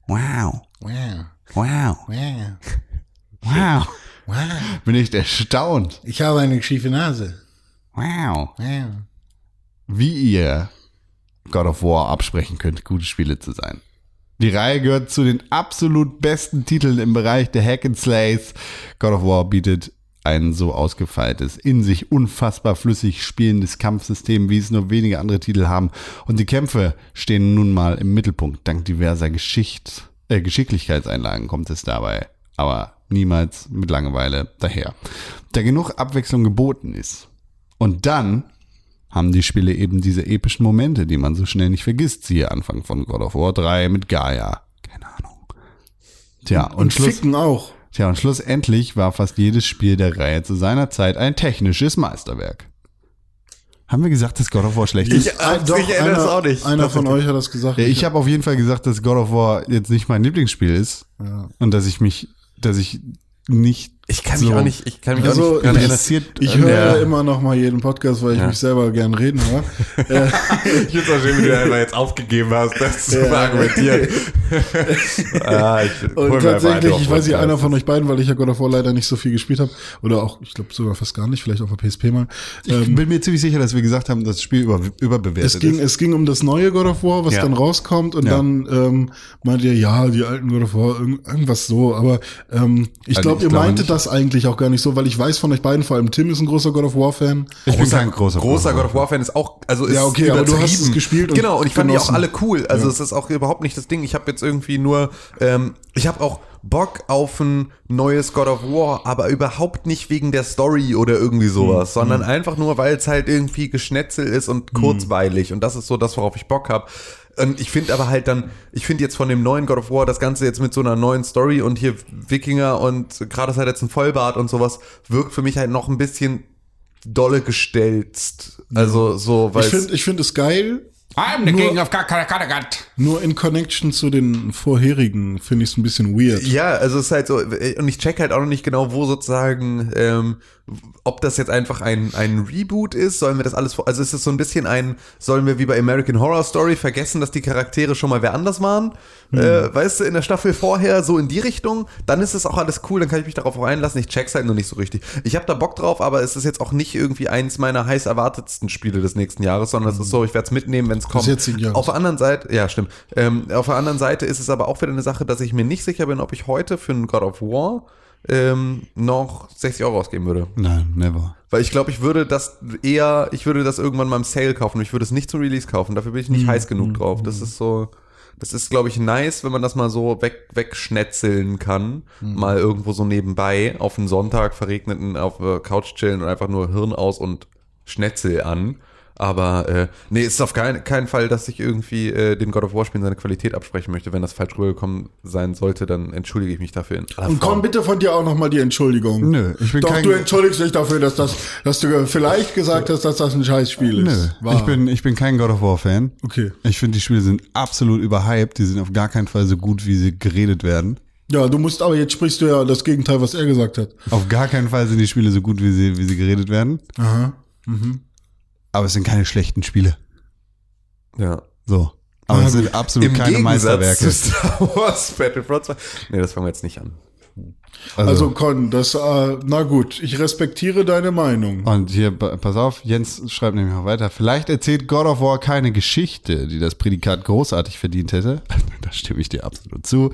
Wow. Wow. Wow. Wow. Wow. Wow. Bin echt erstaunt. Ich habe eine schiefe Nase. Wow. Wow. Wie ihr God of War absprechen könnt, gute Spiele zu sein. Die Reihe gehört zu den absolut besten Titeln im Bereich der Hack and Slays. God of War bietet ein so ausgefeiltes, in sich unfassbar flüssig spielendes Kampfsystem, wie es nur wenige andere Titel haben. Und die Kämpfe stehen nun mal im Mittelpunkt. Dank diverser Geschicht, äh, Geschicklichkeitseinlagen kommt es dabei. Aber niemals mit Langeweile daher. Da genug Abwechslung geboten ist. Und dann haben die Spiele eben diese epischen Momente, die man so schnell nicht vergisst. Siehe Anfang von God of War 3 mit Gaia. Keine Ahnung. Tja, und, Und Schluss, Ficken auch. tja, und schlussendlich war fast jedes Spiel der Reihe zu seiner Zeit ein technisches Meisterwerk. Haben wir gesagt, dass God of War schlecht ist? Ich, ich erinnere es auch nicht. Einer von euch hat das gesagt. Ja, ich habe auf jeden Fall gesagt, dass God of War jetzt nicht mein Lieblingsspiel ist. Ja. Und dass ich mich, dass ich nicht. Ich kann mich so auch nicht, ich kann mich auch Also, nicht dran ich- interessiert. Ich höre Ja. immer noch mal jeden Podcast, weil ich Ja. mich selber gern reden höre. äh, Ich finde es auch schön, wie du einfach jetzt aufgegeben hast, das zu Ja. argumentieren. ah, ich und tatsächlich, ich weiß nicht, einer von euch beiden, weil ich ja God of War leider nicht so viel gespielt habe. Oder auch, ich glaube sogar fast gar nicht, vielleicht auf der PSP mal. Ich Ähm, bin mir ziemlich sicher, dass wir gesagt haben, das Spiel über, überbewertet es ging, ist. es ging um das neue God of War, was Ja. dann rauskommt und Ja. dann ähm, meint ihr, ja, die alten God of War, irgend- irgendwas so, aber ähm, ich Also glaube, ich ihr meintet nicht. Das eigentlich auch gar nicht so, weil ich weiß von euch beiden, vor allem Tim ist ein großer God of War Fan. Ich bin großer, kein großer, großer God of War Fan ist auch, also ist Ja, okay, aber du hast es gespielt und Genau, und ich fand die auch alle cool. Also es ist auch überhaupt nicht das Ding. Ich habe jetzt irgendwie nur, ähm, ich habe auch Bock auf ein neues God of War, aber überhaupt nicht wegen der Story oder irgendwie Mhm. sowas, sondern einfach nur, weil es halt irgendwie Geschnetzel ist und Mhm. kurzweilig. Und das ist so das, worauf ich Bock habe. Und ich finde aber halt dann, ich finde jetzt von dem neuen God of War das Ganze jetzt mit so einer neuen Story und hier Wikinger und gerade ist halt jetzt ein Vollbart und sowas, wirkt für mich halt noch ein bisschen dolle gestelzt. Also so, weil Ich finde ich finde es geil, I'm the Nur- king of Kakarakat. nur in Connection zu den vorherigen finde ich es ein bisschen weird. Ja, also es ist halt so, und ich check halt auch noch nicht genau, wo sozusagen, ähm, ob das jetzt einfach ein, ein Reboot ist, sollen wir das alles, vor- also ist es so ein bisschen ein, sollen wir wie bei American Horror Story vergessen, dass die Charaktere schon mal wer anders waren, äh, weißt du, in der Staffel vorher, so in die Richtung, dann ist es auch alles cool, dann kann ich mich darauf auch einlassen, ich check's halt nur nicht so richtig. Ich habe da Bock drauf, aber es ist jetzt auch nicht irgendwie eins meiner heiß erwartetsten Spiele des nächsten Jahres, sondern es ist so, ich werde es mitnehmen, wenn es kommt. Auf der anderen Seite, ja, stimmt. Ähm, auf der anderen Seite ist es aber auch wieder eine Sache, dass ich mir nicht sicher bin, ob ich heute für einen God of War ähm, noch 60 Euro ausgeben würde. Nein, never. Weil ich glaube, ich würde das eher, ich würde das irgendwann mal im Sale kaufen. Ich würde es nicht zum Release kaufen. Dafür bin ich nicht heiß genug drauf. Das ist so, das ist, glaube ich, nice, wenn man das mal so weg, wegschnetzeln kann. Mal irgendwo so nebenbei auf einen Sonntag verregneten auf der Couch chillen und einfach nur Hirn aus und Schnetzel an. Aber äh, nee, es ist auf keinen, keinen Fall, dass ich irgendwie äh, dem God of War Spielen seine Qualität absprechen möchte. Wenn das falsch rübergekommen sein sollte, dann entschuldige ich mich dafür. In aller Und Form. komm bitte von dir auch noch mal die Entschuldigung. Nö, ich bin Doch, kein- du entschuldigst dich dafür, dass das, dass du vielleicht gesagt hast, dass das ein Scheißspiel Nö, ist. Wahr. ich bin, ich bin kein God of War Fan. Okay. Ich finde, die Spiele sind absolut überhyped. Die sind auf gar keinen Fall so gut, wie sie geredet werden. Ja, du musst aber jetzt sprichst du ja das Gegenteil, was er gesagt hat. Auf gar keinen Fall sind die Spiele so gut, wie sie, wie sie geredet werden. Aha. Aber es sind keine schlechten Spiele. Ja. So. Aber es sind absolut Im keine Gegensatz Meisterwerke. zu Star Wars Battlefront 2. Nee, das fangen wir jetzt nicht an. Also, Con, das, äh, na gut, ich respektiere deine Meinung. Und hier, pa- pass auf, Jens schreibt nämlich noch weiter. Vielleicht erzählt God of War keine Geschichte, die das Prädikat großartig verdient hätte. da stimme ich dir absolut zu.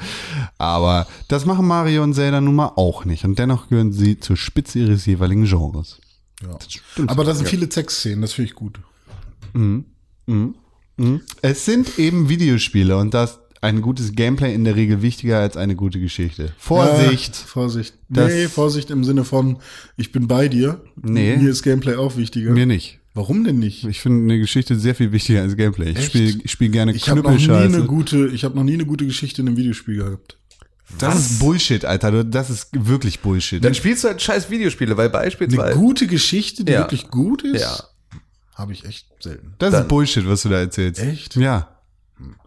Aber das machen Mario und Zelda nun mal auch nicht. Und dennoch gehören sie zur Spitze ihres jeweiligen Genres. Ja. Aber da sind viele Sexszenen, das finde ich gut. Es sind eben Videospiele und das ein gutes Gameplay in der Regel wichtiger als eine gute Geschichte. Vorsicht! Ja, Vorsicht. Das- nee, Vorsicht im Sinne von, ich bin bei dir. Nee. Mir ist Gameplay auch wichtiger. Mir nicht. Warum denn nicht? Ich finde eine Geschichte sehr viel wichtiger als Gameplay. Ich spiele spiel gerne Ich habe noch nie Knüppelscheiße. eine gute, ich habe noch nie eine gute Geschichte in einem Videospiel gehabt. Das ist Bullshit, Alter. Das ist wirklich Bullshit. Dann spielst du halt scheiß Videospiele, weil Eine beispielsweise. gute Geschichte, die Ja. wirklich gut ist, Ja. habe ich echt selten. Das Dann- ist Bullshit, was du da erzählst. Echt? Ja.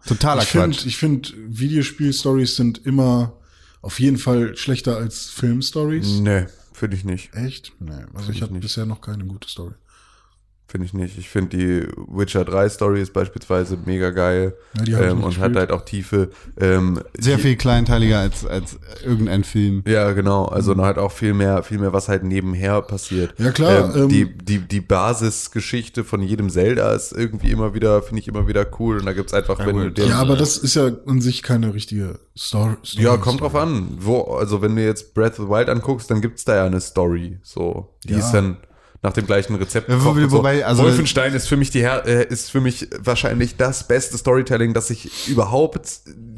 Totaler Ich Quatsch. ich finde, Videospiel-Stories sind immer auf jeden Fall schlechter als Film-Stories. Nee, finde ich nicht. Echt? Nee. Also ich hatte bisher noch keine gute Story. Finde ich nicht. Ich finde die Witcher 3 Story ist beispielsweise mega geil Ja, die ähm, und hat gespielt. halt auch Tiefe. Ähm, Sehr die- viel kleinteiliger als, als irgendein Film. Ja, genau. Also noch halt auch viel mehr, viel mehr, was halt nebenher passiert. Ja, klar, Ähm, ähm, die, die, die Basisgeschichte von jedem Zelda ist irgendwie immer wieder, finde ich immer wieder cool. Und da gibt's einfach, wenn du den, Ja, aber das ist ja an sich keine richtige Story. Story Ja, kommt drauf an. Wo, also wenn du jetzt Breath of the Wild anguckst, dann gibt's da ja eine Story. So, die Ja. ist dann nach dem gleichen Rezept. Ja, wo- gekocht so. wobei, also- Wolfenstein ist für mich die Her äh, ist für mich wahrscheinlich das beste Storytelling, das ich überhaupt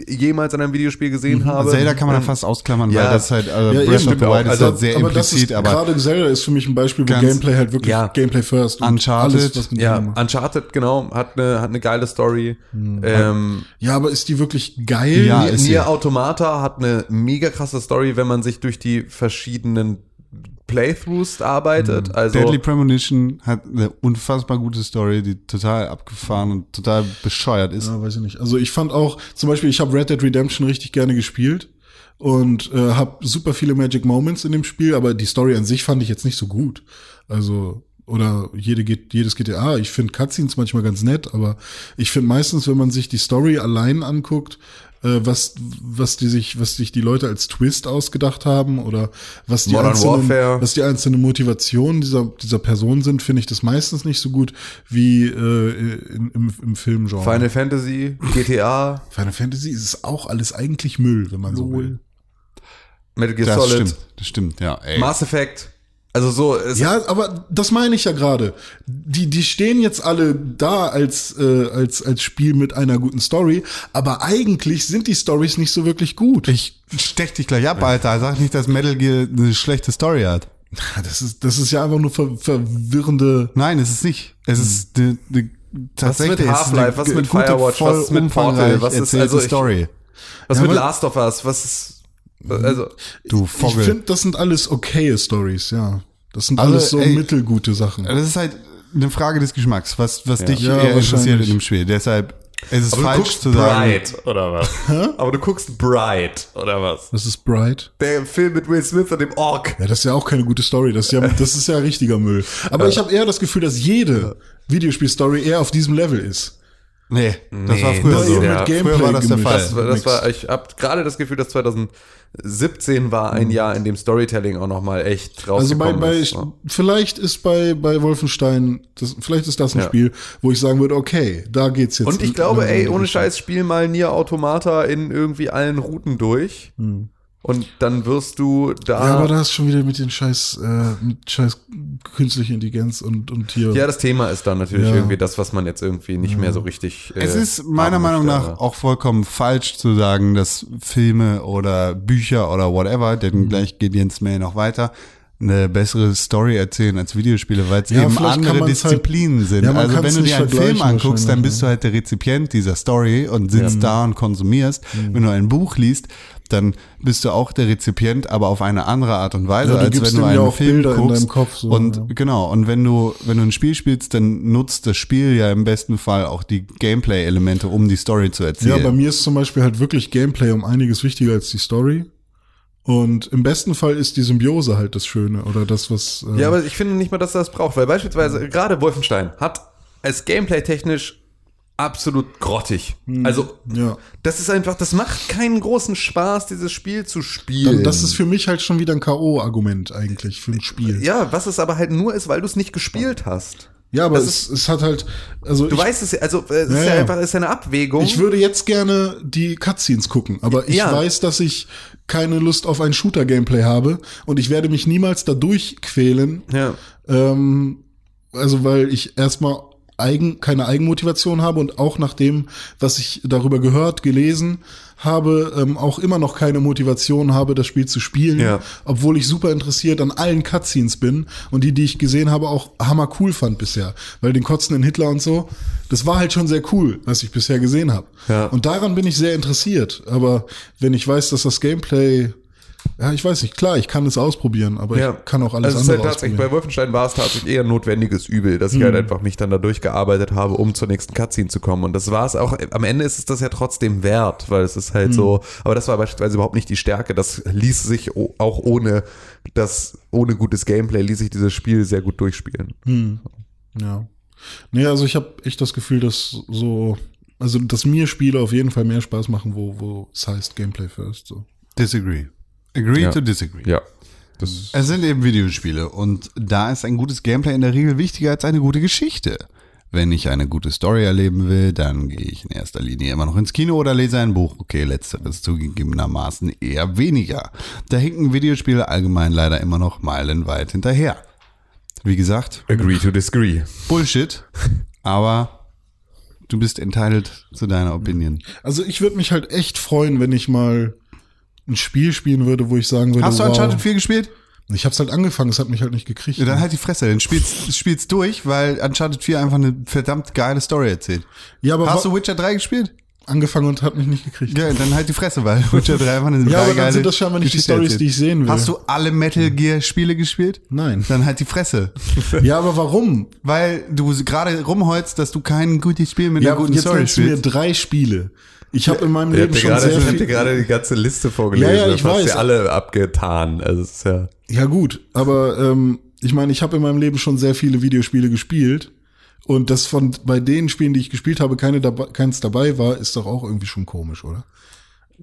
jemals in einem Videospiel gesehen habe. Zelda kann man da Ähm, fast ausklammern, ja, weil das halt, also ja, Breath of the. Wild ist Also, halt sehr aber das implizit, ist, aber gerade Zelda ist für mich ein Beispiel, wo Gameplay halt wirklich Ja. Gameplay first und Uncharted, alles, was mit Ja. Uncharted, genau, hat eine, hat eine geile Story. Ähm, ja, aber ist die wirklich geil? Ja, Nier, ist sie. Nier Automata hat eine mega krasse Story, wenn man sich durch die verschiedenen Playthroughs arbeitet. Also Deadly Premonition hat eine unfassbar gute Story, die total abgefahren und total bescheuert ist. Ja, weiß ich nicht. Also ich fand auch, zum Beispiel, ich habe Red Dead Redemption richtig gerne gespielt und äh, habe super viele Magic Moments in dem Spiel, aber die Story an sich fand ich jetzt nicht so gut. Also oder jede, geht- jedes GTA. Ich finde Cutscenes manchmal ganz nett, aber ich finde meistens, wenn man sich die Story allein anguckt, was was die sich was sich die Leute als Twist ausgedacht haben oder was die Modern einzelnen Warfare. was die einzelnen Motivationen dieser dieser Person sind, finde ich das meistens nicht so gut wie äh, in, im, im Filmgenre. Final Fantasy, GTA, Final Fantasy ist auch alles eigentlich Müll, wenn man so will. Metal Gear Das Solid, stimmt, das stimmt, ja. Ey. Mass Effect. Also so, es, Ja, aber das meine ich ja gerade. Die, die stehen jetzt alle da als, äh, als, als Spiel mit einer guten Story, aber eigentlich sind die Stories nicht so wirklich gut. Ich stech dich gleich ab, Alter. Sag nicht, dass Metal Gear eine schlechte Story hat. Das ist, das ist ja einfach nur ver, verwirrende. Nein, es ist nicht. Es ist eine, eine, tatsächlich mit es ist Half-Life? eine Was mit gute, Firewatch? Was ist mit Portal? Was ist- erzählte also ich- Story. was Ja, mit Last of Us, was ist, also, Du Ich Vogel. finde, das sind alles okaye Stories, ja. Das sind Also, alles so ey, mittelgute Sachen. das ist halt eine Frage des Geschmacks, was, was dich Ja, eher interessiert in dem Spiel. Deshalb ist es aber du falsch guckst zu sagen. Bright, oder was? aber du guckst Bright, oder was? Das ist Bright. Der Film mit Will Smith und dem Ork. Ja, das ist ja auch keine gute Story. Das ist ja, das ist ja richtiger Müll. Aber ich habe eher das Gefühl, dass jede Videospielstory eher auf diesem Level ist. Nee, das Nee, war früher das so. ja- mit Gameplay früher war das der. Fall. Das, war- das war, ich habe gerade das Gefühl, dass 2017 war ein Jahr, in dem Storytelling auch noch mal echt Also bei, rausgekommen bei ist. ne? vielleicht ist bei bei Wolfenstein das, vielleicht ist das ein Ja. Spiel, wo ich sagen würde, okay, da geht's jetzt. Und ich glaube, in ey, ohne. Scheiß, spiel mal Nier Automata in irgendwie allen Routen durch. Und dann wirst du da. Ja, aber da ist schon wieder mit den Scheiß äh, mit Scheiß künstliche Intelligenz und und hier. Ja, das Thema ist dann natürlich Ja. irgendwie das, was man jetzt irgendwie nicht mehr so richtig. Es äh, ist meiner Meinung nach aber- auch vollkommen falsch zu sagen, dass Filme oder Bücher oder whatever, Mhm. denn gleich geht Jens May noch weiter, eine bessere Story erzählen als Videospiele, weil es Ja, eben andere halt- Disziplinen sind. Ja, also wenn du dir einen Film anguckst, dann bist du halt der Rezipient dieser Story und sitzt da und konsumierst. Mhm. Wenn du ein Buch liest, dann bist du auch der Rezipient, aber auf eine andere Art und Weise, Ja, als gibst wenn du ja einen auch Film Bilder in guckst. deinem Kopf, so, und ja. genau, und wenn du, wenn du ein Spiel spielst, dann nutzt das Spiel ja im besten Fall auch die Gameplay-Elemente, um die Story zu Ja, erzählen. bei mir ist zum Beispiel halt wirklich Gameplay um einiges wichtiger als die Story. Und im besten Fall ist die Symbiose halt das Schöne oder das, was. Äh, Ja, aber ich finde nicht mal, dass er das braucht, weil beispielsweise gerade Wolfenstein hat als Gameplay technisch absolut grottig. Also, ja. das ist einfach, das macht keinen großen Spaß, dieses Spiel zu spielen. Dann, das ist für mich halt schon wieder ein K.O.-Argument eigentlich für ein Spiel. ja, was es aber halt nur ist, weil du es nicht gespielt hast. Ja, aber es, es hat halt, also Du ich, weißt es, ja- also äh, es ist Ja, ja ja. einfach, es ist eine Abwägung. ich würde jetzt gerne die Cutscenes gucken, aber ich Ja. weiß, dass ich keine Lust auf ein Shooter-Gameplay habe und ich werde mich niemals da durchquälen, ja. Ähm, also weil ich erstmal eigen, keine Eigenmotivation habe und auch nach dem, was ich darüber gehört, gelesen habe, ähm, auch immer noch keine Motivation habe, das Spiel zu spielen, Ja. obwohl ich super interessiert an allen Cutscenes bin und die, die ich gesehen habe, auch hammer cool fand bisher. Weil den kotzenden Hitler und so, das war halt schon sehr cool, was ich bisher gesehen habe. Ja. Und daran bin ich sehr interessiert. Aber wenn ich weiß, dass das Gameplay ja, ich weiß nicht, klar, ich kann es ausprobieren, aber Ja. ich kann auch alles also es ist andere halt tatsächlich, ausprobieren. bei Wolfenstein war es tatsächlich eher ein notwendiges Übel, dass ich halt einfach mich dann da durchgearbeitet habe, um zur nächsten Cutscene zu kommen. Und das war es auch, am Ende ist es das ja trotzdem wert, weil es ist halt so, aber das war beispielsweise überhaupt nicht die Stärke. Das ließ sich auch ohne das, ohne gutes Gameplay ließ sich dieses Spiel sehr gut durchspielen. Ja. Nee, also ich habe echt das Gefühl, dass so, also dass mir Spiele auf jeden Fall mehr Spaß machen, wo, wo es heißt Gameplay first. So. Disagree. Agree Ja. to disagree. Ja. Das, Es sind eben Videospiele und da ist ein gutes Gameplay in der Regel wichtiger als eine gute Geschichte. Wenn ich eine gute Story erleben will, dann gehe ich in erster Linie immer noch ins Kino oder lese ein Buch. Okay, letzteres zugegebenermaßen eher weniger. Da hinken Videospiele allgemein leider immer noch meilenweit hinterher. Wie gesagt, agree to disagree. Bullshit, aber du bist entitled zu deiner Opinion. Also ich würde mich halt echt freuen, wenn ich mal ein Spiel spielen würde, wo ich sagen würde, Hast du wow. Uncharted 4 gespielt? Ich habe es halt angefangen, es hat mich halt nicht gekriegt. Ja, dann halt die Fresse, dann spielst, spielst durch, weil Uncharted 4 einfach eine verdammt geile Story erzählt. ja, aber Hast du Witcher 3 gespielt? angefangen und hat mich nicht gekriegt. Ja, dann halt die Fresse, weil Witcher 3 einfach eine Ja, geile aber dann sind das scheinbar nicht die Geschichte Storys, erzählt. die ich sehen will. Hast du alle Metal Gear Spiele gespielt? Nein. Dann halt die Fresse. Ja, aber warum? weil du gerade rumholst, dass du kein gutes Spiel mit Ja, einer guten jetzt Story nennst du mir spielst. drei Spiele. Ich habe in meinem Ich Leben schon sehr ich viel. gerade die ganze Liste vorgelesen. Ja, ja, ich das hast weiß. dir alle abgetan. Also ist ja. Ja gut, aber ähm, ich meine, ich habe in meinem Leben schon sehr viele Videospiele gespielt und dass von bei den Spielen, die ich gespielt habe, keine dabei, keins dabei war, ist doch auch irgendwie schon komisch, oder?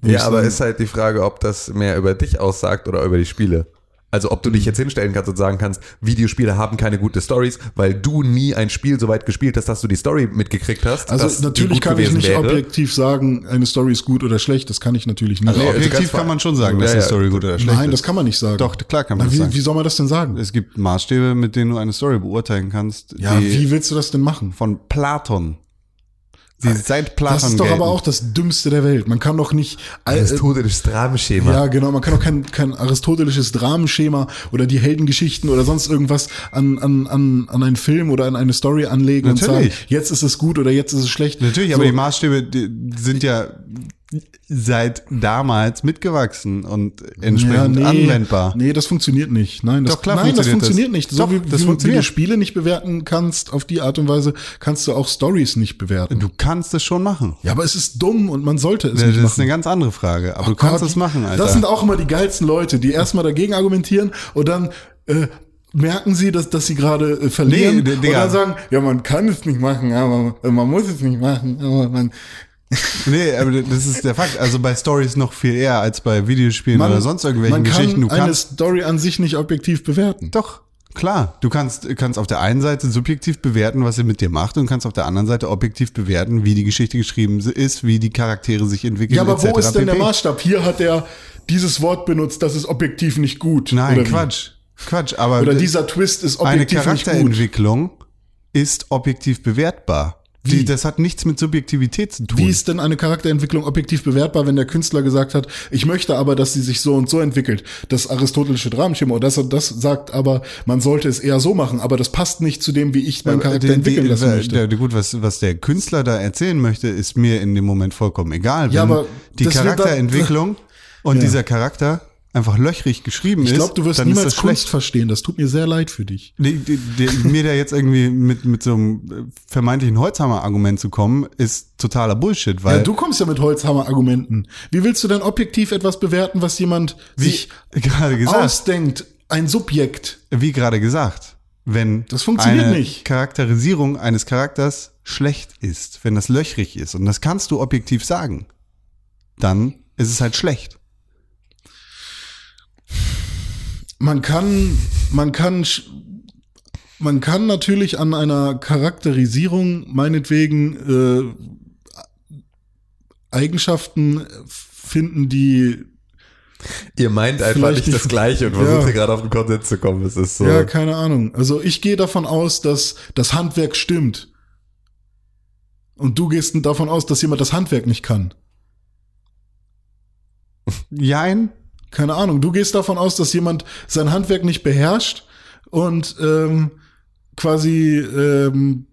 Ich Ja, aber ist halt die Frage, ob das mehr über dich aussagt oder über die Spiele. Also ob du dich jetzt hinstellen kannst und sagen kannst, Videospiele haben keine gute Stories, weil du nie ein Spiel so weit gespielt hast, dass du die Story mitgekriegt hast. Also natürlich kann ich nicht wäre. objektiv sagen, eine Story ist gut oder schlecht. Das kann ich natürlich nicht. Also Nee, objektiv kann man schon sagen, dass Ja, eine ja. Story gut oder schlecht Nein, das ist. kann man nicht sagen. Doch, klar kann man Na, das wie, sagen. wie soll man das denn sagen? Es gibt Maßstäbe, mit denen du eine Story beurteilen kannst. Ja, wie willst du das denn machen? von Platon. Sie seit Platon Das ist doch gelten. aber auch das Dümmste der Welt. Man kann doch nicht. Aristotelisches Dramenschema. ja, genau, man kann doch kein, kein aristotelisches Dramenschema oder die Heldengeschichten oder sonst irgendwas an, an, an, an einen Film oder an eine Story anlegen und Natürlich. sagen, jetzt ist es gut oder jetzt ist es schlecht. Natürlich, so, aber die Maßstäbe die sind ja seit damals mitgewachsen und entsprechend nee, anwendbar. Nee, das funktioniert nicht. Nein, das, Doch, klar nein, das funktioniert funktioniert das. nicht. So Doch, wie, das wie, funktioniert. du Spiele nicht bewerten kannst, auf die Art und Weise kannst du auch Stories nicht bewerten. Du kannst es schon machen. ja, aber es ist dumm und man sollte es Das nicht ist machen. eine ganz andere Frage. Aber du Oh kannst Gott, es machen, Alter. Das sind auch immer die geilsten Leute, die erstmal dagegen argumentieren und dann äh, merken sie, dass, dass sie gerade äh, verlieren Nee, und dann sagen, ja, man kann es nicht machen, aber man muss es nicht machen, aber man nee, aber das ist der Fakt. Also bei Stories noch viel eher als bei Videospielen man, oder sonst irgendwelchen man kann Geschichten. Du eine kannst Story an sich nicht objektiv bewerten. Doch, klar. Du kannst, kannst auf der einen Seite subjektiv bewerten, was sie mit dir macht und kannst auf der anderen Seite objektiv bewerten, wie die Geschichte geschrieben ist, wie die Charaktere sich entwickeln. Ja, aber wo ist denn der pp. Maßstab? Hier hat er dieses Wort benutzt, das ist objektiv nicht gut. Nein? Quatsch. Quatsch, aber Oder dieser Twist ist eine objektiv nicht gut. Charakterentwicklung ist objektiv bewertbar. Wie? Die, das hat nichts mit Subjektivität zu tun. Wie ist denn eine Charakterentwicklung objektiv bewertbar, wenn der Künstler gesagt hat, ich möchte aber, dass sie sich so und so entwickelt? Das aristotelische Dramenschema oder das, das sagt aber, man sollte es eher so machen, aber das passt nicht zu dem, wie ich meinen Charakter Die- entwickeln die, lassen möchte. Der, gut, was, was der Künstler da erzählen möchte, ist mir in dem Moment vollkommen egal. Ja, aber die Charakterentwicklung und Ja. dieser Charakter einfach löchrig geschrieben ich ist, glaube, du wirst niemals schlecht. verstehen. Das tut mir sehr leid für dich. Die, die, die, mir da jetzt irgendwie mit, mit so einem äh, vermeintlichen Holzhammer-Argument zu kommen, ist totaler Bullshit, weil Ja, du kommst ja mit Holzhammer-Argumenten. Wie willst du denn objektiv etwas bewerten, was jemand sich gesagt, ausdenkt? Ein Subjekt. wie gerade gesagt, wenn Das funktioniert eine nicht. Charakterisierung eines Charakters schlecht ist, wenn das löchrig ist, und das kannst du objektiv sagen, dann ist es halt schlecht. Man kann, man kann, sch- man kann natürlich an einer Charakterisierung meinetwegen äh, Eigenschaften finden, die Ihr meint einfach nicht nicht- das Gleiche und Ja. versucht hier gerade auf den Konsens zu kommen. Es ist so. ja keine Ahnung. Also ich gehe davon aus, dass das Handwerk stimmt. Und du gehst davon aus, dass jemand das Handwerk nicht kann. Jein, Keine Ahnung. Du gehst davon aus, dass jemand sein Handwerk nicht beherrscht und ähm, quasi, ähm,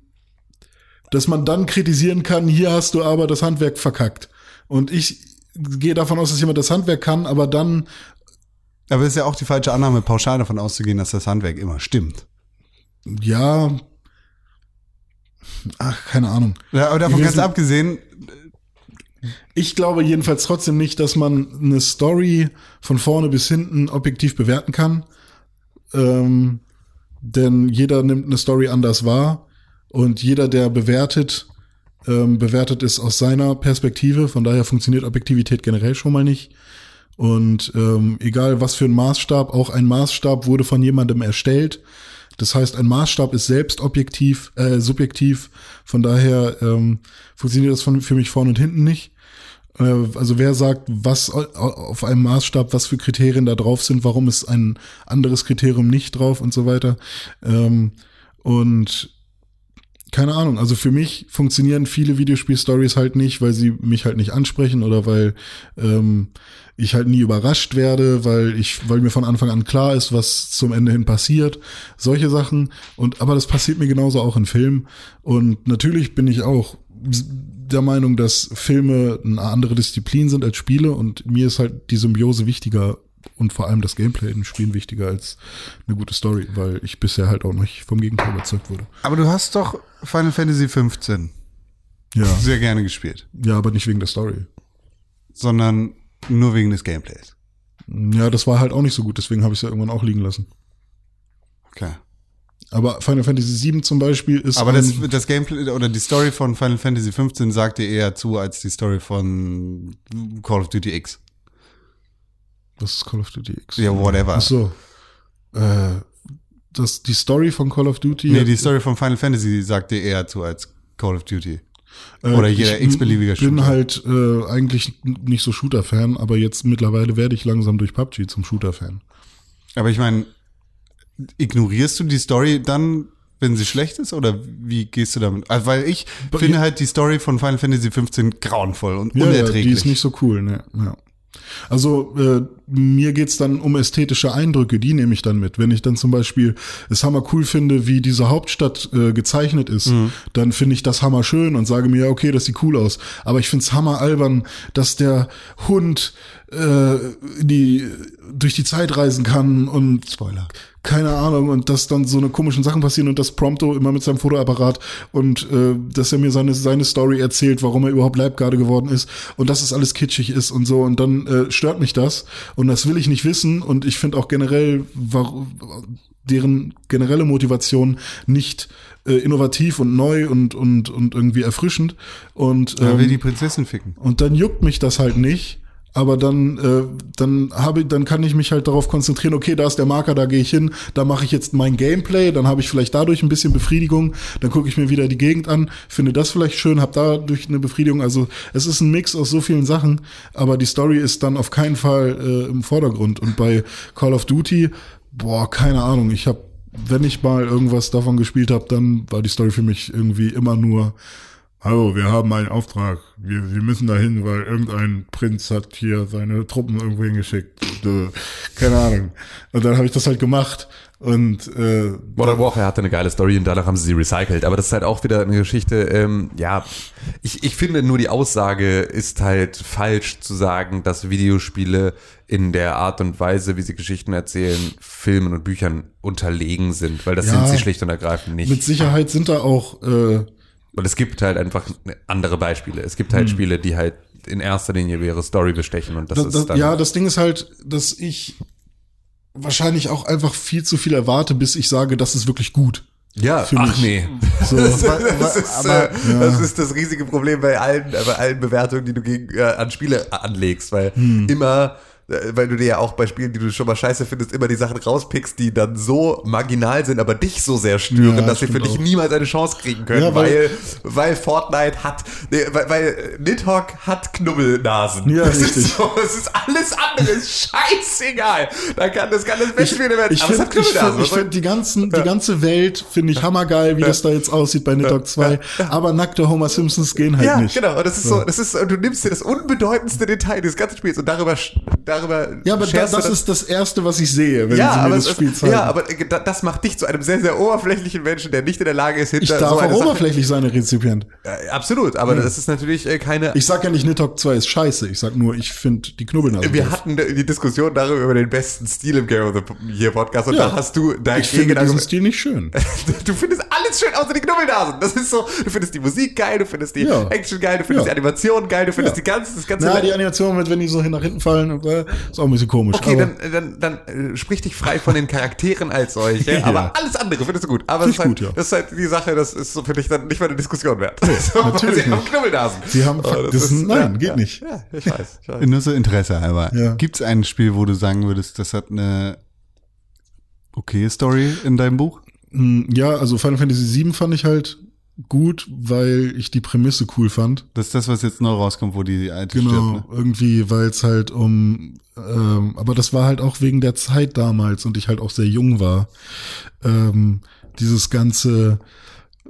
dass man dann kritisieren kann, hier hast du aber das Handwerk verkackt. Und ich gehe davon aus, dass jemand das Handwerk kann, aber dann, aber es ist ja auch die falsche Annahme, pauschal davon auszugehen, dass das Handwerk immer stimmt. ja, ach, keine Ahnung. Ja, aber davon ganz abgesehen, Ich glaube jedenfalls trotzdem nicht, dass man eine Story von vorne bis hinten objektiv bewerten kann. Ähm, denn jeder nimmt eine Story anders wahr. Und jeder, der bewertet, ähm, bewertet es aus seiner Perspektive. Von daher funktioniert Objektivität generell schon mal nicht. Und ähm, egal was für ein Maßstab, auch ein Maßstab wurde von jemandem erstellt. Das heißt, ein Maßstab ist selbst objektiv, äh, subjektiv. Von daher ähm, funktioniert das von, für mich vorne und hinten nicht. Äh, also wer sagt, was au- auf einem Maßstab, was für Kriterien da drauf sind, warum ist ein anderes Kriterium nicht drauf und so weiter. Ähm, und keine Ahnung, also für mich funktionieren viele Videospiel-Stories halt nicht, weil sie mich halt nicht ansprechen oder weil ähm, ich halt nie überrascht werde, weil ich, weil mir von Anfang an klar ist, was zum Ende hin passiert. Solche Sachen. Und aber das passiert mir genauso auch in Filmen. Und natürlich bin ich auch der Meinung, dass Filme eine andere Disziplin sind als Spiele und mir ist halt die Symbiose wichtiger und vor allem das Gameplay in Spielen wichtiger als eine gute Story, weil ich bisher halt auch nicht vom Gegenteil überzeugt wurde. Aber du hast doch Final Fantasy 15 Ja, sehr gerne gespielt, ja, aber nicht wegen der Story. sondern nur wegen des Gameplays. Ja, das war halt auch nicht so gut, deswegen habe ich es ja irgendwann auch liegen lassen. Okay. Aber Final Fantasy VII zum Beispiel ist. Aber das, das Gameplay oder die Story von Final Fantasy 15 sagt dir eher zu als die Story von Call of Duty X. was ist Call of Duty X? Ja, whatever. Ach so. Äh, das, die Story von Call of Duty. Nee, die Story von Final Fantasy sagt dir eher zu als Call of Duty. Äh, oder jeder ich x-beliebige Ich bin Shooter. halt äh, eigentlich nicht so Shooter-Fan, aber jetzt mittlerweile werde ich langsam durch PUBG zum Shooter-Fan. Aber ich meine, ignorierst du die Story dann, wenn sie schlecht ist? Oder wie gehst du damit? Also, weil ich Bei- finde halt die Story von Final Fantasy 15 grauenvoll und Ja, ja, unerträglich. die ist nicht so cool, ne? Ja. Also äh, mir geht's dann um ästhetische Eindrücke, die nehme ich dann mit. Wenn ich dann zum Beispiel es hammer cool finde, wie diese Hauptstadt äh, gezeichnet ist, Mhm. dann finde ich das hammer schön und sage mir, ja, okay, das sieht cool aus. Aber ich find's hammer albern, dass der Hund äh, die durch die Zeit reisen kann und Spoiler. Keine Ahnung und dass dann so eine komischen Sachen passieren und das Prompto immer mit seinem Fotoapparat und äh, dass er mir seine seine Story erzählt, warum er überhaupt Leibgarde geworden ist und dass es alles kitschig ist und so und dann äh, stört mich das und das will ich nicht wissen und ich finde auch generell warum deren generelle Motivation nicht äh, innovativ und neu und und und irgendwie erfrischend und ähm, will die Prinzessin ficken. und dann juckt mich das halt nicht. Aber dann, äh, dann habe ich, dann kann ich mich halt darauf konzentrieren, okay, da ist der Marker, da gehe ich hin, da mache ich jetzt mein Gameplay, dann habe ich vielleicht dadurch ein bisschen Befriedigung, dann gucke ich mir wieder die Gegend an, finde das vielleicht schön, habe dadurch eine Befriedigung. Also es ist ein Mix aus so vielen Sachen, aber die Story ist dann auf keinen Fall äh, im Vordergrund. Und bei Call of Duty, boah, keine Ahnung, ich habe, wenn ich mal irgendwas davon gespielt habe, dann war die Story für mich irgendwie immer nur Hallo, wir haben einen Auftrag. Wir, wir müssen dahin, weil irgendein Prinz hat hier seine Truppen irgendwo hingeschickt. Keine Ahnung. Und dann habe ich das halt gemacht. Und äh, Modern Warfare hatte eine geile Story und danach haben sie sie recycelt. Aber das ist halt auch wieder eine Geschichte, ähm, ja, ich, ich finde nur die Aussage ist halt falsch zu sagen, dass Videospiele in der Art und Weise, wie sie Geschichten erzählen, Filmen und Büchern unterlegen sind, weil das Ja, sind sie schlicht und ergreifend nicht. mit Sicherheit sind da auch äh, Und es gibt halt einfach andere Beispiele. Es gibt halt Spiele, die halt in erster Linie ihre Story bestechen und das, das, ist das, dann ja, das Ding ist halt, dass ich wahrscheinlich auch einfach viel zu viel erwarte, bis ich sage, das ist wirklich gut. Ja, für ach mich. nee. So. Das, wa- das, ist, aber- äh, das ist das riesige Problem bei allen, bei allen Bewertungen, die du gegen, äh, an Spiele anlegst, weil Hm. immer, weil du dir ja auch bei Spielen, die du schon mal scheiße findest, immer die Sachen rauspickst, die dann so marginal sind, aber dich so sehr stören, Ja, dass sie für dich auch. niemals eine Chance kriegen können, Ja, weil, weil- weil, Fortnite hat, nee, weil, weil Nidhogg hat Knubbelnasen. Ja, das richtig. Ist so, es ist alles andere, scheißegal. Da kann, das kann das beste Spiel der Welt, Ich aber es finde hat Knubbelnasen. ich find die, ganzen, die ganze Welt finde ich hammergeil, wie das da jetzt aussieht bei Nidhogg 2. Aber nackte Homer Simpsons gehen halt ja, nicht. genau. Und das ist so, das ist, du nimmst dir das unbedeutendste Detail des ganzen Spiels und darüber, sch- darüber. Ja, aber da, du das ist das Erste, was ich sehe, wenn ja, sie mir aber das Spiel zeigen. ja, aber äh, da- das macht dich zu einem sehr, sehr oberflächlichen Menschen, der nicht in der Lage ist, hinter ich darf so auch eine Sache, oberflächlich sein, Rezipient. äh, Absolut, aber das ist natürlich äh, keine. Ich sag ja nicht, Nidhogg 2 ist scheiße. Ich sag nur, ich finde die Knubbelnase wir doof. hatten die Diskussion darüber über den besten Stil im Game of the Year Podcast und Ja. da hast du Ich dagegen finde diesen. Stil nicht schön. Du findest alle alles schön außer die Knubbelnasen. Das ist so, du findest die Musik geil, du findest die Ja. Action geil, du findest Ja. die Animation geil, du findest Ja. die ganze, das ganze Na, die Animation mit, wenn die so hin nach hinten fallen, äh, ist auch ein bisschen komisch. Okay, aber dann, dann, dann äh, sprich dich frei von den Charakteren als solche, Ja. aber alles andere findest du gut. Aber das ist, halt, gut, ja. das ist halt die Sache, das ist so für dich dann nicht mal eine Diskussion wert. so, weil natürlich sie haben nicht. Knubbelnasen. Sie haben- Oh, das ist- nein, geht nicht. Ja, ich weiß. Ich weiß. Nur so Interesse halber. Ja. Gibt es ein Spiel, wo du sagen würdest, das hat eine okay Story in deinem Buch? Mh, ja, also Final Fantasy VII fand ich halt gut, weil ich die Prämisse cool fand. Das ist das, was jetzt neu rauskommt, wo die alte Genau, stirbt. Ne? irgendwie, weil es halt um, ähm, aber das war halt auch wegen der Zeit damals und ich halt auch sehr jung war. Ähm, dieses ganze,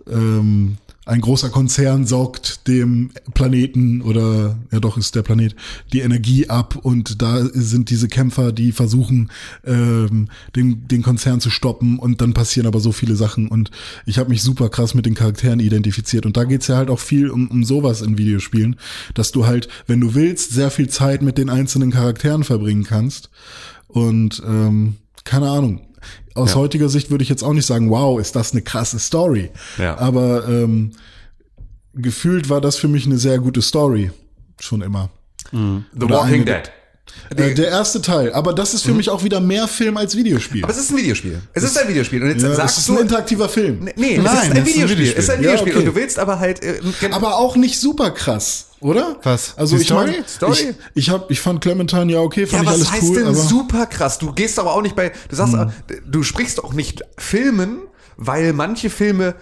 ähm, ein großer Konzern saugt dem Planeten oder ja doch ist der Planet die Energie ab und da sind diese Kämpfer, die versuchen ähm, den, den Konzern zu stoppen und dann passieren aber so viele Sachen und ich habe mich super krass mit den Charakteren identifiziert und da geht's ja halt auch viel um, um sowas in Videospielen, dass du halt, wenn du willst, sehr viel Zeit mit den einzelnen Charakteren verbringen kannst und ähm, keine Ahnung. Aus Ja. heutiger Sicht würde ich jetzt auch nicht sagen, wow, ist das eine krasse Story. Ja. Aber ähm, gefühlt war das für mich eine sehr gute Story. Schon immer. The Oder Walking Dead. Äh, der erste Teil. Aber das ist für mich auch wieder mehr Film als Videospiel. Mhm. Aber es ist ein Videospiel. Es ist ein Videospiel. Und jetzt ja, es sagst ist du. ein interaktiver Film. Nee, nee, Nein, es ist ein ist ein Videospiel. Es ist ein Ja, Videospiel. okay. Und du willst aber halt. Äh, Aber auch nicht super krass, oder? Was? Also Die ich Story? Story? ich, ich, hab, ich fand Clementine ja okay, ja, fand ich was alles heißt cool. denn aber Hm. super krass? Du gehst aber auch nicht bei. Du sagst, du sprichst auch nicht Filmen, weil manche Filme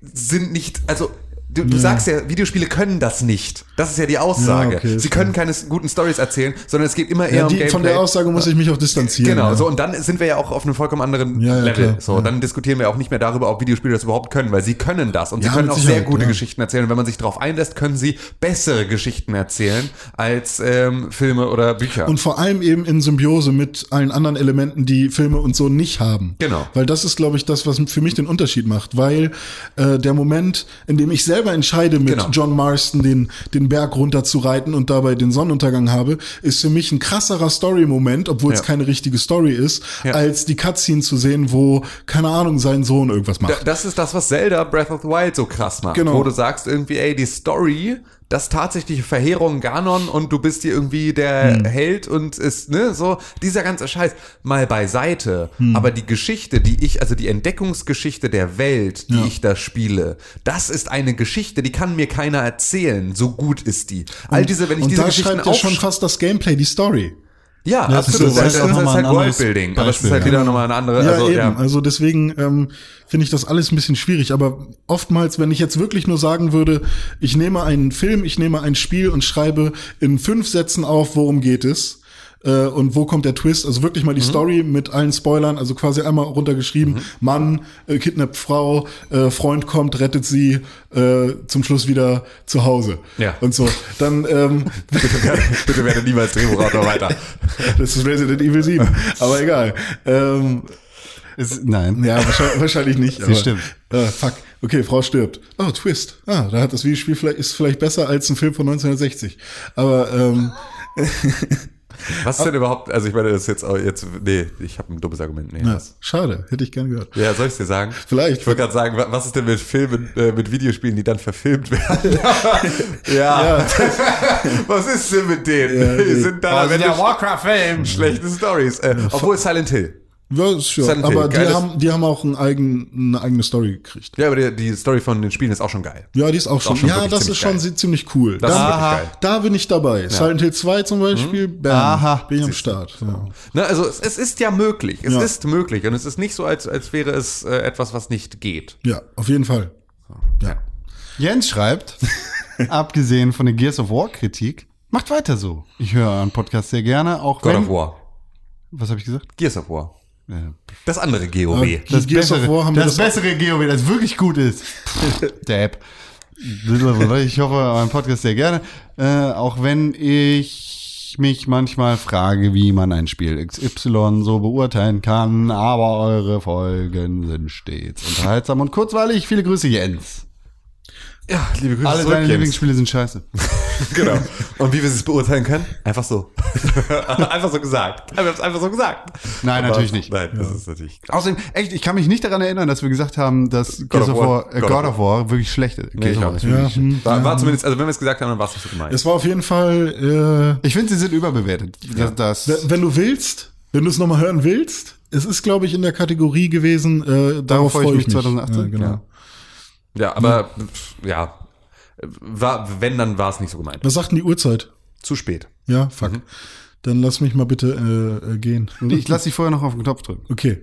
sind nicht. Also. Du, du sagst ja, Videospiele können das nicht. Das ist ja die Aussage. Ja, okay, Sie können keine guten Stories erzählen, sondern es geht immer eher ja, um die, Gameplay. von der Aussage muss ich mich auch distanzieren. Genau, ja. so und dann sind wir ja auch auf einem vollkommen anderen Level. klar, so, dann diskutieren wir auch nicht mehr darüber, ob Videospiele das überhaupt können, weil sie können das und sie können auch sehr gute. Geschichten erzählen. Und wenn man sich darauf einlässt, können sie bessere Geschichten erzählen als ähm, Filme oder Bücher. Und vor allem eben in Symbiose mit allen anderen Elementen, die Filme und so nicht haben. Genau. Weil das ist, glaube ich, das, was für mich den Unterschied macht. Weil äh, der Moment, in dem ich selber entscheide, mit Genau. John Marston den, den Berg runter zu reiten und dabei den Sonnenuntergang habe, ist für mich ein krasserer Story-Moment, obwohl es Ja. keine richtige Story ist, Ja. als die Cutscene zu sehen, wo, keine Ahnung, sein Sohn irgendwas macht. das ist das, was Zelda Breath of the Wild so krass macht. Genau. Wo du sagst irgendwie, ey, die Story, das tatsächliche Verheerung Ganon und du bist hier irgendwie der Hm. Held und ist, ne, so, dieser ganze Scheiß mal beiseite. Hm. Aber die Geschichte, die ich, also die Entdeckungsgeschichte der Welt, die Ja. ich da spiele, das ist eine Geschichte, die kann mir keiner erzählen. So gut ist die. All diese, wenn ich und diese da Geschichten schreibt ja schon fast das Gameplay, die Story. Ja, das ist absolut. so, Das, das das, ist auch ist nochmal halt Worldbuilding, aber es ist halt ja. wieder nochmal eine andere, Ja, also, eben. ja. Also deswegen ähm, finde ich das alles ein bisschen schwierig. Aber oftmals, wenn ich jetzt wirklich nur sagen würde, ich nehme einen Film, ich nehme ein Spiel und schreibe in fünf Sätzen auf, worum geht es. Äh, und wo kommt der Twist? Also wirklich mal die Mhm. Story mit allen Spoilern, also quasi einmal runtergeschrieben. Mann äh, kidnappt Frau, äh, Freund kommt, rettet sie, äh, zum Schluss wieder zu Hause. Ja. Und so. Dann ähm, bitte, werde, bitte werde niemals Drehbuchautor weiter. das ist Resident Evil 7. Aber egal. Ähm, Ist, nein. Ja, wahrscheinlich, wahrscheinlich nicht. aber, stimmt. Äh, fuck. Okay, Frau stirbt. Oh, Twist. Ah, da hat das Videospiel vielleicht, ist vielleicht besser als ein Film von 1960. Aber ähm, Was ist denn überhaupt, also ich meine, das ist jetzt auch jetzt, nee, ich habe ein dummes Argument. Nee, ja, schade, hätte ich gern gehört. Ja, soll ich dir sagen? Vielleicht. Ich wollte gerade sagen, wa- was ist denn mit Filmen, äh, mit Videospielen, die dann verfilmt werden? ja. was ist denn mit denen? Ja, die sind Also am Ende der Warcraft-Film. schlechte Stories. Äh, obwohl Silent Hill. Ja, ist schon. Silent Hill, Aber die geiles- haben, die haben auch ein eigen, eine eigene Story gekriegt. Ja, aber die, die Story von den Spielen ist auch schon geil. Ja, die ist auch schon. schon ja, wirklich das ziemlich ist schon geil. ziemlich cool. Das da, ist wirklich geil. da bin ich dabei. Silent Hill 2 zum Beispiel, bam, Aha. bin ich am Start. Ja. Ne, also es, es ist ja möglich. Es Ja. ist möglich. Und es ist nicht so, als, als wäre es äh, etwas, was nicht geht. ja, auf jeden Fall. Ja. Jens schreibt, abgesehen von der Gears of War Kritik, macht weiter so. Ich höre euren Podcast sehr gerne, auch God wenn, of War. was habe ich gesagt? Gears of War. Ja. Das andere GOW. Aber- Das Gears bessere, War haben das, das- bessere GOW, das wirklich gut ist. Dab. Ich hoffe, euren Podcast sehr gerne. Äh, auch wenn ich mich manchmal frage, wie man ein Spiel XY so beurteilen kann, aber eure Folgen sind stets unterhaltsam und kurzweilig. Viele Grüße, Jens. Ja, liebe Grüße Alle zurück, deine James. Lieblingsspiele sind scheiße. Genau. Und wie wir es beurteilen können? Einfach so. einfach so gesagt. Wir haben es einfach so gesagt. Nein, Aber- natürlich nicht. Nein, das ist natürlich. Außerdem, echt, ich kann mich nicht daran erinnern, dass wir gesagt haben, dass God of Gears of War- War, äh, God God of War wirklich schlecht ist. Nee, ich auch nicht. Ja, hm, War, ja. war zumindest, also wenn wir es gesagt haben, dann war es nicht so gemeint. Es war auf jeden Fall, Ich finde, sie sind überbewertet. Das, äh, das, wenn du willst, wenn du es nochmal hören willst, es ist, glaube ich, in der Kategorie gewesen, äh, darauf freue ich mich 2018. Ja, genau. Ja. Aber ja, war, wenn, dann war es nicht so gemeint. Was sagt denn die Uhrzeit? Zu spät. Ja, fuck. Dann lass mich mal bitte äh, äh, gehen. Nee, ich lasse dich vorher noch auf den Knopf drücken. Okay.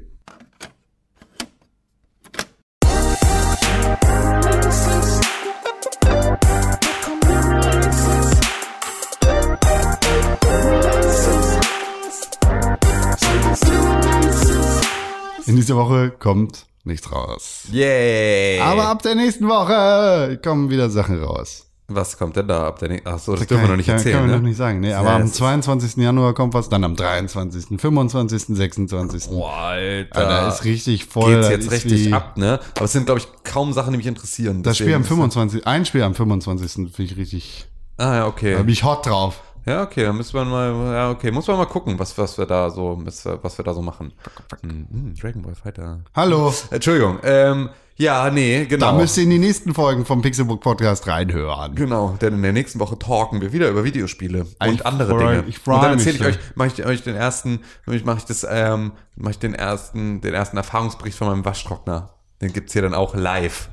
In dieser Woche kommt nichts raus. Yay! Aber ab der nächsten Woche kommen wieder Sachen raus. was kommt denn da ab der nächsten? Ach so, das dürfen wir noch nicht erzählen, Kann man ne? noch nicht sagen. Nee, aber Ja, am das ist- 22. Januar kommt was, dann am 23., 25., 26. Boah, Alter. Alter, da ist richtig voll. Geht's da jetzt richtig wie- ab, ne? Aber es sind, glaube ich, kaum Sachen, die mich interessieren. Das Spiel am Deswegen- 25. Ein Spiel am 25. finde ich richtig. Ah, ja, Da okay. bin ich hot drauf. Ja, okay, dann müssen wir mal, ja, okay, muss man mal gucken, was, was wir da so, was, wir da so machen. Hm, Dragon Ball Fighter. Hallo. Entschuldigung, ähm, ja, nee, genau. Da müsst ihr in die nächsten Folgen vom Pixelbook Podcast reinhören. Genau, denn in der nächsten Woche talken wir wieder über Videospiele Ich und andere freu- Dinge. ich freu und dann erzähle ich euch, mache ich euch den ersten, mache ich das, ähm, mache ich den ersten, den ersten Erfahrungsbericht von meinem Waschtrockner. Den gibt's hier dann auch live.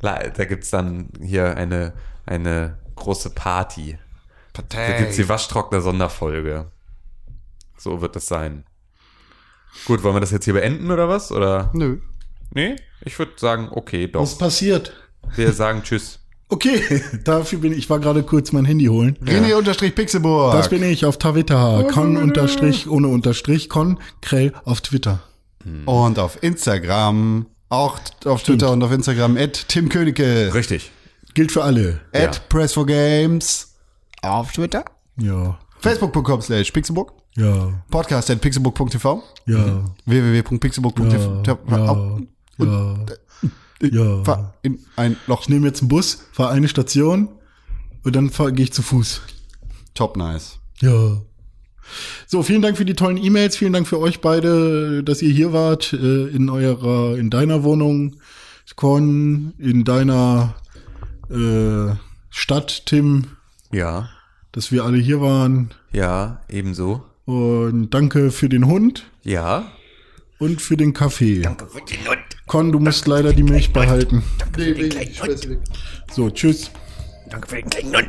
Li- Da gibt's dann hier eine eine große Party. Da gibt's die Waschtrockner-Sonderfolge. So wird das sein. Gut, wollen wir das jetzt hier beenden oder was? Oder? Nö. Nee? Ich würde sagen, okay, doch. Was passiert? Wir sagen Tschüss. Okay, dafür bin ich, ich war gerade kurz mein Handy holen. René unterstrich Pixelburg. Das bin ich auf Twitter. Con unterstrich, ohne unterstrich, con, Krell auf Twitter. Und auf Instagram, auch auf Twitter und auf Instagram, at Tim Königke, Richtig. Gilt für alle. at Ja. Press4Games, auf Twitter, Ja, facebook.com slash pixelbook, ja, podcast at pixelbook.tv, ja, www.pixelbook.tv. ja, ja, ja. Fahr in ein Loch. Ich nehme jetzt einen Bus, fahre eine Station und dann gehe ich zu Fuß. Top nice. Ja. So, vielen Dank für die tollen E-Mails. Vielen Dank für euch beide, dass ihr hier wart, äh, in eurer, in deiner Wohnung, Con, in deiner äh, Stadt, Tim, Ja. Dass wir alle hier waren. Ja, ebenso. Und danke für den Hund Ja. und für den Kaffee. Danke für den Hund. Con, du musst leider die Milch behalten. Danke für den kleinen Hund. So, tschüss. Danke für den kleinen Hund.